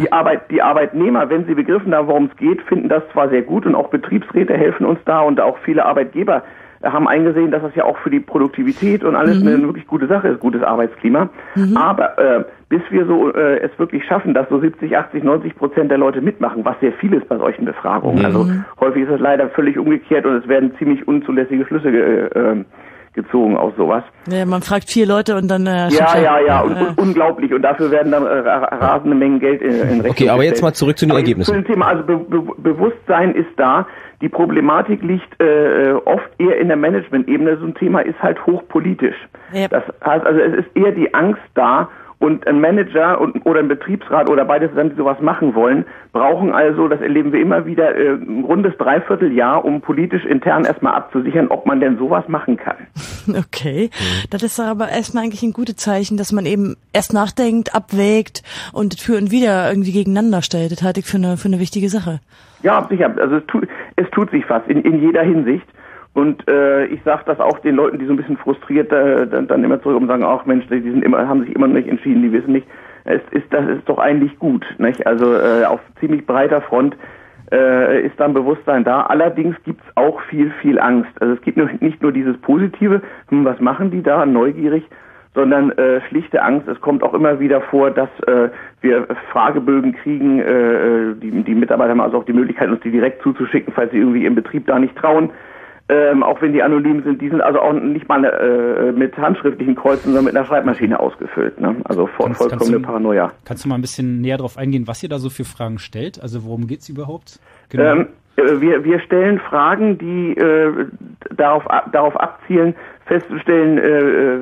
Die, Arbeit, die Arbeitnehmer, wenn sie begriffen haben, worum es geht, finden das zwar sehr gut und auch Betriebsräte helfen uns da und auch viele Arbeitgeber haben eingesehen, dass das ja auch für die Produktivität und alles eine wirklich gute Sache ist, gutes Arbeitsklima. Aber äh, bis wir so äh, es wirklich schaffen, dass so 70, 80, 90 Prozent der Leute mitmachen, was sehr viel ist bei solchen Befragungen. Mhm. Also häufig ist es leider völlig umgekehrt und es werden ziemlich unzulässige Schlüsse ge äh, gezogen aus sowas. ja, man fragt vier Leute und dann äh, Ja, ja, ja, und, äh, und unglaublich. Und dafür werden dann äh, ra- rasende Mengen Geld in, in Rechnung Okay, aber jetzt gestellt. mal zurück zu den Aber Ergebnissen. Zu dem Thema, also Be Be Bewusstsein ist da. Die Problematik liegt äh, oft eher in der Management-Ebene. So ein Thema ist halt hochpolitisch. Das heißt also, es ist eher die Angst da. Und ein Manager und, oder ein Betriebsrat oder beides zusammen, die sowas machen wollen, brauchen also, das erleben wir immer wieder, äh, ein rundes Dreivierteljahr, um politisch intern erstmal abzusichern, ob man denn sowas machen kann. Okay, das ist aber erstmal eigentlich ein gutes Zeichen, dass man eben erst nachdenkt, abwägt und für und wieder irgendwie gegeneinander stellt. Das halte ich für eine, für eine wichtige Sache. Ja, sicher. Also es tut, es tut sich was in, in jeder Hinsicht. Und äh, ich sage das auch den Leuten, die so ein bisschen frustriert äh, dann, dann immer zurück und sagen, ach Mensch, die sind immer, haben sich immer noch nicht entschieden, die wissen nicht. Es ist, das ist doch eigentlich gut. Nicht? Also äh, auf ziemlich breiter Front äh, ist dann Bewusstsein da. Allerdings gibt's auch viel, viel Angst. Also es gibt nicht nur dieses Positive, hm, was machen die da, neugierig, sondern äh, schlichte Angst. Es kommt auch immer wieder vor, dass äh, wir Fragebögen kriegen. Äh, die, die Mitarbeiter haben also auch die Möglichkeit, uns die direkt zuzuschicken, falls sie irgendwie im Betrieb da nicht trauen. Ähm, auch wenn die anonym sind, die sind also auch nicht mal äh, mit handschriftlichen Kreuzen, sondern mit einer Schreibmaschine ausgefüllt. Ne? Also voll, Kannst- vollkommene kannst du- Paranoia. Kannst du mal ein bisschen näher darauf eingehen, was ihr da so für Fragen stellt? Also worum geht's überhaupt? Genau. Ähm, äh, wir, wir stellen Fragen, die äh, darauf, darauf abzielen, festzustellen, äh,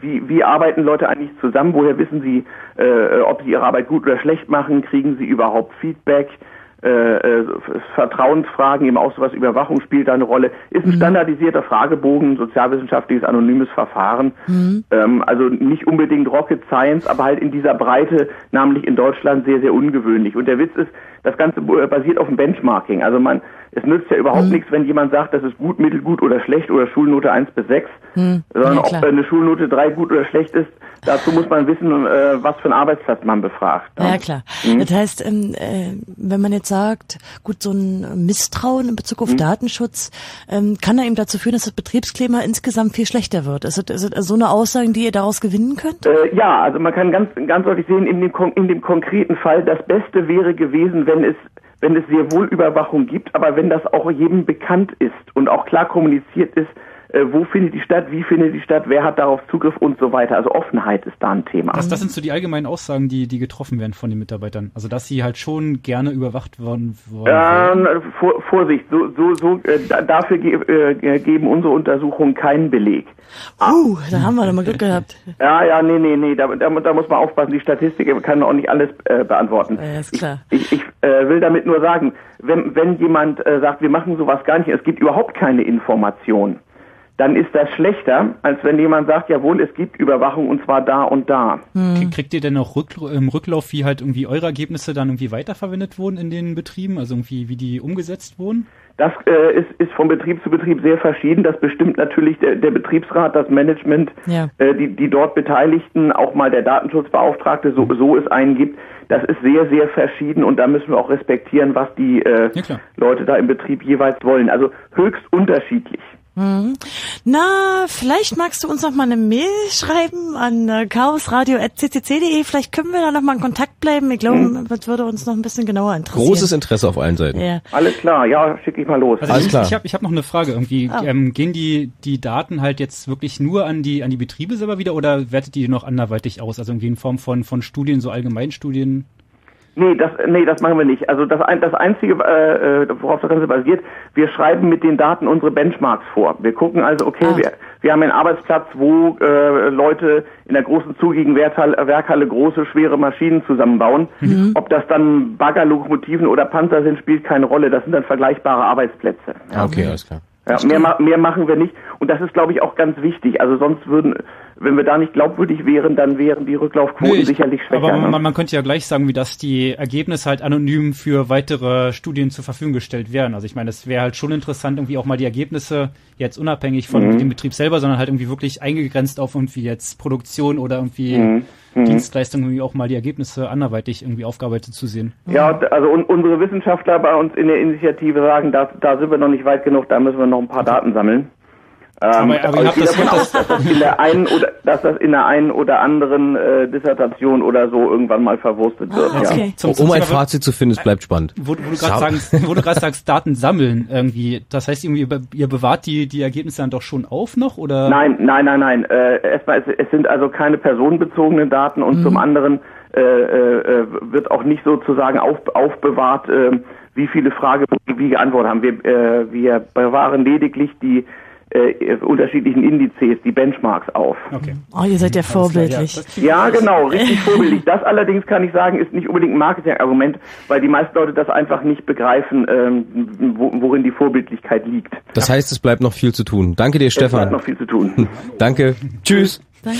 wie, wie arbeiten Leute eigentlich zusammen, woher wissen sie, äh, ob sie ihre Arbeit gut oder schlecht machen, kriegen sie überhaupt Feedback, äh, äh, Vertrauensfragen, eben auch sowas Überwachung spielt da eine Rolle. Ist ein standardisierter Fragebogen, sozialwissenschaftliches anonymes Verfahren. Mhm. Ähm, also nicht unbedingt Rocket Science, aber halt in dieser Breite, namentlich in Deutschland sehr, sehr ungewöhnlich. Und der Witz ist, das Ganze basiert auf dem Benchmarking. Also man, es nützt ja überhaupt Mhm. nichts, wenn jemand sagt, das ist gut, mittelgut oder schlecht oder Schulnote 1 bis 6, Hm. sondern Ja, ob klar. eine Schulnote 3 gut oder schlecht ist, dazu muss man wissen, äh, was für einen Arbeitsplatz man befragt. Ja, klar. Mhm. Das heißt, ähm, äh, wenn man jetzt sagt, gut, so ein Misstrauen in Bezug auf Mhm. Datenschutz ähm, kann da eben dazu führen, dass das Betriebsklima insgesamt viel schlechter wird. Ist das, ist das so eine Aussage, die ihr daraus gewinnen könnt? Äh, ja, also man kann ganz, ganz deutlich sehen, in dem, in dem konkreten Fall, das Beste wäre gewesen, wenn es, wenn es sehr wohl Überwachung gibt, aber wenn das auch jedem bekannt ist und auch klar kommuniziert ist, wo findet die statt, wie findet die statt, wer hat darauf Zugriff und so weiter. Also Offenheit ist da ein Thema. Das, das sind so die allgemeinen Aussagen, die, die getroffen werden von den Mitarbeitern. Also, dass sie halt schon gerne überwacht worden wollen. Ähm, vor, Vorsicht, so, so, so, äh, da, dafür ge äh, geben unsere Untersuchungen keinen Beleg. Uh, da haben wir doch mal Glück gehabt. Ja, ja, nee, nee, nee, da, da, da muss man aufpassen. Die Statistik kann auch nicht alles äh, beantworten. Ja, ist klar. Ich, ich äh, will damit nur sagen, wenn, wenn jemand äh, sagt, wir machen sowas gar nicht, es gibt überhaupt keine Information, dann ist das schlechter, als wenn jemand sagt, jawohl, es gibt Überwachung und zwar da und da. Krieg- Kriegt ihr denn auch Rückl im Rücklauf, wie halt irgendwie eure Ergebnisse dann irgendwie weiterverwendet wurden in den Betrieben? Also irgendwie, wie die umgesetzt wurden? Das äh, ist, ist von Betrieb zu Betrieb sehr verschieden. Das bestimmt natürlich der, der Betriebsrat, das Management, Ja. äh, die, die dort Beteiligten, auch mal der Datenschutzbeauftragte, so, so es einen gibt. Das ist sehr, sehr verschieden und da müssen wir auch respektieren, was die äh, Leute da im Betrieb jeweils wollen. Also höchst unterschiedlich. Mhm. Na, vielleicht magst du uns noch mal eine Mail schreiben an äh, chaosradio.ccc.de. Vielleicht können wir da noch mal in Kontakt bleiben. Ich glaube, das würde uns noch ein bisschen genauer interessieren. Großes Interesse auf allen Seiten. Ja. Alles klar, ja, schicke ich mal los. Also Alles ich, klar. ich habe ich hab noch eine Frage irgendwie. Ah. Ähm, gehen die, die Daten halt jetzt wirklich nur an die, an die Betriebe selber wieder oder wertet die noch anderweitig aus? Also irgendwie in Form von, von Studien, so Allgemeinstudien? Nee, das, nee, das machen wir nicht. Also das, ein, das Einzige, äh, äh, worauf das Ganze basiert, wir schreiben mit den Daten unsere Benchmarks vor. Wir gucken also, okay, wir, wir haben einen Arbeitsplatz, wo äh, Leute in der großen zugigen Werkhalle, große, schwere Maschinen zusammenbauen. Mhm. Ob das dann Bagger, Lokomotiven oder Panzer sind, spielt keine Rolle. Das sind dann vergleichbare Arbeitsplätze. Ah, Okay, alles klar. Ja, mehr, mehr machen wir nicht. Und das ist, glaube ich, auch ganz wichtig. Also sonst würden, wenn wir da nicht glaubwürdig wären, dann wären die Rücklaufquoten Nee, ich- sicherlich schwächer. Aber ne? man, man könnte ja gleich sagen, wie dass die Ergebnisse halt anonym für weitere Studien zur Verfügung gestellt werden. Also ich meine, es wäre halt schon interessant, irgendwie auch mal die Ergebnisse jetzt unabhängig von Mhm. dem Betrieb selber, sondern halt irgendwie wirklich eingegrenzt auf irgendwie jetzt Produktion oder irgendwie Mhm. Mhm. Dienstleistung irgendwie auch mal die Ergebnisse anderweitig irgendwie aufgearbeitet zu sehen. Ja, also un unsere Wissenschaftler bei uns in der Initiative sagen, da, da sind wir noch nicht weit genug, da müssen wir noch ein paar Daten sammeln. Ähm, Aber- aber ihr ich habt gehe das- davon aus, dass das in der einen oder dass das in der einen oder anderen äh, Dissertation oder so irgendwann mal verwurstet wird. Ah, okay. Ja. Zum- zum um ein Fazit zu finden, es bleibt spannend. Wo, wo du gerade sagst, wo du gerade sagst, Daten sammeln irgendwie. Das heißt, irgendwie, ihr be- ihr bewahrt die, die Ergebnisse dann doch schon auf noch oder? Nein, nein, nein, nein. Äh, erstmal, es, es sind also keine personenbezogenen Daten und zum anderen äh, äh, wird auch nicht sozusagen auf, aufbewahrt, äh, wie viele Fragebögen wie geantwortet haben. Wir, äh, wir bewahren lediglich die äh, unterschiedlichen Indizes, die Benchmarks auf. Okay. Oh, ihr seid ja vorbildlich. Ja, genau, richtig vorbildlich. Das allerdings kann ich sagen, ist nicht unbedingt ein Marketingargument, weil die meisten Leute das einfach nicht begreifen, ähm, wo, worin die Vorbildlichkeit liegt. Das heißt, es bleibt noch viel zu tun. Danke dir, Es bleibt Stefan. noch viel zu tun. Danke. Tschüss. Danke.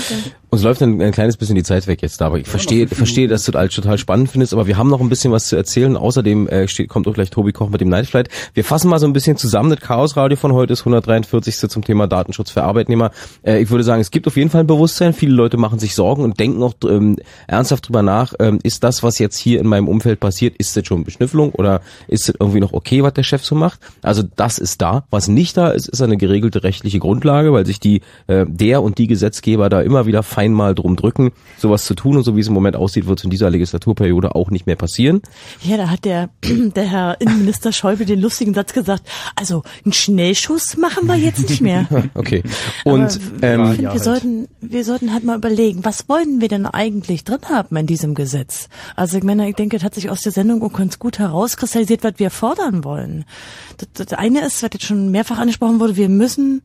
Uns läuft ein, ein kleines bisschen die Zeit weg jetzt da, aber ich verstehe, verstehe, dass du das total spannend findest, aber wir haben noch ein bisschen was zu erzählen. Außerdem äh, steht, kommt auch gleich Tobi Koch mit dem Nightflight. Wir fassen mal so ein bisschen zusammen. Das Chaos Radio von heute ist 143. zum Thema Datenschutz für Arbeitnehmer. Äh, ich würde sagen, es gibt auf jeden Fall ein Bewusstsein. Viele Leute machen sich Sorgen und denken auch ähm, ernsthaft drüber nach. Ähm, ist das, was jetzt hier in meinem Umfeld passiert, ist das schon Beschnüffelung oder ist das irgendwie noch okay, was der Chef so macht? Also das ist da. Was nicht da ist, ist eine geregelte rechtliche Grundlage, weil sich die äh, der und die Gesetzgeber da immer wieder fein mal drum drücken, sowas zu tun und so wie es im Moment aussieht, wird es in dieser Legislaturperiode auch nicht mehr passieren. Ja, da hat der, der Herr Innenminister Schäuble den lustigen Satz gesagt, also einen Schnellschuss machen wir jetzt nicht mehr. Okay. Und Aber ähm, ich finde, wir sollten, wir sollten halt mal überlegen, was wollen wir denn eigentlich drin haben in diesem Gesetz? Also ich meine, ich denke, es hat sich aus der Sendung auch ganz gut herauskristallisiert, was wir fordern wollen. Das, das eine ist, was jetzt schon mehrfach angesprochen wurde, wir müssen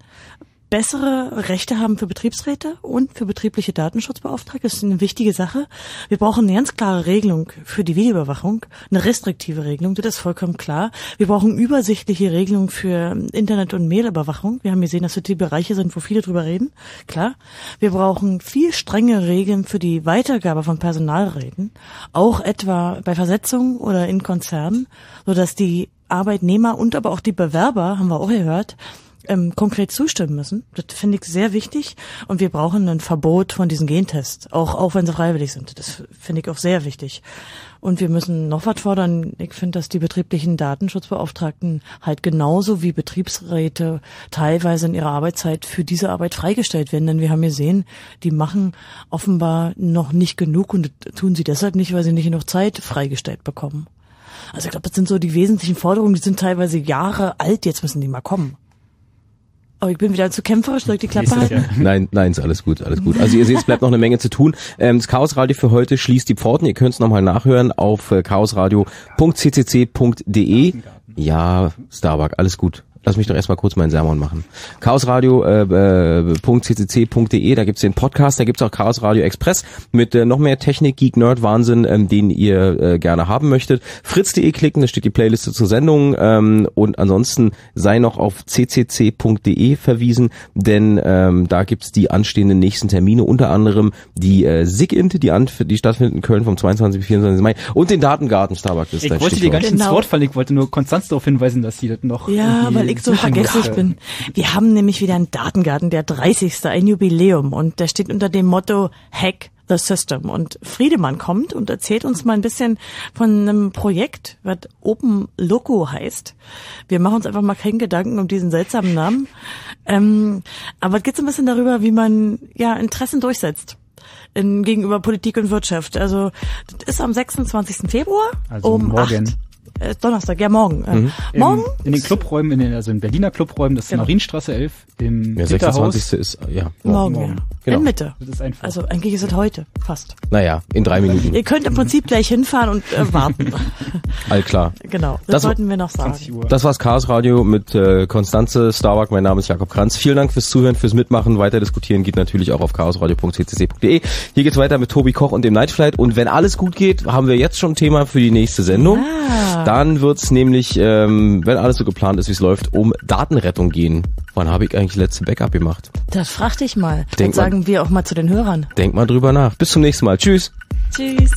bessere Rechte haben für Betriebsräte und für betriebliche Datenschutzbeauftragte. Das ist eine wichtige Sache. Wir brauchen eine ganz klare Regelung für die Videoüberwachung, eine restriktive Regelung, das ist vollkommen klar. Wir brauchen übersichtliche Regelungen für Internet- und Mailüberwachung. Wir haben gesehen, dass das die Bereiche sind, wo viele drüber reden. Klar. Wir brauchen viel strenge Regeln für die Weitergabe von Personalräten, auch etwa bei Versetzungen oder in Konzernen, sodass die Arbeitnehmer und aber auch die Bewerber, haben wir auch gehört, ähm, konkret zustimmen müssen. Das finde ich sehr wichtig. Und wir brauchen ein Verbot von diesen Gentests, auch, auch wenn sie freiwillig sind. Das finde ich auch sehr wichtig. Und wir müssen noch was fordern. Ich finde, dass die betrieblichen Datenschutzbeauftragten halt genauso wie Betriebsräte teilweise in ihrer Arbeitszeit für diese Arbeit freigestellt werden. Denn wir haben gesehen, die machen offenbar noch nicht genug und tun sie deshalb nicht, weil sie nicht genug Zeit freigestellt bekommen. Also ich glaube, das sind so die wesentlichen Forderungen, die sind teilweise Jahre alt, jetzt müssen die mal kommen. Oh, ich bin wieder zu kämpferisch, soll ich die Klappe halten? Nein, nein, ist alles gut, alles gut. Also ihr seht, es bleibt noch eine Menge zu tun. Ähm, das Chaos Radio für heute schließt die Pforten. Ihr könnt es nochmal nachhören auf äh, chaosradio.ccc.de. Ja, Starbuck, alles gut. Lass mich doch erstmal kurz meinen Sermon machen. chaosradio.ccc.de, äh, da gibt's den Podcast, da gibt's auch Chaos Radio Express mit äh, noch mehr Technik, Geek, Nerd, Wahnsinn, ähm, den ihr äh, gerne haben möchtet. Fritz.de klicken, da steht die Playliste zur Sendung ähm, und ansonsten sei noch auf ccc.de verwiesen, denn ähm, da gibt's die anstehenden nächsten Termine, unter anderem die äh, SIGINT, die, an, die stattfindet in Köln vom 22. bis 24. Mai und den Datengarten Starbucks. Ich wollte dir gar nicht ins Genau. Wort fallen, ich wollte nur Konstanz darauf hinweisen, dass sie das noch Ja, weil ich so hat. bin. Wir haben nämlich wieder einen Datengarten, der 30. ein Jubiläum und der steht unter dem Motto Hack the System. Und Friedemann kommt und erzählt uns mal ein bisschen von einem Projekt, was Open Loco heißt. Wir machen uns einfach mal keinen Gedanken um diesen seltsamen Namen. Ähm, aber es geht so ein bisschen darüber, wie man ja Interessen durchsetzt. In, gegenüber Politik und Wirtschaft. Also das ist am 26. Februar Also um morgen. 8, äh, Donnerstag, ja morgen. Äh, Mhm. Morgen In, in den Clubräumen, in den, also in Berliner Clubräumen, das ist Genau. Marienstraße 11, im Ja, Hinterhaus. 26. ist, ja. Morgen, ja. Genau. In Mitte. Das ist einfach. Also eigentlich ist es heute, fast. Naja, in drei Minuten. Ihr könnt im Prinzip gleich hinfahren und äh, warten. All klar. genau, das, Das- sollten wir noch sagen. Das war's Chaos Radio mit äh, Konstanze Starbuck. Mein Name ist Jakob Kranz. Vielen Dank fürs Zuhören, fürs Mitmachen. Weiter diskutieren geht natürlich auch auf chaosradio.ccc.de. Hier geht's weiter mit Tobi Koch und dem Nightflight. Und wenn alles gut geht, haben wir jetzt schon ein Thema für die nächste Sendung. Ah. Dann wird's nämlich, ähm, wenn alles so geplant ist, wie es läuft, um Datenrettung gehen. Wann habe ich eigentlich letzte Backup gemacht? Das frag dich mal. Denk das sagen wir auch mal zu den Hörern. Denk mal drüber nach. Bis zum nächsten Mal. Tschüss. Tschüss.